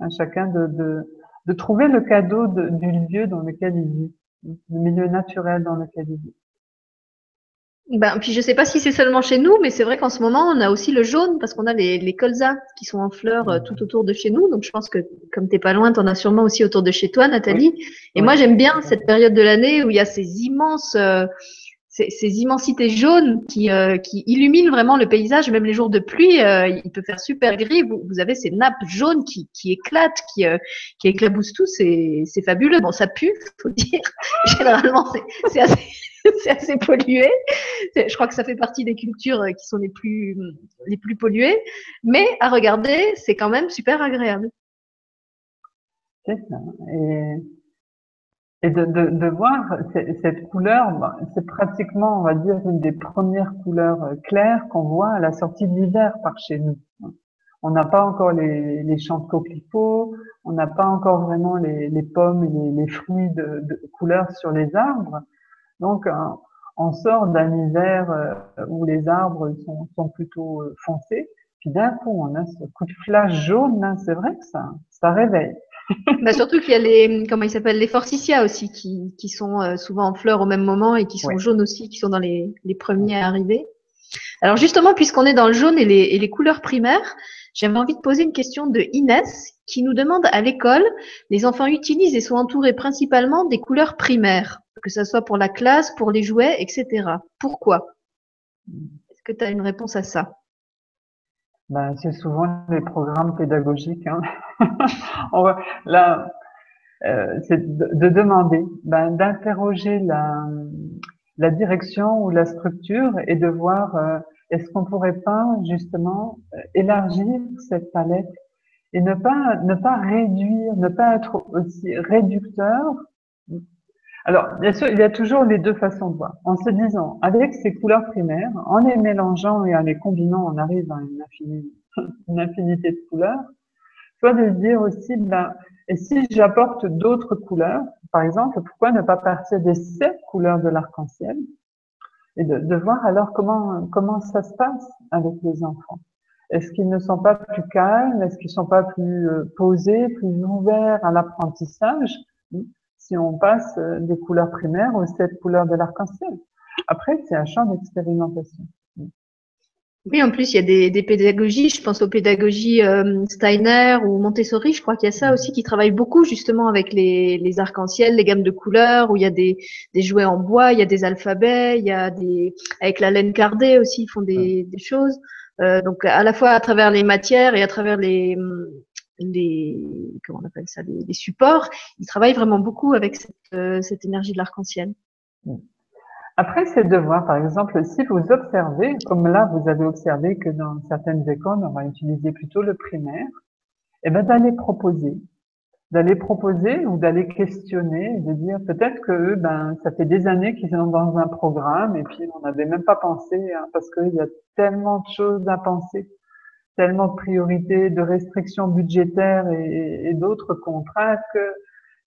à chacun de, de, trouver le cadeau de, du lieu dans lequel il vit, le milieu naturel dans lequel il vit. Ben, puis je sais pas si c'est seulement chez nous, mais c'est vrai qu'en ce moment, on a aussi le jaune parce qu'on a les, les colzas qui sont en fleurs euh, tout autour de chez nous. Donc je pense que comme t'es pas loin, tu en as sûrement aussi autour de chez toi, Nathalie. Et moi, j'aime bien cette période de l'année où il y a ces immenses euh, ces, immensités jaunes qui, euh, qui illuminent vraiment le paysage. Même les jours de pluie, euh, il peut faire super gris. Vous, vous avez ces nappes jaunes qui, qui éclatent, qui, euh, qui éclaboussent tout. C'est, c'est fabuleux. Bon, ça pue, faut dire. Généralement, c'est assez, c'est assez pollué. Je crois que ça fait partie des cultures qui sont les plus, les plus polluées. Mais à regarder, c'est quand même super agréable. C'est ça. Et de, de, voir cette couleur, bah, c'est pratiquement, on va dire, une des premières couleurs euh, claires qu'on voit à la sortie de l'hiver par chez nous. On n'a pas encore les, les, champs de coquelicots, on n'a pas encore vraiment les, les pommes et les, les fruits de, couleur sur les arbres. Donc, on sort d'un hiver euh, où les arbres sont, sont plutôt euh, foncés. Puis d'un coup, on a ce coup de flash jaune, c'est vrai que ça, ça réveille. bah surtout qu'il y a les, comment ils s'appellent, les forsythia aussi, qui, qui sont euh, souvent en fleurs au même moment et qui sont jaunes aussi, qui sont dans les, les premiers à arriver. Alors justement, puisqu'on est dans le jaune et les, et les couleurs primaires, j'avais envie de poser une question de Inès qui nous demande à l'école, les enfants utilisent et sont entourés principalement des couleurs primaires, que ce soit pour la classe, pour les jouets, etc. Pourquoi? Est-ce que tu as une réponse à ça? Ben, c'est souvent les programmes pédagogiques. Hein. Là, euh, c'est de, demander, ben, d'interroger la, la direction ou la structure et de voir euh, est-ce qu'on pourrait pas justement élargir cette palette et ne pas ne pas réduire, ne pas être aussi réducteur alors, bien sûr, il y a toujours les deux façons de voir. En se disant, avec ces couleurs primaires, en les mélangeant et en les combinant, on arrive à une infinité, de couleurs. Soit de dire aussi, ben, et si j'apporte d'autres couleurs, par exemple, pourquoi ne pas partir des sept couleurs de l'arc-en-ciel et de, de, voir alors comment comment ça se passe avec les enfants? Est-ce qu'ils ne sont pas plus calmes? Est-ce qu'ils ne sont pas plus euh, posés, plus ouverts à l'apprentissage? Si on passe euh, des couleurs primaires aux sept couleurs de l'arc-en-ciel. Après, c'est un champ d'expérimentation. Oui, en plus, il y a des, des pédagogies, je pense aux pédagogies euh, Steiner ou Montessori, je crois qu'il y a ça aussi qui travaille beaucoup justement avec les, les arcs-en-ciel, les gammes de couleurs, où il y a des, des, jouets en bois, il y a des alphabets, il y a des avec la laine cardée aussi, ils font des, des choses. Euh, donc à la fois à travers les matières et à travers les, les comment on appelle ça les, supports, ils travaillent vraiment beaucoup avec cette, euh, cette énergie de l'arc-en-ciel. Après, c'est de voir, par exemple, si vous observez, comme là, vous avez observé que dans certaines écoles, on va utiliser plutôt le primaire, et eh ben d'aller proposer, d'aller proposer ou d'aller questionner, de dire peut-être que ben, ça fait des années qu'ils sont dans un programme et puis on n'avait même pas pensé, hein, parce qu'il y a tellement de choses à penser tellement de priorités, de restrictions budgétaires et, d'autres contraintes que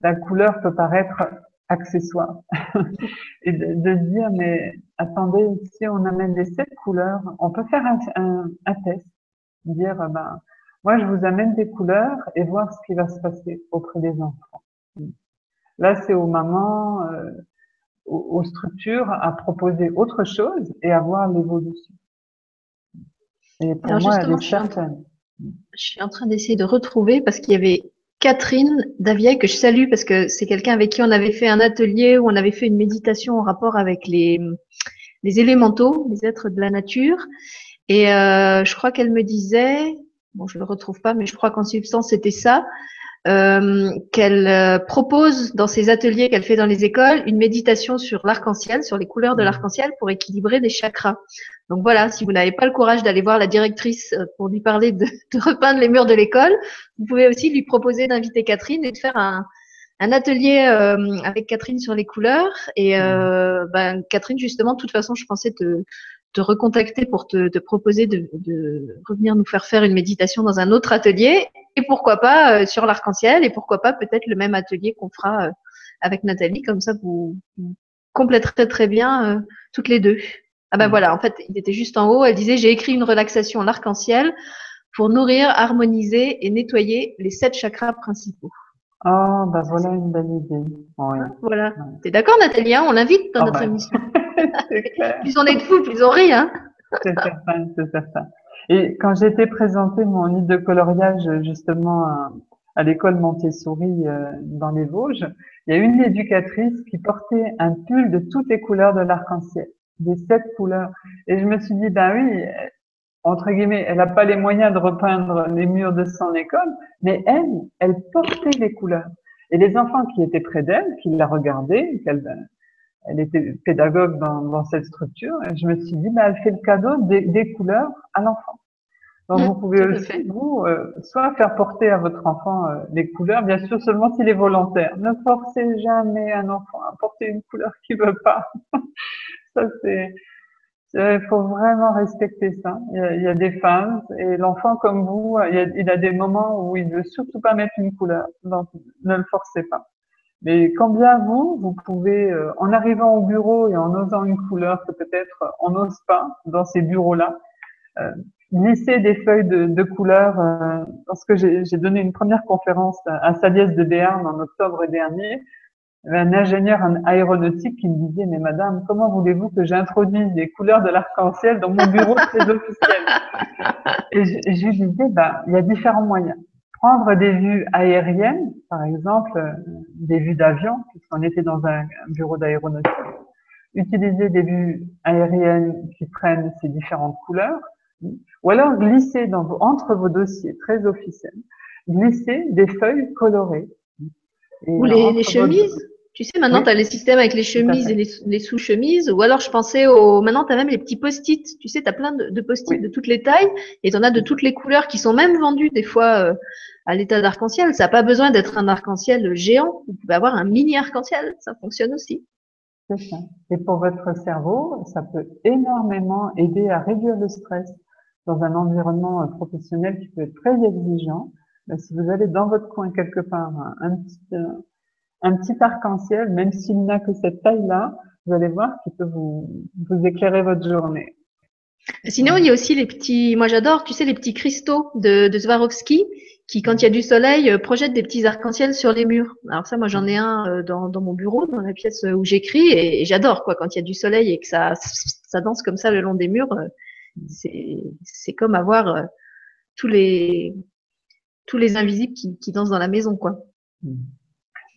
la couleur peut paraître accessoire. et de, dire, mais attendez, si on amène les sept couleurs, on peut faire un, test. Dire, ben, moi, je vous amène des couleurs et voir ce qui va se passer auprès des enfants. Là, c'est aux mamans, euh, aux, aux, structures à proposer autre chose et à voir l'évolution. Et pour moi, elle est certaine. Je suis en train d'essayer de retrouver parce qu'il y avait Catherine Davier que je salue parce que c'est quelqu'un avec qui on avait fait un atelier où on avait fait une méditation en rapport avec les, les élémentaux, les êtres de la nature. Et euh, je crois qu'elle me disait, bon je le retrouve pas, mais je crois qu'en substance c'était ça, euh, qu'elle euh, propose dans ses ateliers qu'elle fait dans les écoles une méditation sur l'arc-en-ciel, sur les couleurs de mmh. l'arc-en-ciel pour équilibrer des chakras. Donc voilà, si vous n'avez pas le courage d'aller voir la directrice euh, pour lui parler de, de repeindre les murs de l'école, vous pouvez aussi lui proposer d'inviter Catherine et de faire un, un atelier euh, avec Catherine sur les couleurs. Et euh, ben, Catherine, justement, de toute façon, je pensais te, te recontacter pour te, te proposer de, de, revenir nous faire faire une méditation dans un autre atelier et pourquoi pas euh, sur l'arc-en-ciel et pourquoi pas peut-être le même atelier qu'on fera euh, avec Nathalie comme ça vous, vous compléterez très bien euh, toutes les deux. Ah ben voilà, en fait, il était juste en haut, elle disait j'ai écrit une relaxation en arc-en-ciel pour nourrir, harmoniser et nettoyer les sept chakras principaux. Oh, bah voilà une belle idée. Oui. Voilà. T'es d'accord, Nathalie hein On l'invite dans oh, notre bah. émission. plus on est de fous, plus on rit, hein C'est certain, c'est certain. Et quand j'ai été présenter mon livre de coloriage justement à, l'école Montessori euh, dans les Vosges, il y a une éducatrice qui portait un pull de toutes les couleurs de l'arc-en-ciel, des sept couleurs. Et je me suis dit, ben oui, entre guillemets, elle n'a pas les moyens de repeindre les murs de son école, mais elle, elle portait les couleurs. Et les enfants qui étaient près d'elle, qui la regardaient, qu'elle elle était pédagogue dans, dans, cette structure, et je me suis dit, bah, elle fait le cadeau des, des couleurs à l'enfant. Donc vous pouvez aussi, vous, euh, soit faire porter à votre enfant euh, les couleurs, bien sûr seulement s'il est volontaire. Ne forcez jamais un enfant à porter une couleur qu'il veut pas. ça c'est, il faut vraiment respecter ça. Il y a, il y a des phases et l'enfant comme vous, il, a, il a des moments où il veut surtout pas mettre une couleur. Donc ne le forcez pas. Mais quand bien vous, vous pouvez, euh, en arrivant au bureau et en osant une couleur que peut-être on n'ose pas dans ces bureaux-là, euh, glisser des feuilles de, de couleurs. Euh, lorsque j'ai donné une première conférence à Saliès de Béarn en octobre dernier, un ingénieur en aéronautique qui me disait, mais madame, comment voulez-vous que j'introduise des couleurs de l'arc-en-ciel dans mon bureau très officiel Et je, je lui disais, bah, il y a différents moyens. Prendre des vues aériennes, par exemple, euh, des vues d'avion, puisqu'on était dans un, bureau d'aéronautique, utiliser des vues aériennes qui prennent ces différentes couleurs, ou alors glisser dans entre vos dossiers très officiels, glisser des feuilles colorées. ou les chemises tu sais, maintenant, tu as les systèmes avec les chemises et les, sous-chemises. Ou alors, je pensais au. Maintenant, tu as même les petits post-it. Tu sais, tu as plein de, post-it de toutes les tailles et tu en as de toutes les couleurs qui sont même vendus des fois euh, à l'état d'arc-en-ciel. Ça n'a pas besoin d'être un arc-en-ciel géant. Vous pouvez avoir un mini arc-en-ciel. Ça fonctionne aussi. C'est ça. Et pour votre cerveau, ça peut énormément aider à réduire le stress dans un environnement euh, professionnel qui peut être très exigeant. Si vous allez dans votre coin quelque part, un petit, euh, un petit arc-en-ciel, même s'il n'a que cette taille-là, vous allez voir qu'il peut vous, vous éclairer votre journée. Sinon, il y a aussi les petits, moi j'adore, tu sais, les petits cristaux de, de Swarovski qui, quand il y a du soleil, euh, projettent des petits arcs-en-ciel sur les murs. Alors ça, moi j'en ai un euh, dans, dans mon bureau, dans la pièce où j'écris, et, j'adore quoi, quand il y a du soleil et que ça, ça danse comme ça le long des murs, euh, c'est comme avoir tous les tous les invisibles qui, qui dansent dans la maison quoi. Mmh.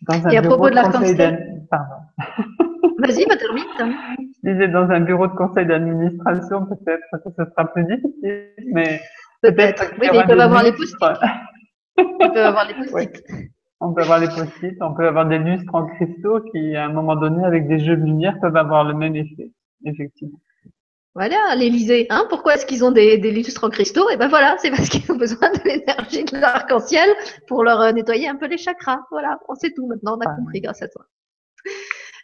Dans un Et à propos de l'arc-en-ciel. Pardon. Vas-y, va terminer. Je disais, dans un bureau de conseil d'administration, peut-être que ce sera plus difficile, mais peut-être. oui, mais ils peuvent avoir les post-it. Ils peuvent avoir les post-it. On peut avoir les post-it, on peut avoir des lustres en cristaux qui, à un moment donné, avec des jeux de lumière, peuvent avoir le même effet, effectivement. Voilà, l'Élysée. Hein Pourquoi est-ce qu'ils ont des, des, lustres en cristaux? Et eh ben voilà, c'est parce qu'ils ont besoin de l'énergie de l'arc-en-ciel pour leur euh, nettoyer un peu les chakras. Voilà, on sait tout maintenant, on a compris grâce à toi.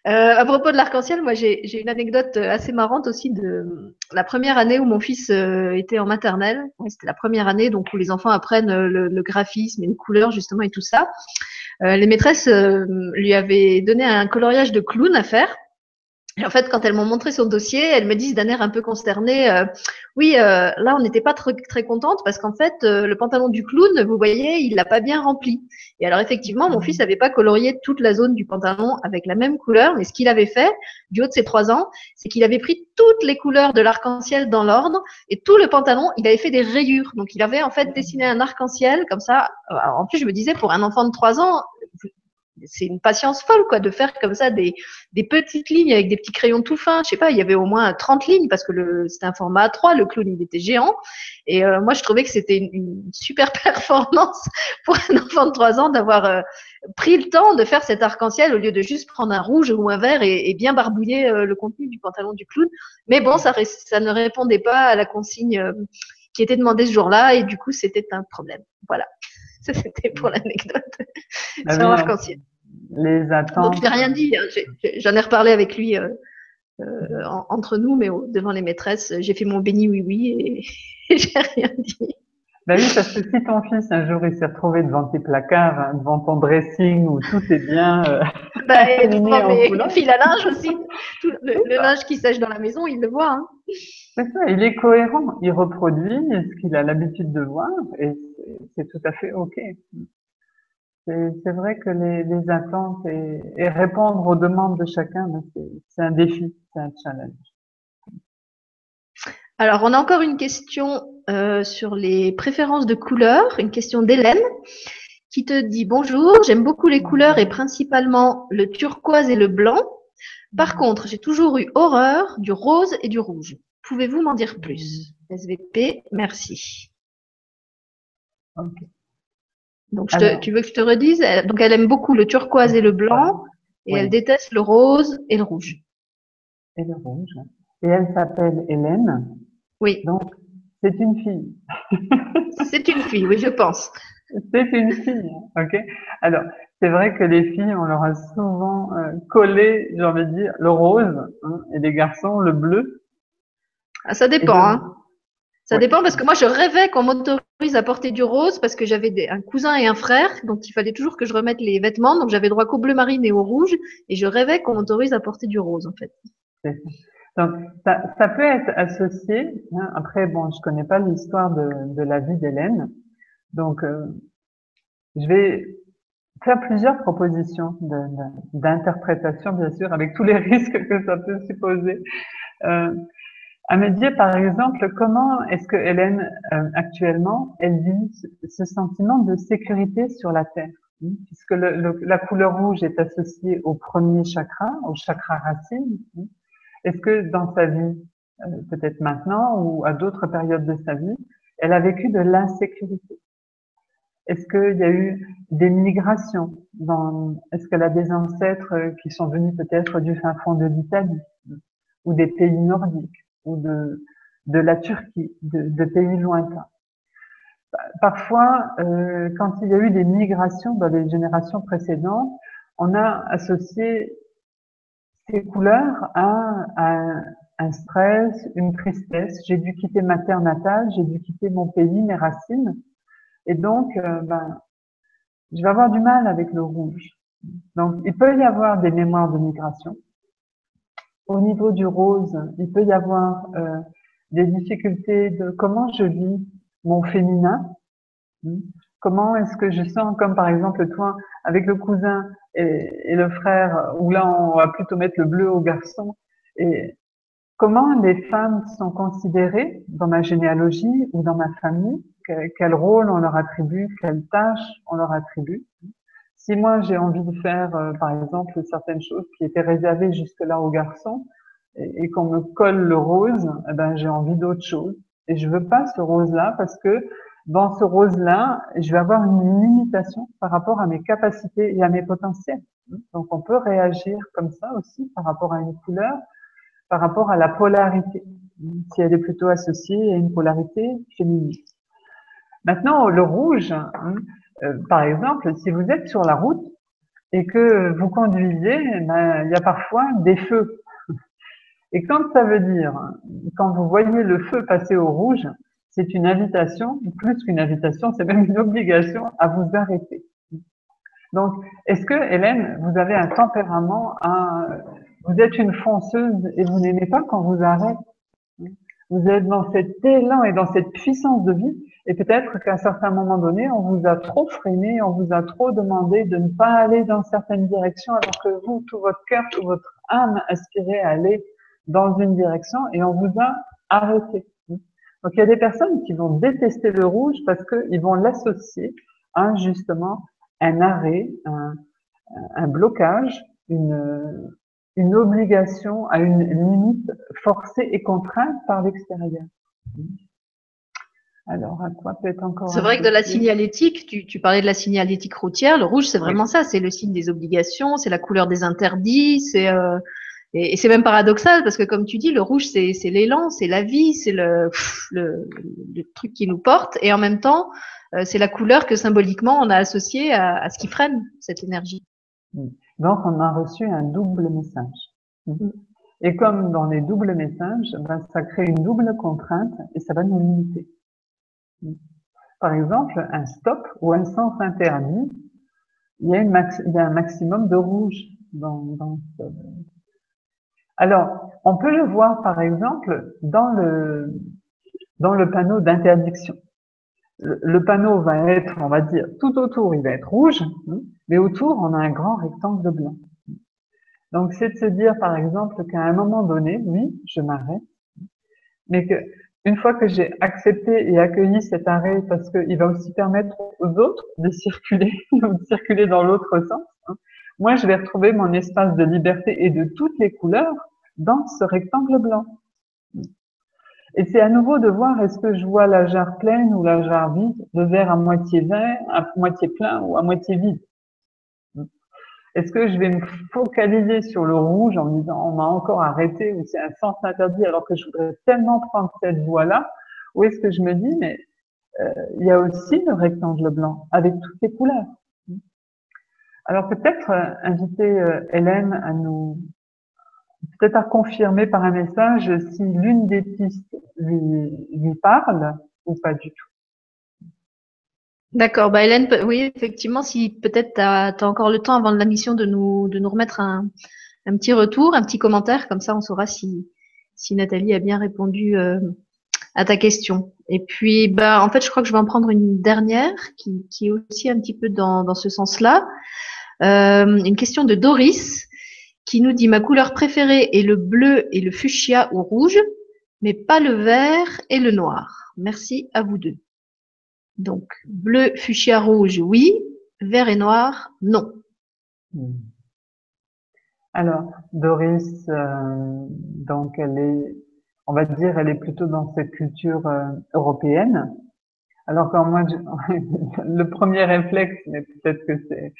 Euh, à propos de l'arc-en-ciel, moi j'ai une anecdote euh, assez marrante aussi de la première année où mon fils euh, était en maternelle. C'était la première année donc où les enfants apprennent le, le graphisme et les couleurs justement et tout ça. les maîtresses lui avaient donné un coloriage de clown à faire Et en fait, quand elles m'ont montré son dossier, elles me disent d'un air un peu consterné, euh, oui, euh, là, on n'était pas très, très contente parce qu'en fait, euh, le pantalon du clown, vous voyez, il l'a pas bien rempli. Et alors, effectivement, mon fils n'avait pas colorié toute la zone du pantalon avec la même couleur, mais ce qu'il avait fait, du haut de ses trois ans, c'est qu'il avait pris toutes les couleurs de l'arc-en-ciel dans l'ordre et tout le pantalon, il avait fait des rayures. Donc, il avait en fait dessiné un arc-en-ciel comme ça. en plus, je me disais, pour un enfant de trois ans, c'est une patience folle, quoi, de faire comme ça des, des petites lignes avec des petits crayons tout fins. Je sais pas, il y avait au moins 30 lignes parce que le, c'était un format A3, le clown, il était géant. Et euh, moi, je trouvais que c'était une, super performance pour un enfant de 3 ans d'avoir euh, pris le temps de faire cet arc-en-ciel au lieu de juste prendre un rouge ou un vert et, et bien barbouiller euh, le contenu du pantalon du clown. Mais bon, ça, ça ne répondait pas à la consigne qui était demandée ce jour-là et du coup, c'était un problème. Voilà. Ça, c'était pour l'anecdote ah sur l'arc-en-ciel les attentes. Donc, je n'ai rien dit. Hein. J'en ai reparlé avec lui euh, euh, entre nous, mais devant les maîtresses, j'ai fait mon béni oui oui et, j'ai rien dit. Ben oui, parce que si ton fils un jour il s'est retrouvé devant tes placards, hein, devant ton dressing où tout est bien euh, fil à linge aussi, le, linge qui sèche dans la maison, il le voit. Hein. C'est ça, il est cohérent, il reproduit ce qu'il a l'habitude de voir et c'est tout à fait ok. C'est vrai que les, les attentes et, répondre aux demandes de chacun, ben, c'est un défi, c'est un challenge. Alors, on a encore une question euh, sur les préférences de couleurs, une question d'Hélène qui te dit bonjour, j'aime beaucoup les couleurs et principalement le turquoise et le blanc. Par contre, j'ai toujours eu horreur du rose et du rouge. Pouvez-vous m'en dire plus? SVP, merci. Donc, tu veux que je te redise Donc, elle aime beaucoup le turquoise et le blanc, et elle déteste le rose et le rouge. Et le rouge. Et elle s'appelle Hélène. Oui. Donc, c'est une fille. c'est une fille, oui, je pense. C'est une fille, ok. Alors, c'est vrai que les filles, on leur a souvent euh, collé, j'ai envie de dire, le rose, hein, et les garçons, le bleu. Ah, ça dépend, hein. Ça dépend parce que moi, je rêvais qu'on m'autorise à porter du rose parce que j'avais un cousin et un frère, donc il fallait toujours que je remette les vêtements. Donc j'avais droit qu'au bleu marine et au rouge, et je rêvais qu'on m'autorise à porter du rose en fait. Donc ça, peut être associé. Hein. Après, bon, je connais pas l'histoire de, de la vie d'Hélène, donc euh, je vais faire plusieurs propositions d'interprétation, bien sûr, avec tous les risques que ça peut supposer. Euh, à me dire, par exemple, comment est-ce que Hélène, euh, actuellement, elle vit ce sentiment de sécurité sur la Terre hein, Puisque la couleur rouge est associée au premier chakra, au chakra racine. Hein. Est-ce que dans sa vie, euh, peut-être maintenant ou à d'autres périodes de sa vie, elle a vécu de l'insécurité? Est-ce qu'il y a eu des migrations Est-ce qu'elle a des ancêtres qui sont venus peut-être du fin fond de l'Italie ou des pays nordiques? Ou de, de la Turquie, de, de pays lointains. Parfois, euh, quand il y a eu des migrations dans les générations précédentes, on a associé ces couleurs à, un stress, une tristesse. J'ai dû quitter ma terre natale, j'ai dû quitter mon pays, mes racines, et donc, euh, ben, je vais avoir du mal avec le rouge. Donc, il peut y avoir des mémoires de migration, au niveau du rose, il peut y avoir euh, des difficultés de comment je vis mon féminin, hmm? comment est-ce que je sens, comme par exemple toi, avec le cousin et, le frère, où là on va plutôt mettre le bleu au garçon, et comment les femmes sont considérées dans ma généalogie ou dans ma famille, quel rôle on leur attribue, quelle tâche on leur attribue? Si moi j'ai envie de faire, euh, par exemple, certaines choses qui étaient réservées jusque-là aux garçons, et, qu'on me colle le rose, eh ben j'ai envie d'autre chose. Et je veux pas ce rose-là parce que dans ce rose-là, je vais avoir une limitation par rapport à mes capacités et à mes potentiels. Donc on peut réagir comme ça aussi par rapport à une couleur, par rapport à la polarité, si elle est plutôt associée à une polarité féminine. Maintenant, le rouge, hein, euh, par exemple, si vous êtes sur la route et que vous conduisez, ben, il y a parfois des feux. Et quand ça veut dire, quand vous voyez le feu passer au rouge, c'est une invitation, plus qu'une invitation, c'est même une obligation à vous arrêter. Donc, est-ce que, Hélène, vous avez un tempérament à Vous êtes une fonceuse et vous n'aimez pas quand vous arrêtez? Vous êtes dans cet élan et dans cette puissance de vie. Et peut-être qu'à un certain moment donné, on vous a trop freiné, on vous a trop demandé de ne pas aller dans certaines directions, alors que vous, tout votre cœur, toute votre âme aspirait à aller dans une direction et on vous a arrêté. Donc il y a des personnes qui vont détester le rouge parce qu'ils vont l'associer à justement un arrêt, un, un blocage, une, une obligation à une limite forcée et contrainte par l'extérieur. Alors, à quoi peut-être encore C'est vrai que de la signalétique, tu, tu, parlais de la signalétique routière, le rouge, c'est vraiment ça, c'est le signe des obligations, c'est la couleur des interdits, c'est euh, et, c'est même paradoxal parce que comme tu dis, le rouge, c'est l'élan, c'est la vie, c'est le, le, le, truc qui nous porte, et en même temps, euh, c'est la couleur que symboliquement on a associée à, à, ce qui freine cette énergie. Donc, on a reçu un double message. Et comme dans les doubles messages, ben, ça crée une double contrainte et ça va nous limiter. Par exemple, un stop ou un sens interdit, il y a, un maximum de rouge dans, dans ce... Alors, on peut le voir par exemple dans le, panneau d'interdiction. Le, panneau va être, on va dire, tout autour, il va être rouge, hein, mais autour, on a un grand rectangle blanc. Donc, c'est de se dire, par exemple, qu'à un moment donné, oui, je m'arrête, mais que une fois que j'ai accepté et accueilli cet arrêt, parce qu'il va aussi permettre aux autres de circuler, de circuler dans l'autre sens, hein, moi, je vais retrouver mon espace de liberté et de toutes les couleurs dans ce rectangle blanc. Et c'est à nouveau de voir est-ce que je vois la jarre pleine ou la jarre vide, le verre à moitié vert, à moitié plein ou à moitié vide? Est-ce que je vais me focaliser sur le rouge en me disant on m'a encore arrêté ou c'est un sens interdit alors que je voudrais tellement prendre cette voie-là? Ou est-ce que je me dis mais euh, il y a aussi le rectangle blanc avec toutes les couleurs Alors peut-être euh, inviter euh, Hélène à nous peut-être à confirmer par un message si l'une des pistes lui, lui parle ou pas du tout. D'accord, bah Hélène, oui, effectivement, si peut-être tu as, encore le temps avant la mission de nous, de nous remettre un, petit retour, un petit commentaire, comme ça on saura si, si Nathalie a bien répondu euh, à ta question. Et puis, bah, en fait, je crois que je vais en prendre une dernière qui, qui est aussi un petit peu dans, dans ce sens-là. Euh, une question de Doris qui nous dit ma couleur préférée est le bleu et le fuchsia ou rouge, mais pas le vert et le noir. Merci à vous deux. Donc, bleu, fuchsia, rouge, oui. Vert et noir, non. Hmm. Alors, Doris, euh, donc elle est, on va dire, elle est plutôt dans cette culture euh, européenne. Alors quand moi, le premier réflexe, mais peut-être que c'est,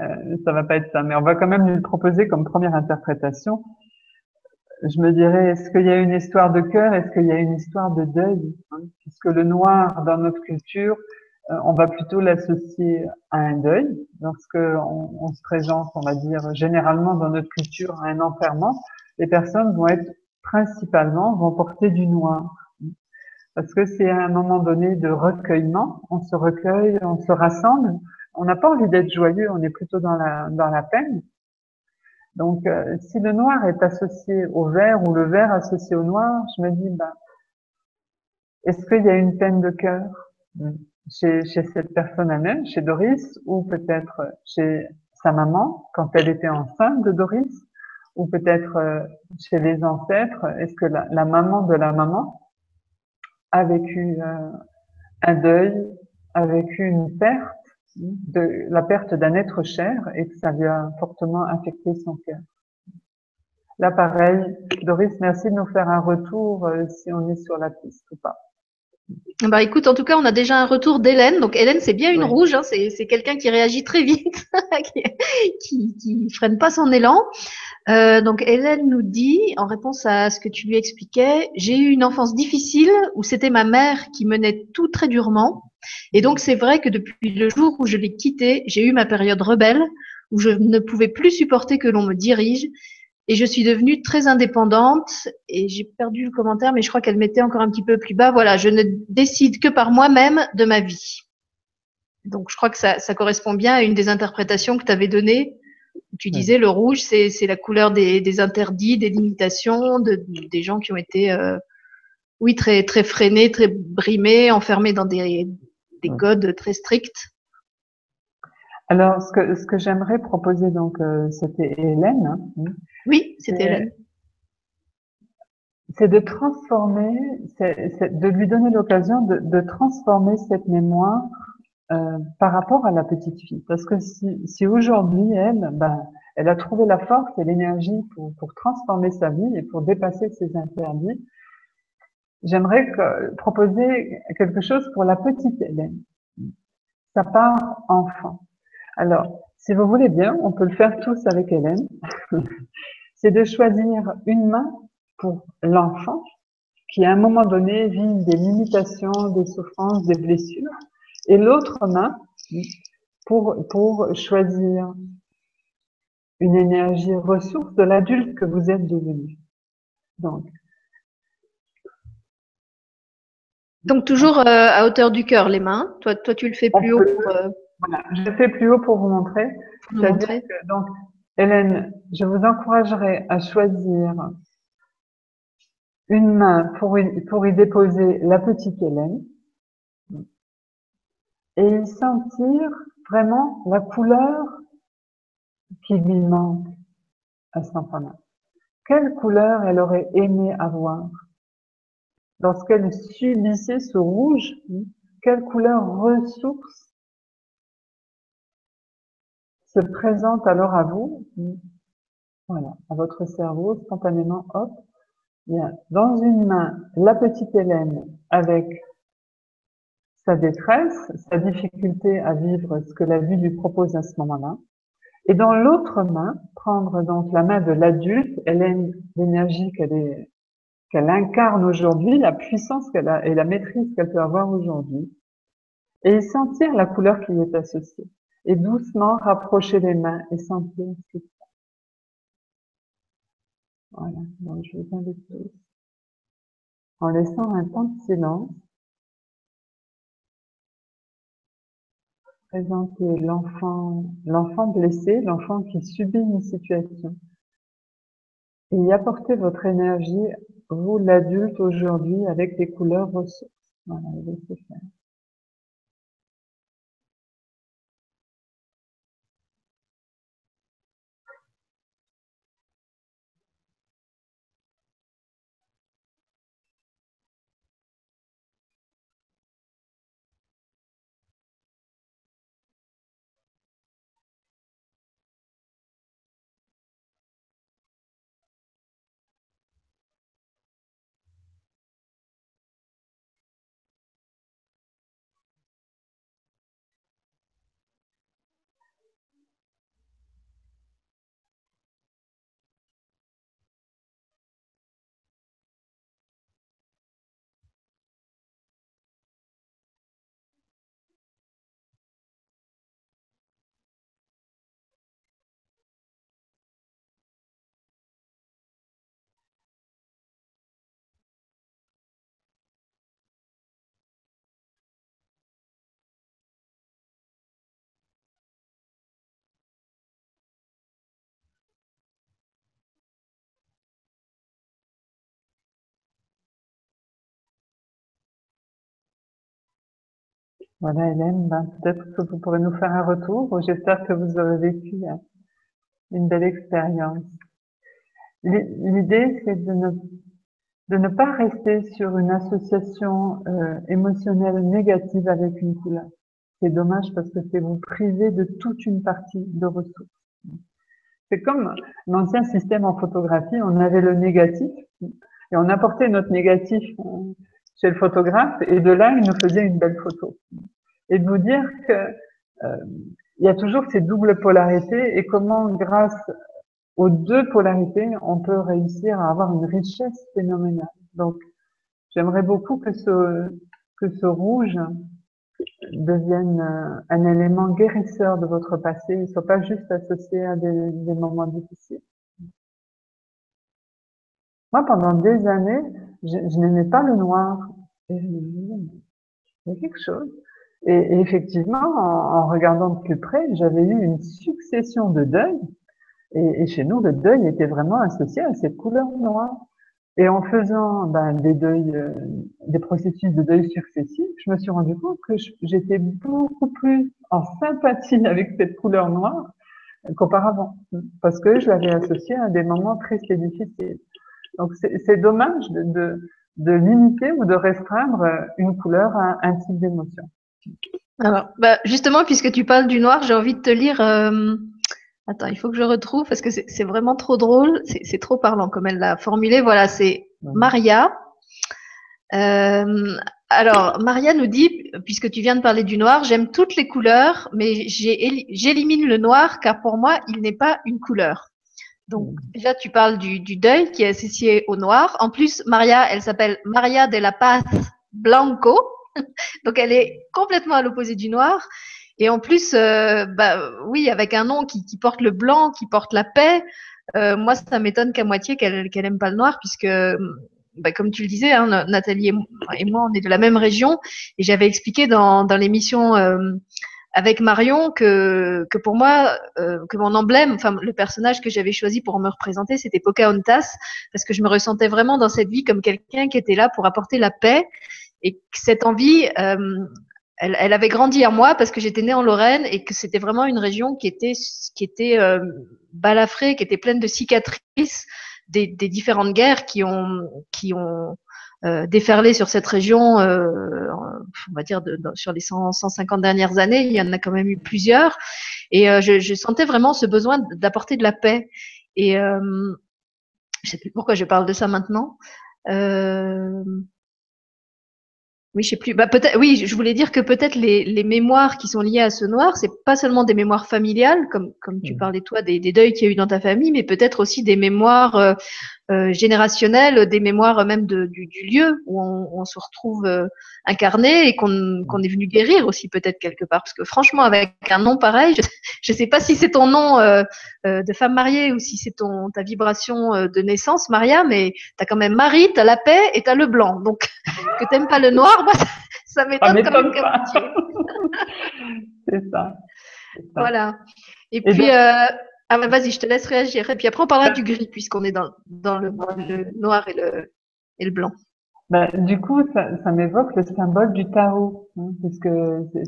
euh, ça va pas être ça, mais on va quand même lui proposer comme première interprétation. Je me dirais, est-ce qu'il y a une histoire de cœur, est-ce qu'il y a une histoire de deuil hein, Puisque le noir, dans notre culture, euh, on va plutôt l'associer à un deuil, lorsqu'on on se présente, on va dire, généralement dans notre culture à un enfermement, les personnes vont être principalement, vont porter du noir. Parce que c'est à un moment donné de recueillement, on se recueille, on se rassemble, on n'a pas envie d'être joyeux, on est plutôt dans la, dans la peine. Donc, euh, si le noir est associé au vert ou le vert associé au noir, je me dis, bah, est-ce qu'il y a une peine de cœur chez, cette personne elle-même, chez Doris, ou peut-être chez sa maman quand elle était enceinte de Doris, ou peut-être euh, chez les ancêtres? Est-ce que la, la, maman de la maman a vécu euh, un deuil, a vécu une perte? De la perte d'un être cher et que ça lui a fortement affecté son cœur. Là, pareil, Doris, merci de nous faire un retour euh, si on est sur la piste ou pas. Bah écoute, en tout cas, on a déjà un retour d'Hélène. Donc Hélène, c'est bien une rouge, hein, c'est quelqu'un qui réagit très vite, qui, qui, freine pas son élan. Euh, donc Hélène nous dit, en réponse à ce que tu lui expliquais, j'ai eu une enfance difficile où c'était ma mère qui menait tout très durement. Et donc, c'est vrai que depuis le jour où je l'ai quitté, j'ai eu ma période rebelle, où je ne pouvais plus supporter que l'on me dirige. Et je suis devenue très indépendante. Et j'ai perdu le commentaire, mais je crois qu'elle mettait encore un petit peu plus bas. Voilà, je ne décide que par moi-même de ma vie. Donc, je crois que ça, ça correspond bien à une des interprétations que tu avais données. Tu disais, le rouge, c'est la couleur des, des, interdits, des limitations, de, des gens qui ont été, euh, oui, très, très freinés, très brimés, enfermés dans des, des codes très stricts. Alors, ce que, ce que j'aimerais proposer, donc, euh, c'était Hélène. Hein. oui, c'était Hélène. C'est de transformer, c'est de lui donner l'occasion de, de, transformer cette mémoire euh, par rapport à la petite fille. Parce que si, si aujourd'hui, elle, ben, elle a trouvé la force et l'énergie pour, pour transformer sa vie et pour dépasser ses interdits, j'aimerais proposer quelque chose pour la petite Hélène. Ça part enfant. Alors, si vous voulez bien, on peut le faire tous avec Hélène. C'est de choisir une main pour l'enfant qui, à un moment donné, vit des limitations, des souffrances, des blessures et l'autre main pour, pour choisir une énergie ressource de l'adulte que vous êtes devenu. Donc, donc toujours euh, à hauteur du cœur les mains. Toi, toi tu le fais plus haut. Pour, euh, Voilà, je le fais plus haut pour vous montrer. Vous montrer. Que, donc, Hélène, je vous encouragerai à choisir une main pour pour y déposer la petite Hélène et sentir vraiment la couleur qui lui manque à cet enfant-là. Quelle couleur elle aurait aimé avoir lorsqu'elle subissait ce rouge? Quelle couleur ressource se présente alors à vous? Voilà, à votre cerveau, spontanément, hop, a dans une main la petite Hélène avec sa détresse, sa difficulté à vivre ce que la vie lui propose à ce moment-là. Et dans l'autre main, prendre donc la main de l'adulte, elle l'énergie qu'elle incarne aujourd'hui, la puissance qu'elle a et la maîtrise qu'elle peut avoir aujourd'hui, et sentir la couleur qui y est associée. Et doucement rapprocher les mains et sentir ce qui. Voilà, donc je vous invite tous, en laissant un temps de silence, présenter l'enfant, blessé, l'enfant qui subit une situation. Et y apporter votre énergie, vous l'adulte aujourd'hui, avec des couleurs ressources. Voilà. Voilà, Hélène, ben, peut-être que vous pourrez nous faire un retour. J'espère que vous aurez vécu euh, une belle expérience. L'idée, c'est de ne, pas rester sur une association euh, émotionnelle négative avec une couleur. C'est dommage parce que c'est vous priver de toute une partie de ressources. C'est comme l'ancien système en photographie, on avait le négatif et on apportait notre négatif euh, chez le photographe et de là, il nous faisait une belle photo. Et de vous dire que euh, il y a toujours ces doubles polarités et comment, grâce aux deux polarités, on peut réussir à avoir une richesse phénoménale. Donc, j'aimerais beaucoup que ce que ce rouge devienne euh, un élément guérisseur de votre passé, ne soit pas juste associé à des moments difficiles. Moi, pendant des années, je, je n'aimais pas le noir. Et il y a quelque chose. Et, effectivement, en, en, regardant de plus près, j'avais eu une succession de deuils Et, et, chez nous, le deuil était vraiment associé à cette couleur noire. Et en faisant ben, des deuils, euh, des processus de deuil successifs, je me suis rendu compte que j'étais beaucoup plus en sympathie avec cette couleur noire qu'auparavant, parce que je l'avais associée à des moments et difficiles. Donc c'est dommage de, de, de, limiter ou de restreindre une couleur à un type d'émotion. Alors, bah, justement, puisque tu parles du noir, j'ai envie de te lire. Euh, attends, il faut que je retrouve parce que c'est vraiment trop drôle, c'est trop parlant comme elle l'a formulé. Voilà, c'est Maria. Euh, alors, Maria nous dit, puisque tu viens de parler du noir, j'aime toutes les couleurs, mais j'élimine le noir car pour moi, il n'est pas une couleur. Donc, déjà, tu parles du, du, deuil qui est associé au noir. En plus, Maria, elle s'appelle Maria de la Paz Blanco. Donc, elle est complètement à l'opposé du noir. Et en plus, euh, bah, oui, avec un nom qui, qui, porte le blanc, qui porte la paix, euh, moi, ça m'étonne qu'à moitié qu'elle qu'elle aime pas le noir, puisque, bah, comme tu le disais, hein, Nathalie et moi, on est de la même région. Et j'avais expliqué dans, dans l'émission euh, avec Marion que, que pour moi, euh, que mon emblème, enfin le personnage que j'avais choisi pour me représenter, c'était Pocahontas, parce que je me ressentais vraiment dans cette vie comme quelqu'un qui était là pour apporter la paix et que cette envie, euh, elle, elle, avait grandi en moi parce que j'étais née en Lorraine et que c'était vraiment une région qui était qui était euh, balafrée, qui était pleine de cicatrices des, des différentes guerres qui ont qui ont euh, déferlé sur cette région, euh, on va dire de, de, sur les 100, 150 dernières années, il y en a quand même eu plusieurs, et euh, je, je, sentais vraiment ce besoin d'apporter de la paix. Et euh, je sais plus pourquoi je parle de ça maintenant. Euh, oui, je sais plus. Bah, peut-être. Oui, je voulais dire que peut-être les, les, mémoires qui sont liées à ce noir, c'est pas seulement des mémoires familiales, comme comme tu mmh. parlais toi des, des deuils qu'il y a eu dans ta famille, mais peut-être aussi des mémoires euh, euh, générationnelles, des mémoires même de, du, du, lieu où on, on se retrouve euh, incarné et qu'on est venu guérir aussi peut-être quelque part. Parce que franchement, avec un nom pareil, je ne sais pas si c'est ton nom euh, de femme mariée ou si c'est ton ta vibration de naissance, Maria, mais tu as quand même Marie, tu as la paix et tu as le blanc. Donc que tu pas le noir, ça, ça m'étonne quand même C'est ça. Voilà. Et, et puis, euh, ah bah vas-y, je te laisse réagir. Et puis après, on parlera du gris, puisqu'on est dans, dans le, noir et le, et le blanc. Bah, du coup, ça, m'évoque le symbole du Tao, hein, puisque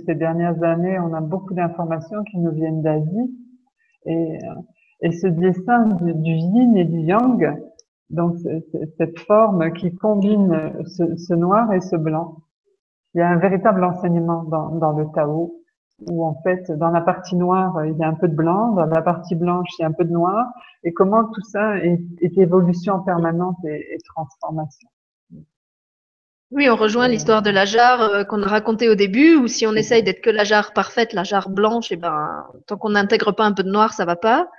ces dernières années, on a beaucoup d'informations qui nous viennent d'Asie. Et, et ce dessin du, yin et du yang, donc cette forme qui combine ce, ce, noir et ce blanc. Il y a un véritable enseignement dans, dans le Tao où en fait, dans la partie noire, il y a un peu de blanc, dans la partie blanche, il y a un peu de noir, et comment tout ça est, est évolution permanente et, et, transformation. Oui, on rejoint l'histoire de la jarre euh, qu'on a racontée au début, où si on essaye d'être que la jarre parfaite, la jarre blanche, et eh ben, tant qu'on n'intègre pas un peu de noir, ça va pas.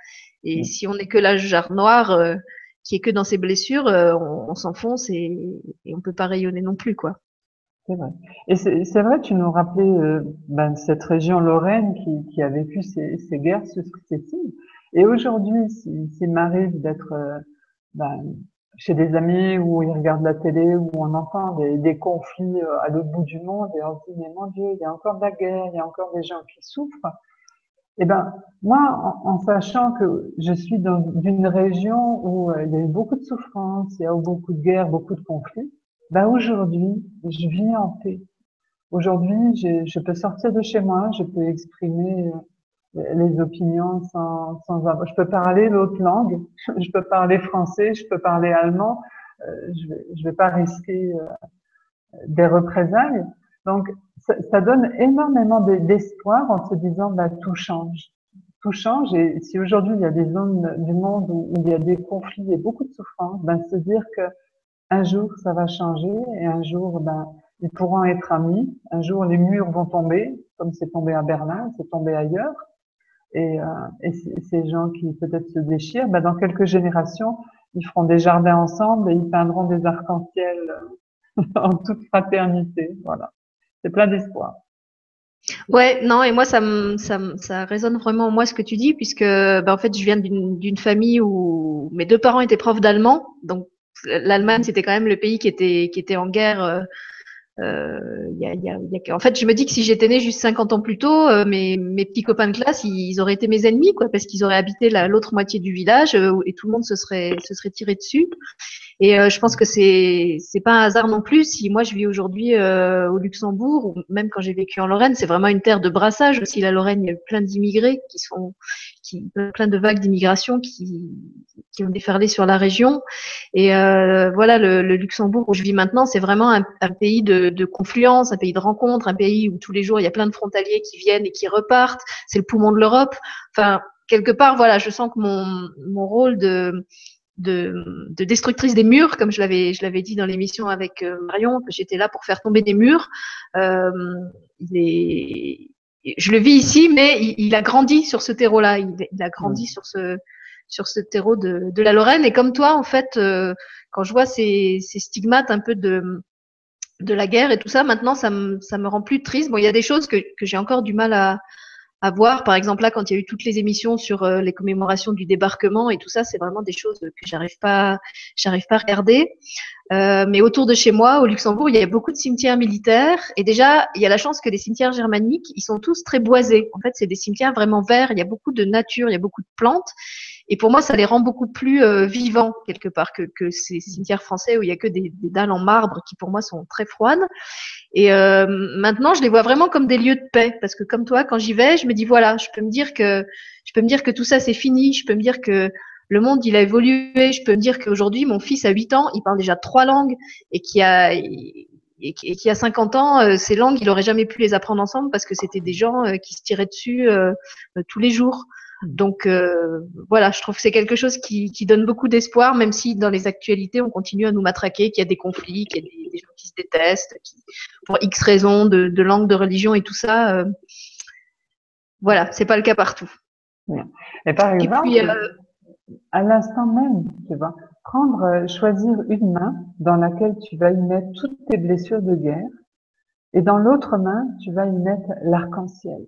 Et oui. si on n'est que la jarre noire, euh, qui est que dans ses blessures, euh, on, on s'enfonce et, et on peut pas rayonner non plus, quoi. C'est vrai. Et c'est vrai, tu nous rappelais euh, ben, cette région Lorraine qui, qui a vécu ces, ces guerres successives. Et aujourd'hui, s'il m'arrive d'être euh, ben, chez des amis où ils regardent la télé, où on entend des, des conflits euh, à l'autre bout du monde, et on se dit, mais mon Dieu, il y a encore de la guerre, il y a encore des gens qui souffrent. Eh ben, moi, en, en sachant que je suis dans une région où il y a eu beaucoup de souffrance, il y a eu beaucoup de guerres, beaucoup de conflits, ben aujourd'hui, je vis en paix. Aujourd'hui, je, peux sortir de chez moi, je peux exprimer euh, les opinions sans, avoir. Je peux parler l'autre langue, je peux parler français, je peux parler allemand. Euh, je je vais pas risquer euh, des représailles. Donc, ça, donne énormément d'espoir en se disant, bah, tout change. Tout change. Et si aujourd'hui il y a des zones du monde où, où il y a des conflits et beaucoup de souffrance, ben, se dire que un jour ça va changer et un jour ben, ils pourront être amis. Un jour les murs vont tomber, comme c'est tombé à Berlin, c'est tombé ailleurs. Et, euh, ces gens qui peut-être se déchirent, ben, dans quelques générations, ils feront des jardins ensemble et ils peindront des arcs-en-ciel en toute fraternité. Voilà, c'est plein d'espoir. Ouais, non, et moi, ça, résonne vraiment en moi ce que tu dis, puisque ben, en fait, je viens d'une famille où mes deux parents étaient profs d'allemand, donc l'Allemagne, c'était quand même le pays qui était, en guerre euh, euh. En fait, je me dis que si j'étais née juste 50 ans plus tôt, euh, mes, petits copains de classe, ils, auraient été mes ennemis, quoi, parce qu'ils auraient habité l'autre moitié du village et tout le monde se serait tiré dessus. Et euh, je pense que c'est c'est pas un hasard non plus si moi je vis aujourd'hui au Luxembourg ou même quand j'ai vécu en Lorraine, c'est vraiment une terre de brassage aussi. La Lorraine, il y a plein d'immigrés qui sont qui plein de vagues d'immigration qui qui ont déferlé sur la région. Et euh, voilà, le, le, Luxembourg où je vis maintenant, c'est vraiment un, un pays de, de, confluence, un pays de rencontre, un pays où tous les jours il y a plein de frontaliers qui viennent et qui repartent. C'est le poumon de l'Europe. Enfin, quelque part, voilà, je sens que mon, mon rôle de, de, de, destructrice des murs, comme je l'avais, je l'avais dit dans l'émission avec euh, Marion, que j'étais là pour faire tomber des murs. Euh, il est, je le vis ici, mais il, il a grandi sur ce terreau-là. Il, il, a grandi sur ce sur ce terreau de, de, la Lorraine. Et comme toi, en fait, euh, quand je vois ces, ces, stigmates un peu de de la guerre et tout ça, maintenant, ça me ça me rend plus triste. Bon, il y a des choses que que j'ai encore du mal à à voir. Par exemple, là, quand il y a eu toutes les émissions sur euh, les commémorations du débarquement et tout ça, c'est vraiment des choses que j'arrive pas, j'arrive pas à regarder. Euh, mais autour de chez moi, au Luxembourg, il y a beaucoup de cimetières militaires. Et déjà, il y a la chance que les cimetières germaniques, ils sont tous très boisés. En fait, c'est des cimetières vraiment verts. Il y a beaucoup de nature, il y a beaucoup de plantes. Et pour moi, ça les rend beaucoup plus euh, vivants quelque part que, que ces cimetières français où il y a que des, des, dalles en marbre qui pour moi sont très froides. Et euh, maintenant, je les vois vraiment comme des lieux de paix parce que comme toi, quand j'y vais, je me dis voilà, je peux me dire que je peux me dire que tout ça c'est fini. Je peux me dire que le monde il a évolué. Je peux me dire qu'aujourd'hui, mon fils a 8 ans, il parle déjà trois langues et qui a et qui a 50 ans, euh, ces langues, il aurait jamais pu les apprendre ensemble parce que c'était des gens euh, qui se tiraient dessus euh, tous les jours. Donc euh, voilà, je trouve que c'est quelque chose qui, qui donne beaucoup d'espoir, même si dans les actualités, on continue à nous matraquer, qu'il y a des conflits, qu'il y a des, des, gens qui se détestent, qui, pour X raisons de, de, langue, de religion et tout ça. Euh, voilà, c'est pas le cas partout. Et par exemple, et puis, euh, à l'instant même, tu vois, prendre, euh, choisir une main dans laquelle tu vas y mettre toutes tes blessures de guerre, et dans l'autre main, tu vas y mettre l'arc-en-ciel.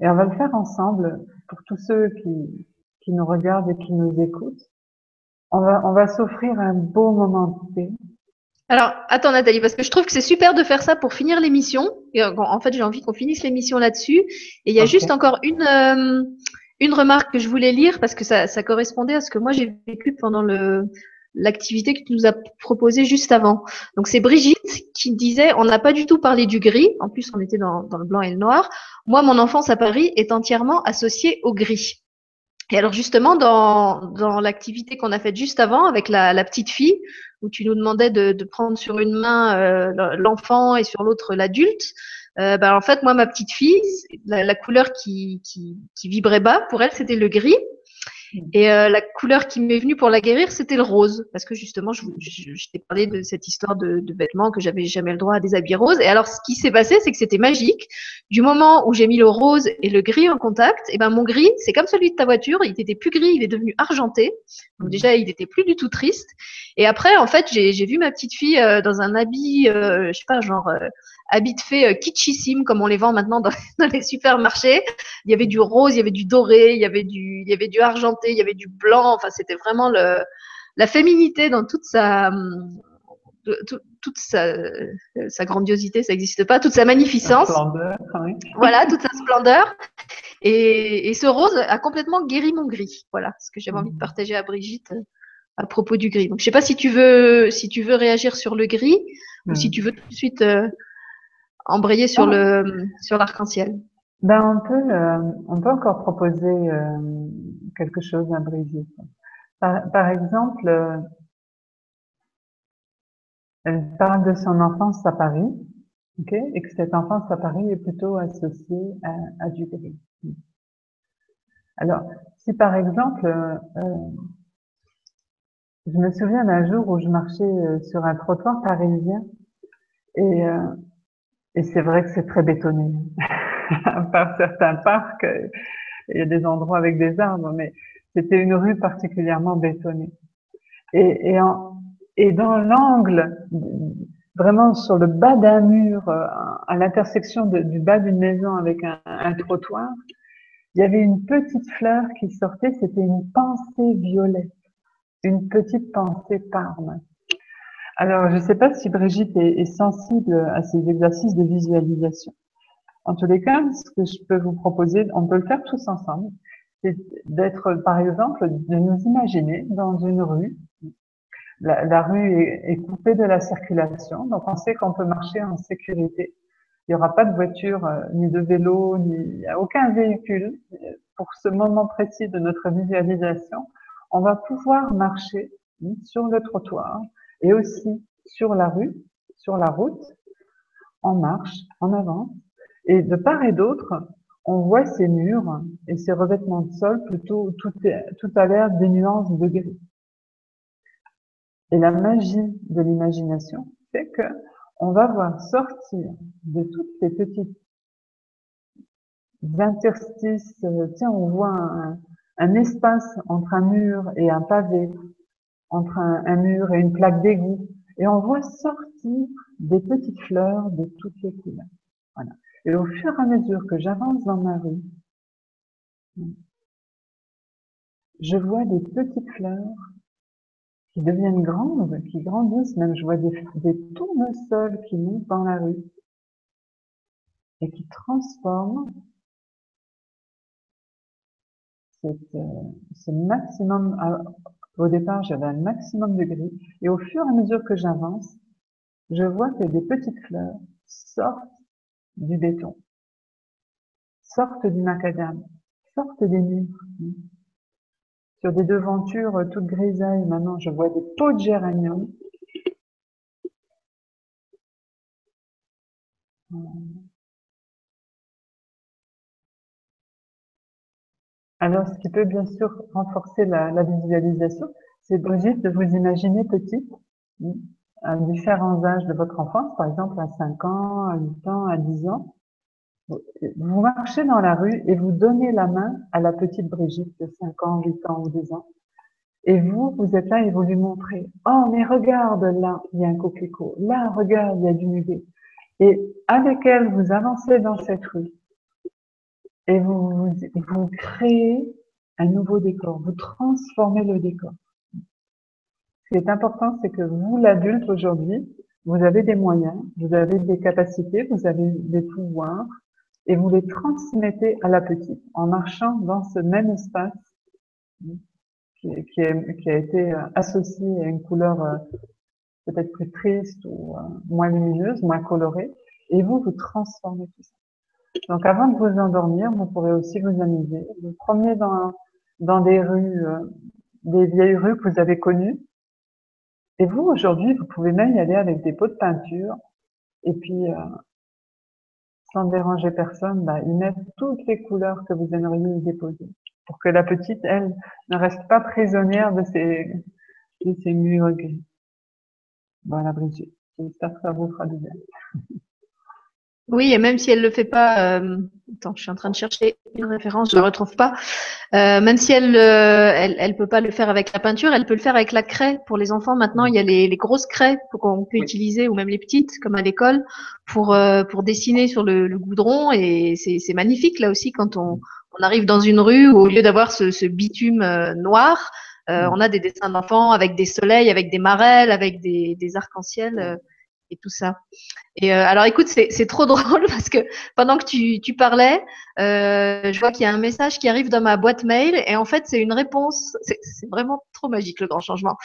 Et on va le faire ensemble pour tous ceux qui, qui nous regardent et qui nous écoutent. On va, on va s'offrir un beau moment de paix. Alors, attends Nathalie, parce que je trouve que c'est super de faire ça pour finir l'émission. En fait, j'ai envie qu'on finisse l'émission là-dessus. Et il y a okay. juste encore une, euh, une remarque que je voulais lire parce que ça, ça correspondait à ce que moi j'ai vécu pendant le, l'activité que tu nous as proposée juste avant. Donc c'est Brigitte qui disait, on n'a pas du tout parlé du gris, en plus on était dans, dans, le blanc et le noir. Moi, mon enfance à Paris est entièrement associée au gris. Et alors justement, dans, dans l'activité qu'on a faite juste avant avec la, la, petite fille, où tu nous demandais de, de prendre sur une main euh, l'enfant et sur l'autre l'adulte, euh, ben, en fait, moi, ma petite fille, la, la couleur qui, qui, qui vibrait bas, pour elle, c'était le gris. Et euh, la couleur qui m'est venue pour la guérir, c'était le rose, parce que justement, je, t'ai parlé de cette histoire de, vêtements que j'avais jamais le droit à des habits roses. Et alors, ce qui s'est passé, c'est que c'était magique. Du moment où j'ai mis le rose et le gris en contact, et ben mon gris, c'est comme celui de ta voiture, il était plus gris, il est devenu argenté. Donc déjà, il était plus du tout triste. Et après, en fait, j'ai vu ma petite fille euh, dans un habit, euh, je sais pas, genre euh, habit de fait euh, kitschissime comme on les vend maintenant dans, dans, les supermarchés. Il y avait du rose, il y avait du doré, il y avait du, il y avait du argenté, il y avait du blanc. Enfin, c'était vraiment le, la féminité dans toute sa, toute, toute sa, sa, grandiosité, ça n'existe pas, toute sa magnificence. Splendeur, oui. Voilà, toute sa splendeur. Et, et, ce rose a complètement guéri mon gris. Voilà ce que j'avais envie de partager à Brigitte à propos du gris. Donc, je sais pas si tu veux, si tu veux réagir sur le gris ou si tu veux tout de suite euh, embrayer sur oh. le sur l'arc-en-ciel. Ben on peut euh, on peut encore proposer euh, quelque chose à Brigitte. Par, par exemple, euh, elle parle de son enfance à Paris, ok, et que cette enfance à Paris est plutôt associée à, à du gris. Alors, si par exemple je me souviens d'un jour où je marchais sur un trottoir parisien et, et c'est vrai que c'est très bétonné. Par certains parcs, il y a des endroits avec des arbres, mais c'était une rue particulièrement bétonnée. Et, dans l'angle, vraiment sur le bas d'un mur, à l'intersection du bas d'une maison avec un trottoir, il y avait une petite fleur qui sortait, c'était une pensée violette une petite pensée parme. Alors, je ne sais pas si Brigitte est, sensible à ces exercices de visualisation. En tous les cas, ce que je peux vous proposer, on peut le faire tous ensemble, c'est d'être, par exemple, de nous imaginer dans une rue. La, rue est, coupée de la circulation, donc on sait qu'on peut marcher en sécurité. Il n'y aura pas de voiture, euh, ni de vélo, ni aucun véhicule. Pour ce moment précis de notre visualisation, on va pouvoir marcher sur le trottoir et aussi sur la rue, sur la route, en marche, en avant. Et de part et d'autre, on voit ces murs et ces revêtements de sol plutôt tout, à l'air des nuances de gris. Et la magie de l'imagination fait que on va voir sortir de toutes ces petites interstices. Tiens, on voit un espace entre un mur et un pavé, entre un, mur et une plaque d'égout, et on voit sortir des petites fleurs de toutes les couleurs. Voilà. Et au fur et à mesure que j'avance dans ma rue, je vois des petites fleurs qui deviennent grandes, qui grandissent, même je vois des, des tournesols qui montent dans la rue et qui transforment cette, euh, ce maximum, au départ j'avais un maximum de gris, et au fur et à mesure que j'avance, je vois que des petites fleurs sortent du béton, sortent du macadam, sortent des murs. Sur des devantures toutes grisailles, maintenant je vois des pots de géranium. Alors, ce qui peut bien sûr renforcer la, visualisation, c'est Brigitte de vous imaginer petite, à différents âges de votre enfance, par exemple à 5 ans, à 8 ans, à 10 ans. Vous marchez dans la rue et vous donnez la main à la petite Brigitte de 5 ans, 8 ans ou 10 ans. Et vous, vous êtes là et vous lui montrez, oh mais regarde là, il y a un coquelicot, là, regarde, il y a du muguet. Et avec elle, vous avancez dans cette rue et vous, créez un nouveau décor, vous transformez le décor. Ce qui est important, c'est que vous, l'adulte aujourd'hui, vous avez des moyens, vous avez des capacités, vous avez des pouvoirs, et vous les transmettez à la petite en marchant dans ce même espace qui a été euh, associé à une couleur euh, peut-être plus triste ou euh, moins lumineuse, moins colorée, et vous, vous transformez tout ça. Donc avant de vous endormir, vous pourrez aussi vous amuser. Vous promenez dans, dans des rues, euh, des vieilles rues que vous avez connues. Et vous, aujourd'hui, vous pouvez même y aller avec des pots de peinture. Et puis, euh, sans déranger personne, bah, y mettre toutes les couleurs que vous aimeriez y déposer. Pour que la petite, elle, ne reste pas prisonnière de ces, de ces murs gris. Voilà, Brigitte. J'espère que ça vous fera du bien. Oui, et même si elle le fait pas, euh, attends, je suis en train de chercher une référence, je ne retrouve pas. Euh, même si elle, euh, elle, elle peut pas le faire avec la peinture, elle peut le faire avec la craie. Pour les enfants, maintenant, il y a les, les grosses craies qu'on peut utiliser, ou même les petites, comme à l'école, pour euh, pour dessiner sur le, le goudron. Et c'est magnifique là aussi quand on, on arrive dans une rue où au lieu d'avoir ce, ce bitume euh, noir, on a des dessins d'enfants avec des soleils, avec des marelles, avec des, des arcs-en-ciel et tout ça. Et euh, alors écoute, c'est trop drôle parce que pendant que tu, parlais, euh, je vois qu'il y a un message qui arrive dans ma boîte mail et en fait c'est une réponse. C'est vraiment trop magique le grand changement.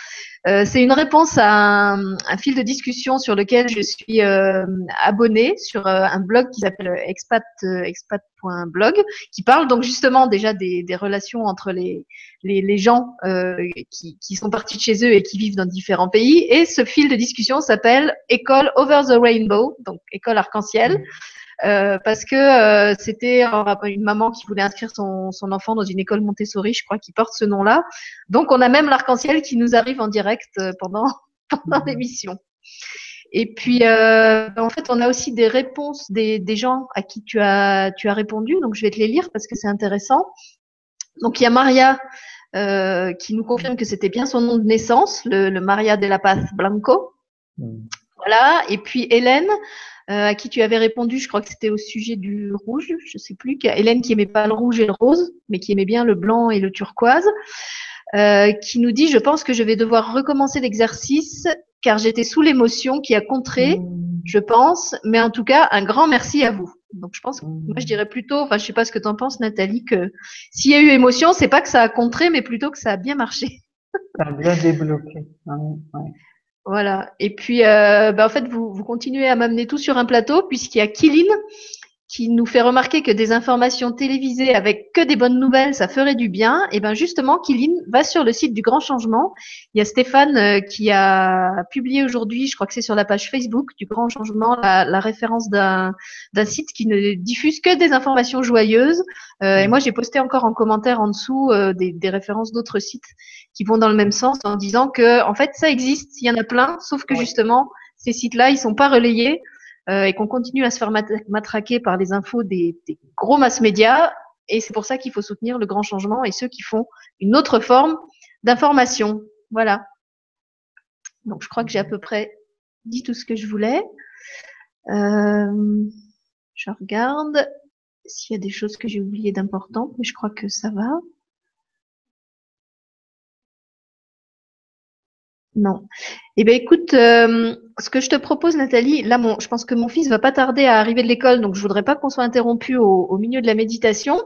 Euh, c'est une réponse à un, fil de discussion sur lequel je suis euh, abonnée sur euh, un blog qui s'appelle expat expat.blog qui parle donc justement déjà des, relations entre les les, les gens qui, qui sont partis de chez eux et qui vivent dans différents pays. Et ce fil de discussion s'appelle École Over the Rainbow donc école arc-en-ciel. Euh, parce que euh, c'était une maman qui voulait inscrire son, enfant dans une école Montessori, je crois, qui porte ce nom-là. Donc on a même l'arc-en-ciel qui nous arrive en direct euh, pendant, pendant mmh. l'émission. Et puis, en fait, on a aussi des réponses des, gens à qui tu as, tu as répondu. Donc, je vais te les lire parce que c'est intéressant. Donc, il y a Maria qui nous confirme que c'était bien son nom de naissance, le, Maria de la Paz Blanco. Mmh. Voilà. Et puis Hélène, à qui tu avais répondu, je crois que c'était au sujet du rouge, je sais plus, Hélène qui aimait pas le rouge et le rose, mais qui aimait bien le blanc et le turquoise, euh, qui nous dit, je pense que je vais devoir recommencer l'exercice car j'étais sous l'émotion qui a contré, mmh. je pense. Mais en tout cas, un grand merci à vous. Donc je pense, que, moi je mmh. dirais plutôt, enfin je sais pas ce que tu en penses Nathalie, que s'il y a eu émotion, c'est pas que ça a contré, mais plutôt que ça a bien marché. Ça a bien débloqué. Voilà. Et puis, euh, bah, en fait, vous, continuez à m'amener tout sur un plateau, puisqu'il y a Kiline qui nous fait remarquer que des informations télévisées avec que des bonnes nouvelles, ça ferait du bien. Et ben justement, Kiline va sur le site du Grand Changement. Il y a Stéphane euh, qui a publié aujourd'hui, je crois que c'est sur la page Facebook du Grand Changement, la, référence d'un site qui ne diffuse que des informations joyeuses. Euh, et moi, j'ai posté encore en commentaire en dessous euh, des, références d'autres sites qui vont dans le même sens en disant que en fait ça existe, il y en a plein, sauf que justement ces sites-là, ils sont pas relayés. Euh, et qu'on continue à se faire matraquer par les infos des, des gros mass médias. Et c'est pour ça qu'il faut soutenir le grand changement et ceux qui font une autre forme d'information. Voilà. Donc je crois que j'ai à peu près dit tout ce que je voulais. Euh, je regarde s'il y a des choses que j'ai oubliées d'importantes, mais je crois que ça va. Non. Eh bien, écoute, euh, ce que je te propose, Nathalie, là, mon, je pense que mon fils va pas tarder à arriver de l'école, donc je voudrais pas qu'on soit interrompu au, milieu de la méditation.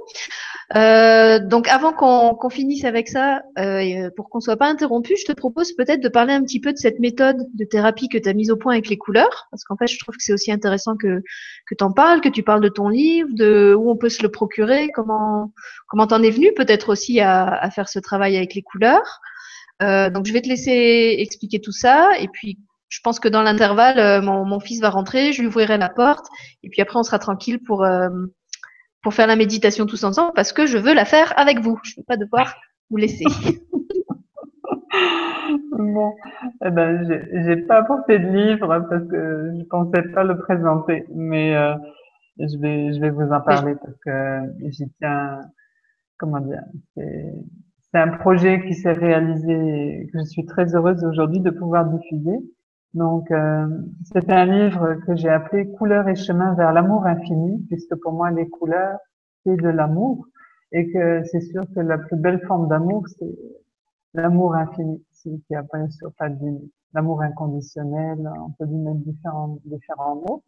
Euh, donc, avant qu'on finisse avec ça, euh, pour qu'on soit pas interrompu, je te propose peut-être de parler un petit peu de cette méthode de thérapie que tu as mise au point avec les couleurs, parce qu'en fait, je trouve que c'est aussi intéressant que que tu en parles, que tu parles de ton livre, de où on peut se le procurer, comment comment t'en es venu peut-être aussi à, à faire ce travail avec les couleurs. Euh, donc je vais te laisser expliquer tout ça et puis je pense que dans l'intervalle, euh, mon, mon, fils va rentrer, je lui ouvrirai la porte et puis après on sera tranquille pour euh, pour faire la méditation tous ensemble parce que je veux la faire avec vous. Je ne veux pas devoir vous laisser. bon, eh ben, j'ai pas apporté de livre parce que je pensais pas le présenter, mais euh, je vais je vais vous en parler parce que j'y tiens. Comment dire C'est un projet qui s'est réalisé et que je suis très heureuse aujourd'hui de pouvoir diffuser. Donc, euh, c'est un livre que j'ai appelé Couleurs et chemin vers l'amour infini, puisque pour moi, les couleurs, c'est de l'amour et que c'est sûr que la plus belle forme d'amour, c'est l'amour infini, qui a bien sûr pas de L'amour inconditionnel, on peut lui mettre différents, différents mots.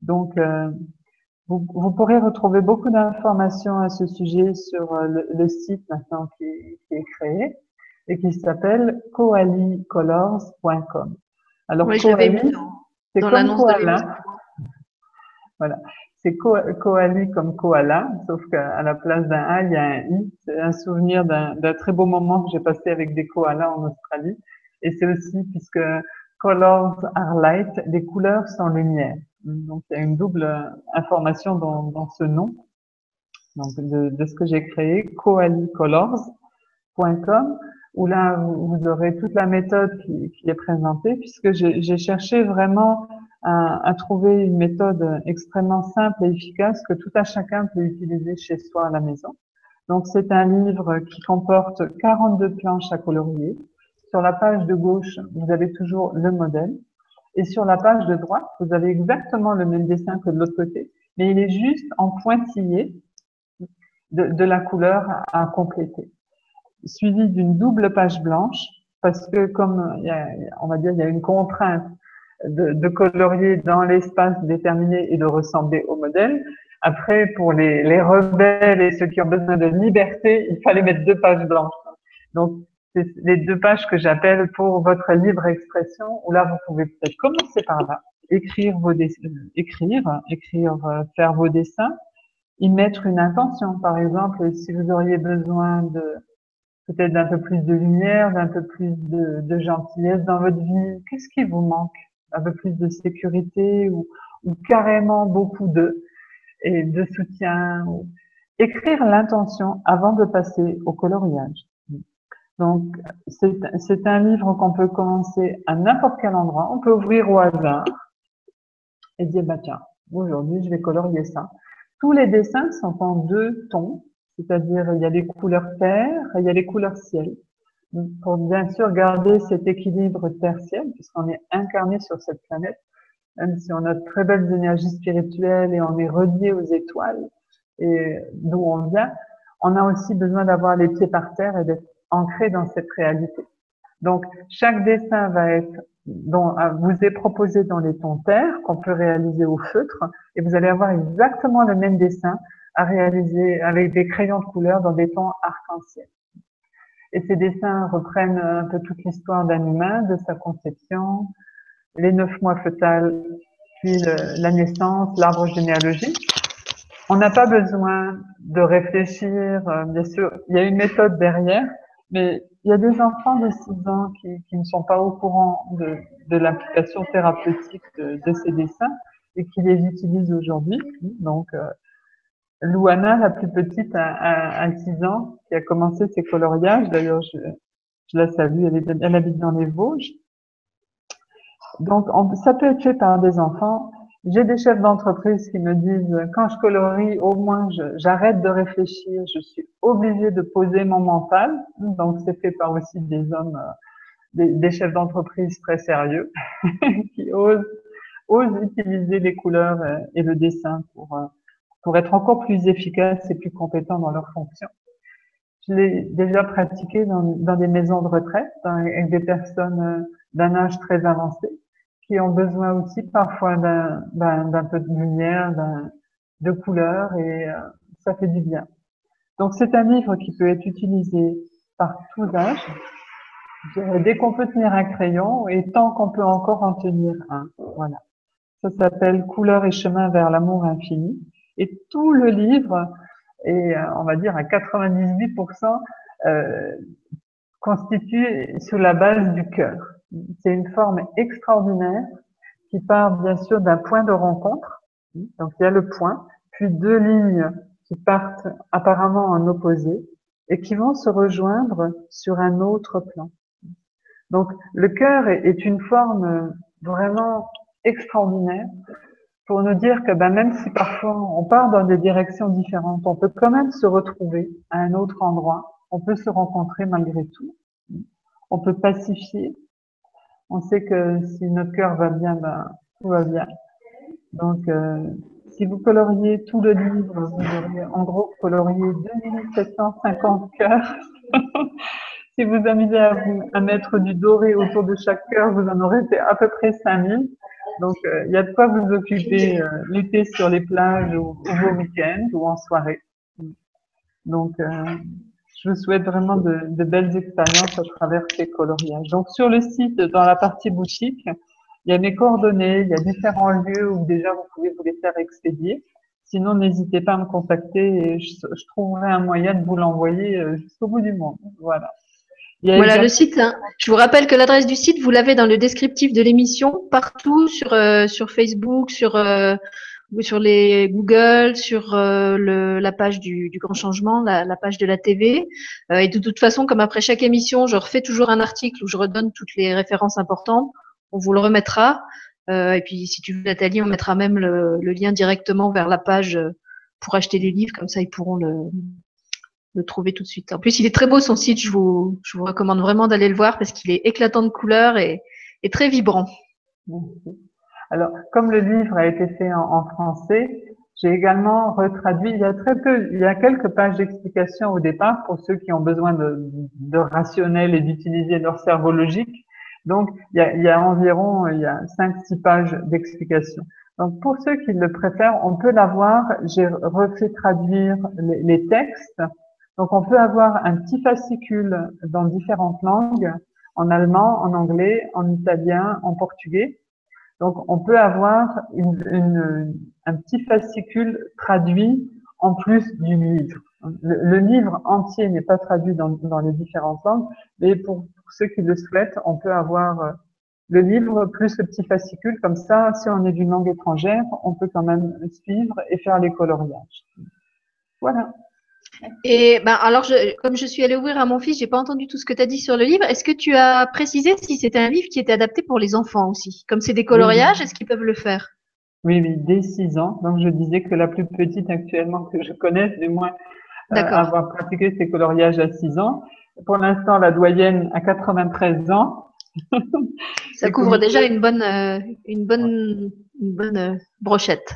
Donc, euh, vous, vous, pourrez retrouver beaucoup d'informations à ce sujet sur euh, le, site maintenant qui, qui, est créé et qui s'appelle coalicolors.com. Alors, oui, Coali, c'est comme koala. Voilà. C'est Coali comme koala, sauf qu'à la place d'un A, il y a un I. C'est un souvenir d'un très beau moment que j'ai passé avec des koalas en Australie. Et c'est aussi puisque colors are light, les couleurs sont lumière. Donc il y a une double information dans, dans ce nom donc de, de ce que j'ai créé, coalicolors.com, où là vous aurez toute la méthode qui, qui est présentée, puisque j'ai cherché vraiment à, à, trouver une méthode extrêmement simple et efficace que tout à chacun peut utiliser chez soi à la maison. Donc c'est un livre qui comporte 42 planches à colorier. Sur la page de gauche, vous avez toujours le modèle. Et sur la page de droite, vous avez exactement le même dessin que de l'autre côté, mais il est juste en pointillé de, la couleur à, compléter, suivi d'une double page blanche, parce que comme il y a, on va dire, il y a une contrainte de, de colorier dans l'espace déterminé et de ressembler au modèle. Après, pour les, les rebelles et ceux qui ont besoin de liberté, il fallait mettre deux pages blanches. Donc, les deux pages que j'appelle pour votre libre expression, où là, vous pouvez peut-être commencer par là, écrire vos dessins, écrire, écrire, euh, faire vos dessins, y mettre une intention. Par exemple, si vous auriez besoin de, peut-être d'un peu plus de lumière, d'un peu plus de, de, gentillesse dans votre vie, qu'est-ce qui vous manque? Un peu plus de sécurité ou, ou carrément beaucoup de, et de soutien. Écrire l'intention avant de passer au coloriage. Donc, c'est un livre qu'on peut commencer à n'importe quel endroit. On peut ouvrir au hasard et dire, bah tiens, aujourd'hui, je vais colorier ça. Tous les dessins sont en deux tons, c'est-à-dire il y a les couleurs terre et il y a les couleurs ciel. pour bien sûr garder cet équilibre terre-ciel, puisqu'on est incarné sur cette planète, même si on a de très belles énergies spirituelles et on est relié aux étoiles et d'où on vient, on a aussi besoin d'avoir les pieds par terre et d'être ancré dans cette réalité. Donc, chaque dessin va être euh, vous est proposé dans les tons terre qu'on peut réaliser au feutre et vous allez avoir exactement le même dessin à réaliser avec des crayons de couleur dans des tons arc-en-ciel. Et ces dessins reprennent un peu toute l'histoire d'un humain, de sa conception, les neuf mois fœtales, puis la naissance, l'arbre généalogique. On n'a pas besoin de réfléchir, euh, bien sûr, il y a une méthode derrière, mais il y a des enfants de 6 ans qui, qui ne sont pas au courant de, de l'application thérapeutique de, de, ces dessins et qui les utilisent aujourd'hui. Donc, euh, Louana, la plus petite, à, 6 ans, qui a commencé ses coloriages. D'ailleurs, je, je, la salue, elle, elle, habite dans les Vosges. Donc, ça peut être fait par des enfants. J'ai des chefs d'entreprise qui me disent, quand je colorie, au moins, j'arrête de réfléchir, je suis obligée de poser mon mental. Donc, c'est fait par aussi des hommes, euh, des, chefs d'entreprise très sérieux, qui osent, osent utiliser les couleurs euh, et le dessin pour, euh, pour être encore plus efficaces et plus compétents dans leurs fonctions. Je l'ai déjà pratiqué dans, des maisons de retraite avec des personnes d'un âge très avancé qui ont besoin aussi parfois d'un peu de lumière, de couleur et euh, ça fait du bien. Donc c'est un livre qui peut être utilisé par tous âges, dès qu'on peut tenir un crayon et tant qu'on peut encore en tenir un. Voilà. Ça s'appelle Couleurs et chemin vers l'amour infini. Et tout le livre est, euh, on va dire, à 98% euh, constitué sur la base du cœur. C'est une forme extraordinaire qui part bien sûr d'un point de rencontre. Donc il y a le point, puis deux lignes qui partent apparemment en opposé et qui vont se rejoindre sur un autre plan. Donc le cœur est une forme vraiment extraordinaire pour nous dire que ben, même si parfois on part dans des directions différentes, on peut quand même se retrouver à un autre endroit, on peut se rencontrer malgré tout, on peut pacifier. On sait que si notre cœur va bien, ben, tout va bien. Donc, euh, si vous coloriez tout le livre, vous auriez en gros colorié 2750 cœurs. si vous amusez à, mettre du doré autour de chaque cœur, vous en aurez fait à peu près 5000. Donc, euh, il y a de quoi vous occuper euh, l'été sur les plages ou, ou vos week-ends ou en soirée. Donc, euh, je vous souhaite vraiment de, de, belles expériences à travers ces coloriages. Donc, sur le site, dans la partie boutique, il y a mes coordonnées, il y a différents lieux où déjà vous pouvez vous les faire expédier. Sinon, n'hésitez pas à me contacter et je, je trouverai un moyen de vous l'envoyer jusqu'au bout du monde. Voilà. Voilà le site. Hein. Je vous rappelle que l'adresse du site, vous l'avez dans le descriptif de l'émission, partout sur euh, sur Facebook, sur euh, sur les Google, sur euh, la page du, Grand Changement, la, page de la TV. Euh, et de toute façon, comme après chaque émission, je refais toujours un article où je redonne toutes les références importantes. On vous le remettra. et puis, si tu veux, Nathalie, on mettra même le, lien directement vers la page pour acheter les livres. Comme ça, ils pourront le, trouver tout de suite. En plus, il est très beau son site. Je vous, recommande vraiment d'aller le voir parce qu'il est éclatant de couleurs et, et, très vibrant. Alors, comme le livre a été fait en, français, j'ai également retraduit. Il y a très peu, il y a quelques pages d'explication au départ pour ceux qui ont besoin de, rationnel et d'utiliser leur cerveau logique. Donc, il y a, environ, il y a cinq, six pages d'explication. Donc, pour ceux qui le préfèrent, on peut l'avoir. J'ai refait traduire les, les textes donc, on peut avoir un petit fascicule dans différentes langues, en allemand, en anglais, en italien, en portugais. Donc, on peut avoir une, une, un petit fascicule traduit en plus du livre. Le, livre entier n'est pas traduit dans, les différentes langues, mais pour, pour, ceux qui le souhaitent, on peut avoir euh, le livre plus le petit fascicule. Comme ça, si on est d'une langue étrangère, on peut quand même suivre et faire les coloriages. Voilà. Et ben alors, je, comme je suis allée ouvrir à mon fils, j'ai pas entendu tout ce que tu as dit sur le livre. Est-ce que tu as précisé si c'était un livre qui était adapté pour les enfants aussi? Comme c'est des coloriages, est-ce qu'ils peuvent le faire? Oui, oui, dès 6 ans. Donc je disais que la plus petite actuellement que je connaisse, du moins euh, avoir pratiqué ces coloriages à 6 ans. Pour l'instant, la doyenne à 93 ans. Ça couvre déjà une bonne, euh, une bonne, une bonne euh, brochette.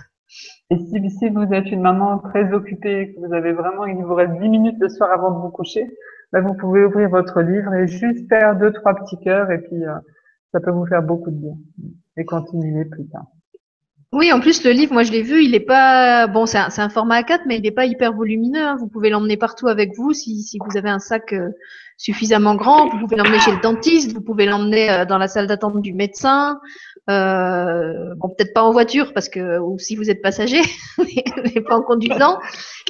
Et si, si, vous êtes une maman très occupée, que vous avez vraiment, il vous reste 10 minutes le soir avant de vous coucher, ben vous pouvez ouvrir votre livre et juste faire deux, trois petits cœurs et puis euh, ça peut vous faire beaucoup de bien et continuer plus tard. Oui, en plus le livre, moi je l'ai vu, il est pas bon, c'est un, un, format A4, mais il n'est pas hyper volumineux. Hein. Vous pouvez l'emmener partout avec vous si, si vous avez un sac euh, suffisamment grand. Vous pouvez l'emmener chez le dentiste, vous pouvez l'emmener euh, dans la salle d'attente du médecin. Euh, bon, peut-être pas en voiture parce que ou si vous êtes passager, mais pas en conduisant.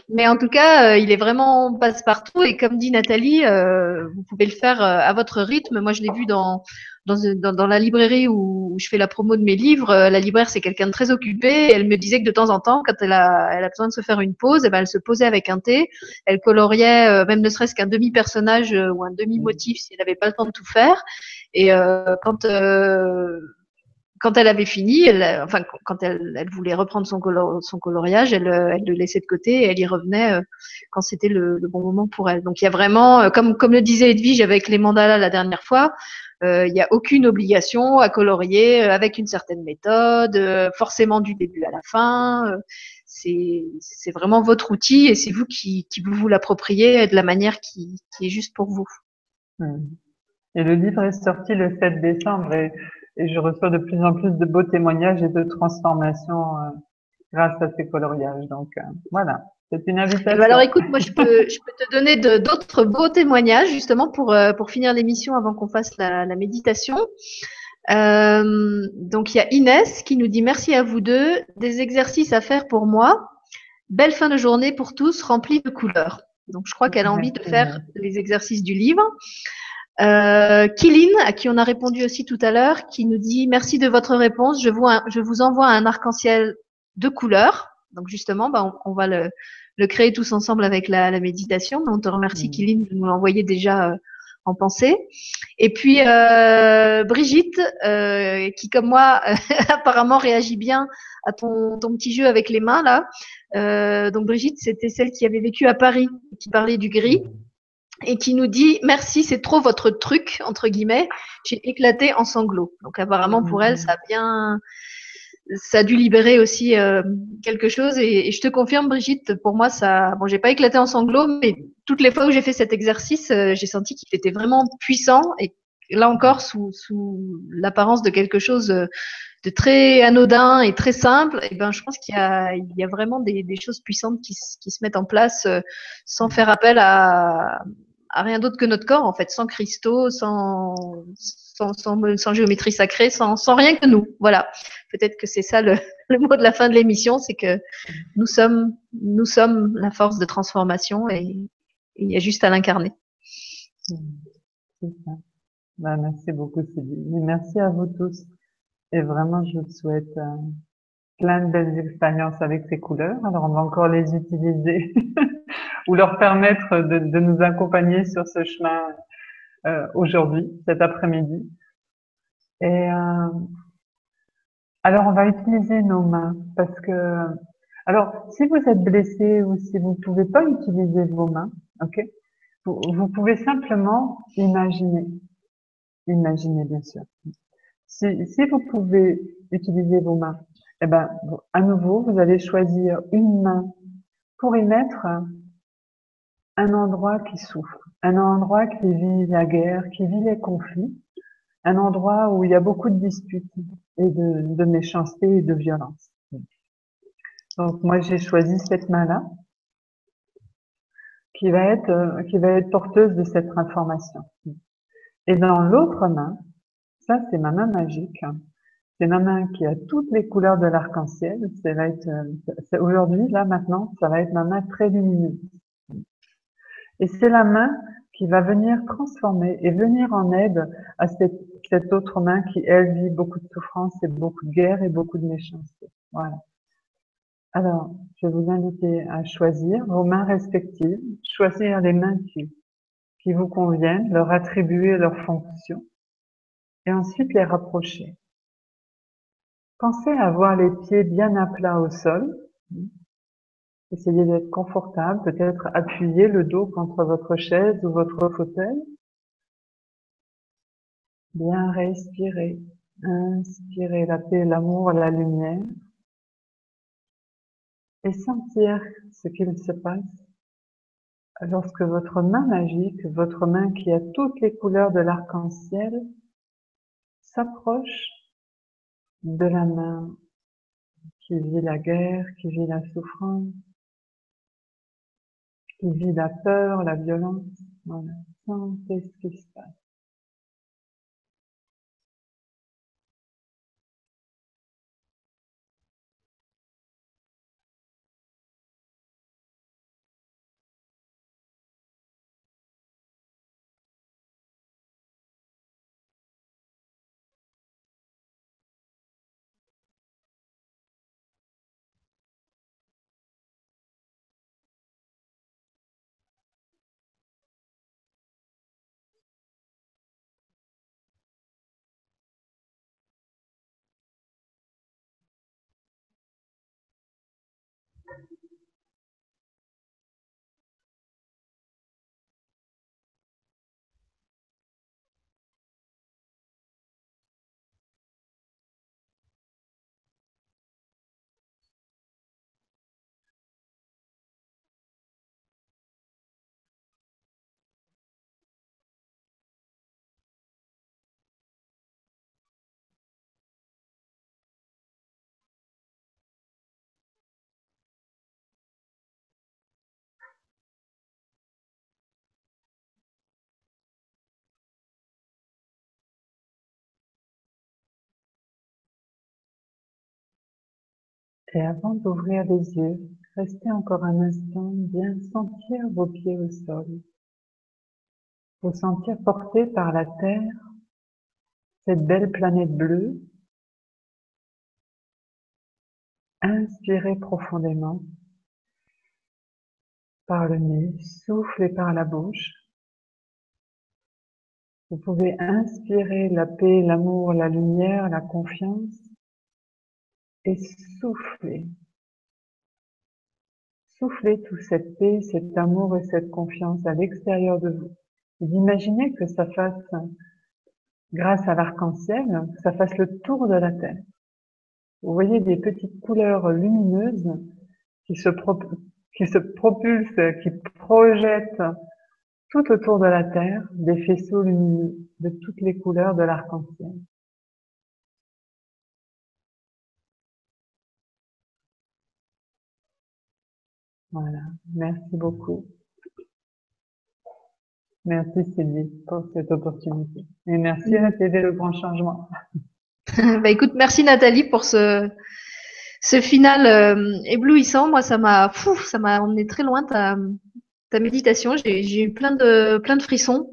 Mais en tout cas, euh, il est vraiment passe-partout et comme dit Nathalie, vous pouvez le faire à votre rythme. Moi, je l'ai vu dans dans, dans, la librairie où, je fais la promo de mes livres, euh, la libraire c'est quelqu'un de très occupé. Elle me disait que de temps en temps, quand elle a, elle a besoin de se faire une pause, eh ben, elle se posait avec un thé. Elle coloriait euh, même ne serait-ce qu'un demi personnage euh, ou un demi motif si elle n'avait pas le temps de tout faire. Et quand quand elle avait fini, elle, enfin quand elle, elle voulait reprendre son, coloriage, elle, elle, le laissait de côté et elle y revenait quand c'était le, bon moment pour elle. Donc il y a vraiment, comme comme le disait Edwige avec les mandalas la dernière fois, euh, il n'y a aucune obligation à colorier euh, avec une certaine méthode, euh, forcément du début à la fin. c'est vraiment votre outil et c'est vous qui, qui vous l'appropriez de la manière qui, qui, est juste pour vous. Hmm. Et le livre est sorti le 7 décembre et, et, je reçois de plus en plus de beaux témoignages et de transformations grâce à ces coloriages. Donc voilà. C'est une invitation. Ben, alors écoute, moi je peux, je peux te donner d'autres beaux témoignages justement pour, euh, pour finir l'émission avant qu'on fasse la, la méditation. Euh, donc il y a Inès qui nous dit merci à vous deux, des exercices à faire pour moi. Belle fin de journée pour tous, remplie de couleurs. Donc je crois qu'elle a envie de faire les exercices du livre. Euh, à qui on a répondu aussi tout à l'heure, qui nous dit merci de votre réponse. Je vous, je vous envoie un arc-en-ciel de couleurs. Donc justement, bah, on, on, va le, le créer tous ensemble avec la, la méditation. On te remercie, mmh. de nous l'envoyer déjà euh, en pensée. Et puis euh, Brigitte, euh, qui comme moi apparemment réagit bien à ton, ton, petit jeu avec les mains là. Euh, donc Brigitte, c'était celle qui avait vécu à Paris, qui parlait du gris et qui nous dit merci, c'est trop votre truc entre guillemets. J'ai éclaté en sanglots. Donc apparemment pour elle, ça a bien ça a dû libérer aussi euh, quelque chose. Et, je te confirme, Brigitte, pour moi, ça, bon, j'ai pas éclaté en sanglots, mais toutes les fois où j'ai fait cet exercice, euh, j'ai senti qu'il était vraiment puissant et là encore sous, sous l'apparence de quelque chose euh, de très anodin et très simple. Et ben, je pense qu'il y a, il y a vraiment des, des choses puissantes qui, qui, se mettent en place sans faire appel à, à rien d'autre que notre corps, en fait, sans cristaux, sans sans, géométrie sacrée, sans, rien que nous. Voilà. Peut-être que c'est ça le, mot de la fin de l'émission, c'est que nous sommes, nous sommes la force de transformation et, il y a juste à l'incarner. Bah, merci beaucoup, Sylvie. merci à vous tous. Et vraiment, je vous souhaite euh, plein de belles expériences avec ces couleurs. Alors, on va encore les utiliser ou leur permettre de, nous accompagner sur ce chemin euh, aujourd'hui, cet après-midi. Et euh, alors, on va utiliser nos mains parce que, alors, si vous êtes blessé ou si vous ne pouvez pas utiliser vos mains, ok, vous, pouvez simplement imaginer, imaginer bien sûr. Si, si vous pouvez utiliser vos mains, eh ben, à nouveau, vous allez choisir une main pour y mettre un endroit qui souffre, un endroit qui vit la guerre, qui vit les conflits, un endroit où il y a beaucoup de disputes et de, méchanceté et de violence. Donc moi j'ai choisi cette main-là qui va être euh, qui va être porteuse de cette information. Et dans l'autre main, ça c'est ma main magique. C'est ma main qui a toutes les couleurs de l'arc-en-ciel. Ça va être euh, aujourd'hui là maintenant, ça va être ma main très lumineuse. Et c'est la main qui va venir transformer et venir en aide à cette, autre main qui, elle, vit beaucoup de souffrance et beaucoup de guerre et beaucoup de méchanceté. Voilà. Alors, je vais vous inviter à choisir vos mains respectives, choisir les mains qui, qui vous conviennent, leur attribuer leur fonction, et ensuite les rapprocher. Pensez à avoir les pieds bien à plat au sol, Essayez d'être confortable, peut-être appuyer le dos contre votre chaise ou votre fauteuil. Bien respirer, inspirer la paix, l'amour, la lumière. Et sentir ce qu'il se passe lorsque votre main magique, votre main qui a toutes les couleurs de l'arc-en-ciel, s'approche de la main qui vit la guerre, qui vit la souffrance, qui vit la peur, la violence. Voilà, sentez ce qui se passe? Et avant d'ouvrir les yeux, restez encore un instant bien sentir vos pieds au sol. Vous sentir porté par la terre, cette belle planète bleue. Inspirez profondément par le nez, soufflez par la bouche. Vous pouvez inspirer la paix, l'amour, la lumière, la confiance et soufflez. Soufflez toute cette paix, cet amour et cette confiance à l'extérieur de vous. Et imaginez que ça fasse, grâce à l'arc-en-ciel, que ça fasse le tour de la Terre. Vous voyez des petites couleurs lumineuses qui se, qui se propulsent, qui projettent tout autour de la Terre des faisceaux lumineux de toutes les couleurs de l'arc-en-ciel. Voilà, merci beaucoup. Merci Sylvie pour cette opportunité. Et merci à t'aider le grand changement. bah écoute, merci Nathalie pour ce, ce final euh, éblouissant. Moi, ça m'a, ça m'a emmené très loin ta, ta méditation. J'ai eu plein de, plein de frissons.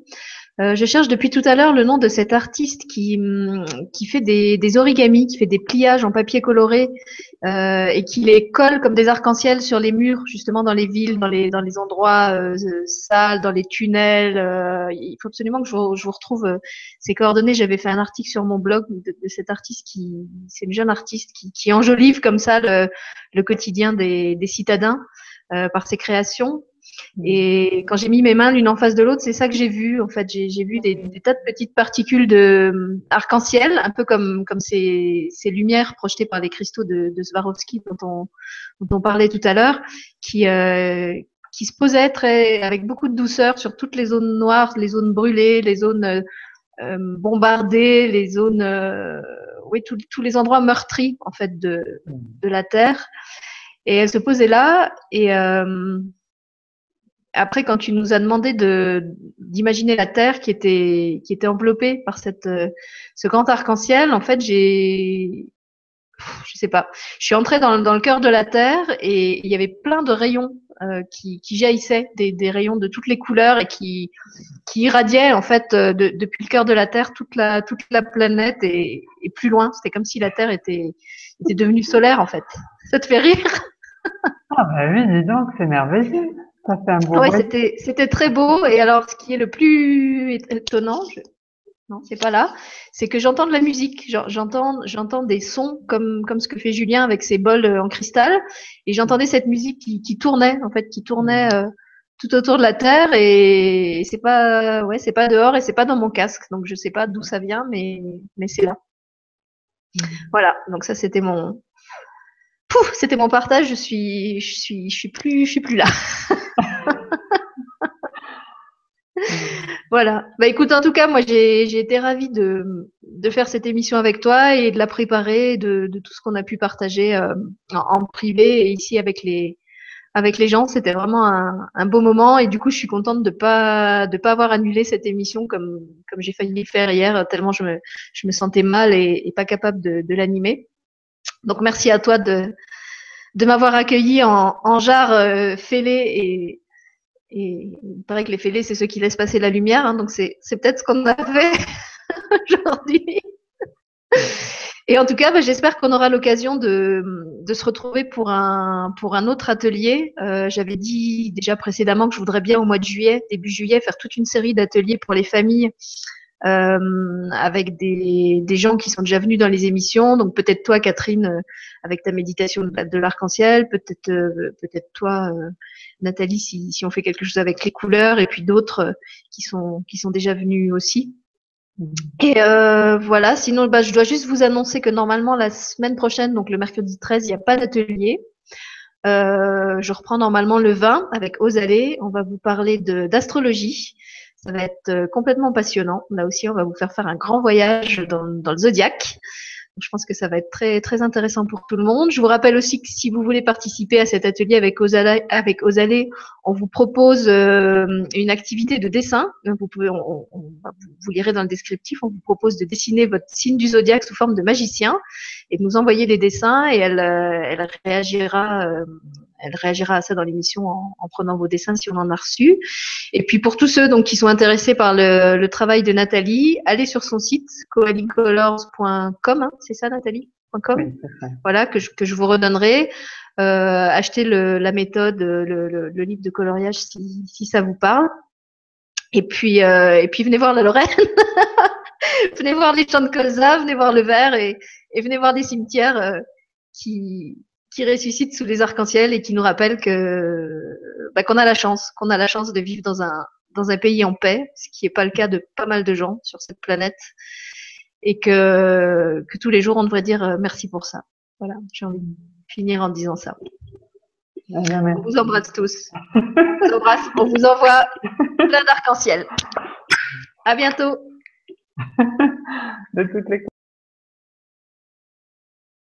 Euh, je cherche depuis tout à l'heure le nom de cet artiste qui, hum, qui fait des, des origamis, qui fait des pliages en papier coloré euh, et qui les colle comme des arcs-en-ciel sur les murs, justement dans les villes, dans les, dans les endroits euh, sales, dans les tunnels. Euh, il faut absolument que je, je vous retrouve euh, ces coordonnées. J'avais fait un article sur mon blog de, de cet artiste qui, c'est une jeune artiste qui, qui enjolive comme ça le, le quotidien des, des citadins par ses créations. Et quand j'ai mis mes mains l'une en face de l'autre, c'est ça que j'ai vu. En fait, j'ai vu des, tas de petites particules de euh, arc-en-ciel, un peu comme ces, lumières projetées par les cristaux de, de Swarovski dont on parlait tout à l'heure, qui euh, qui se posaient très avec beaucoup de douceur sur toutes les zones noires, les zones brûlées, les zones euh, bombardées, les zones oui tous les endroits meurtris en fait de de la terre. Et elle se posait là et après, quand tu nous as demandé de d'imaginer la Terre qui était qui était enveloppée par cette euh, ce grand arc-en-ciel, en fait, j'ai je sais pas, je suis entrée dans, dans le cœur de la Terre et il y avait plein de rayons euh, qui, qui jaillissaient, des, des rayons de toutes les couleurs et qui qui irradiaient en fait euh, de, depuis le cœur de la Terre toute la toute la planète et, et plus loin. C'était comme si la Terre était était devenue solaire en fait. Ça te fait rire? Ah bah oui, dis donc, c'est merveilleux. Ça fait un beau. Ouais, c'était c'était très beau. Et alors, ce qui est le plus étonnant, je... non, c'est pas là, c'est que j'entends de la musique. J'entends j'entends des sons comme comme ce que fait Julien avec ses bols euh, en cristal. Et j'entendais cette musique qui, qui tournait en fait, qui tournait euh, tout autour de la terre. Et c'est pas ouais, c'est pas dehors et c'est pas dans mon casque. Donc je sais pas d'où ça vient, mais mais c'est là. Voilà. Donc ça, c'était mon Pouf, c'était mon partage. Je suis, je suis, je suis plus, je suis plus là. Voilà. Bah écoute, en tout cas, moi j'ai été ravie de, faire cette émission avec toi et de la préparer, de, tout ce qu'on a pu partager euh, en, privé et ici avec les gens. C'était vraiment un, beau moment et du coup, je suis contente de pas de pas avoir annulé cette émission comme j'ai failli le faire hier, tellement je me sentais mal et, pas capable de, l'animer. Donc merci à toi de de m'avoir accueilli en, en jarre euh, fêlé et, et il paraît que les fêlés, c'est ceux qui laissent passer la lumière. Hein, donc c'est peut-être ce qu'on a fait aujourd'hui. Et en tout cas, bah, j'espère qu'on aura l'occasion de, de, se retrouver pour un, pour un autre atelier. Euh, J'avais dit déjà précédemment que je voudrais bien au mois de juillet, début juillet, faire toute une série d'ateliers pour les familles euh, avec des, des, gens qui sont déjà venus dans les émissions. Donc peut-être toi, Catherine, euh, avec ta méditation de, l'arc-en-ciel, peut-être euh, peut-être toi, euh, Nathalie, si, si, on fait quelque chose avec les couleurs, et puis d'autres qui sont qui sont déjà venus aussi. Et euh, voilà, sinon bah, je dois juste vous annoncer que normalement la semaine prochaine, donc le mercredi 13, il n'y a pas d'atelier. Euh, je reprends normalement le 20 avec Osalé. On va vous parler d'astrologie. Ça va être euh, complètement passionnant. Là aussi, on va vous faire faire un grand voyage dans, dans le zodiaque. Je pense que ça va être très très intéressant pour tout le monde. Je vous rappelle aussi que si vous voulez participer à cet atelier avec Osalé, avec on vous propose euh, une activité de dessin. Vous pouvez, on, on, vous lirez dans le descriptif, on vous propose de dessiner votre signe du zodiaque sous forme de magicien et de nous envoyer des dessins et elle, euh, elle réagira elle réagira à ça dans l'émission en, en, prenant vos dessins si on en a reçu. Et puis pour tous ceux donc qui sont intéressés par le, le travail de Nathalie, allez sur son site coalicolors.com, hein, c'est ça Nathalie oui, Voilà que je, que je vous redonnerai. Euh, achetez le, la méthode, le, le, le, livre de coloriage si, si ça vous parle. Et puis euh, et puis venez voir la Lorraine. venez voir les champs de colza, venez voir le verre et, et venez voir des cimetières euh, qui qui ressuscite sous les arcs-en-ciel et qui nous rappelle que bah, qu'on a la chance, qu'on a la chance de vivre dans un dans un pays en paix, ce qui n'est pas le cas de pas mal de gens sur cette planète, et que que tous les jours on devrait dire euh, merci pour ça. Voilà, j'ai envie de finir en disant ça. Ah, on vous embrasse tous. on vous embrasse, on vous envoie plein d'arc-en-ciel. À bientôt. de toutes les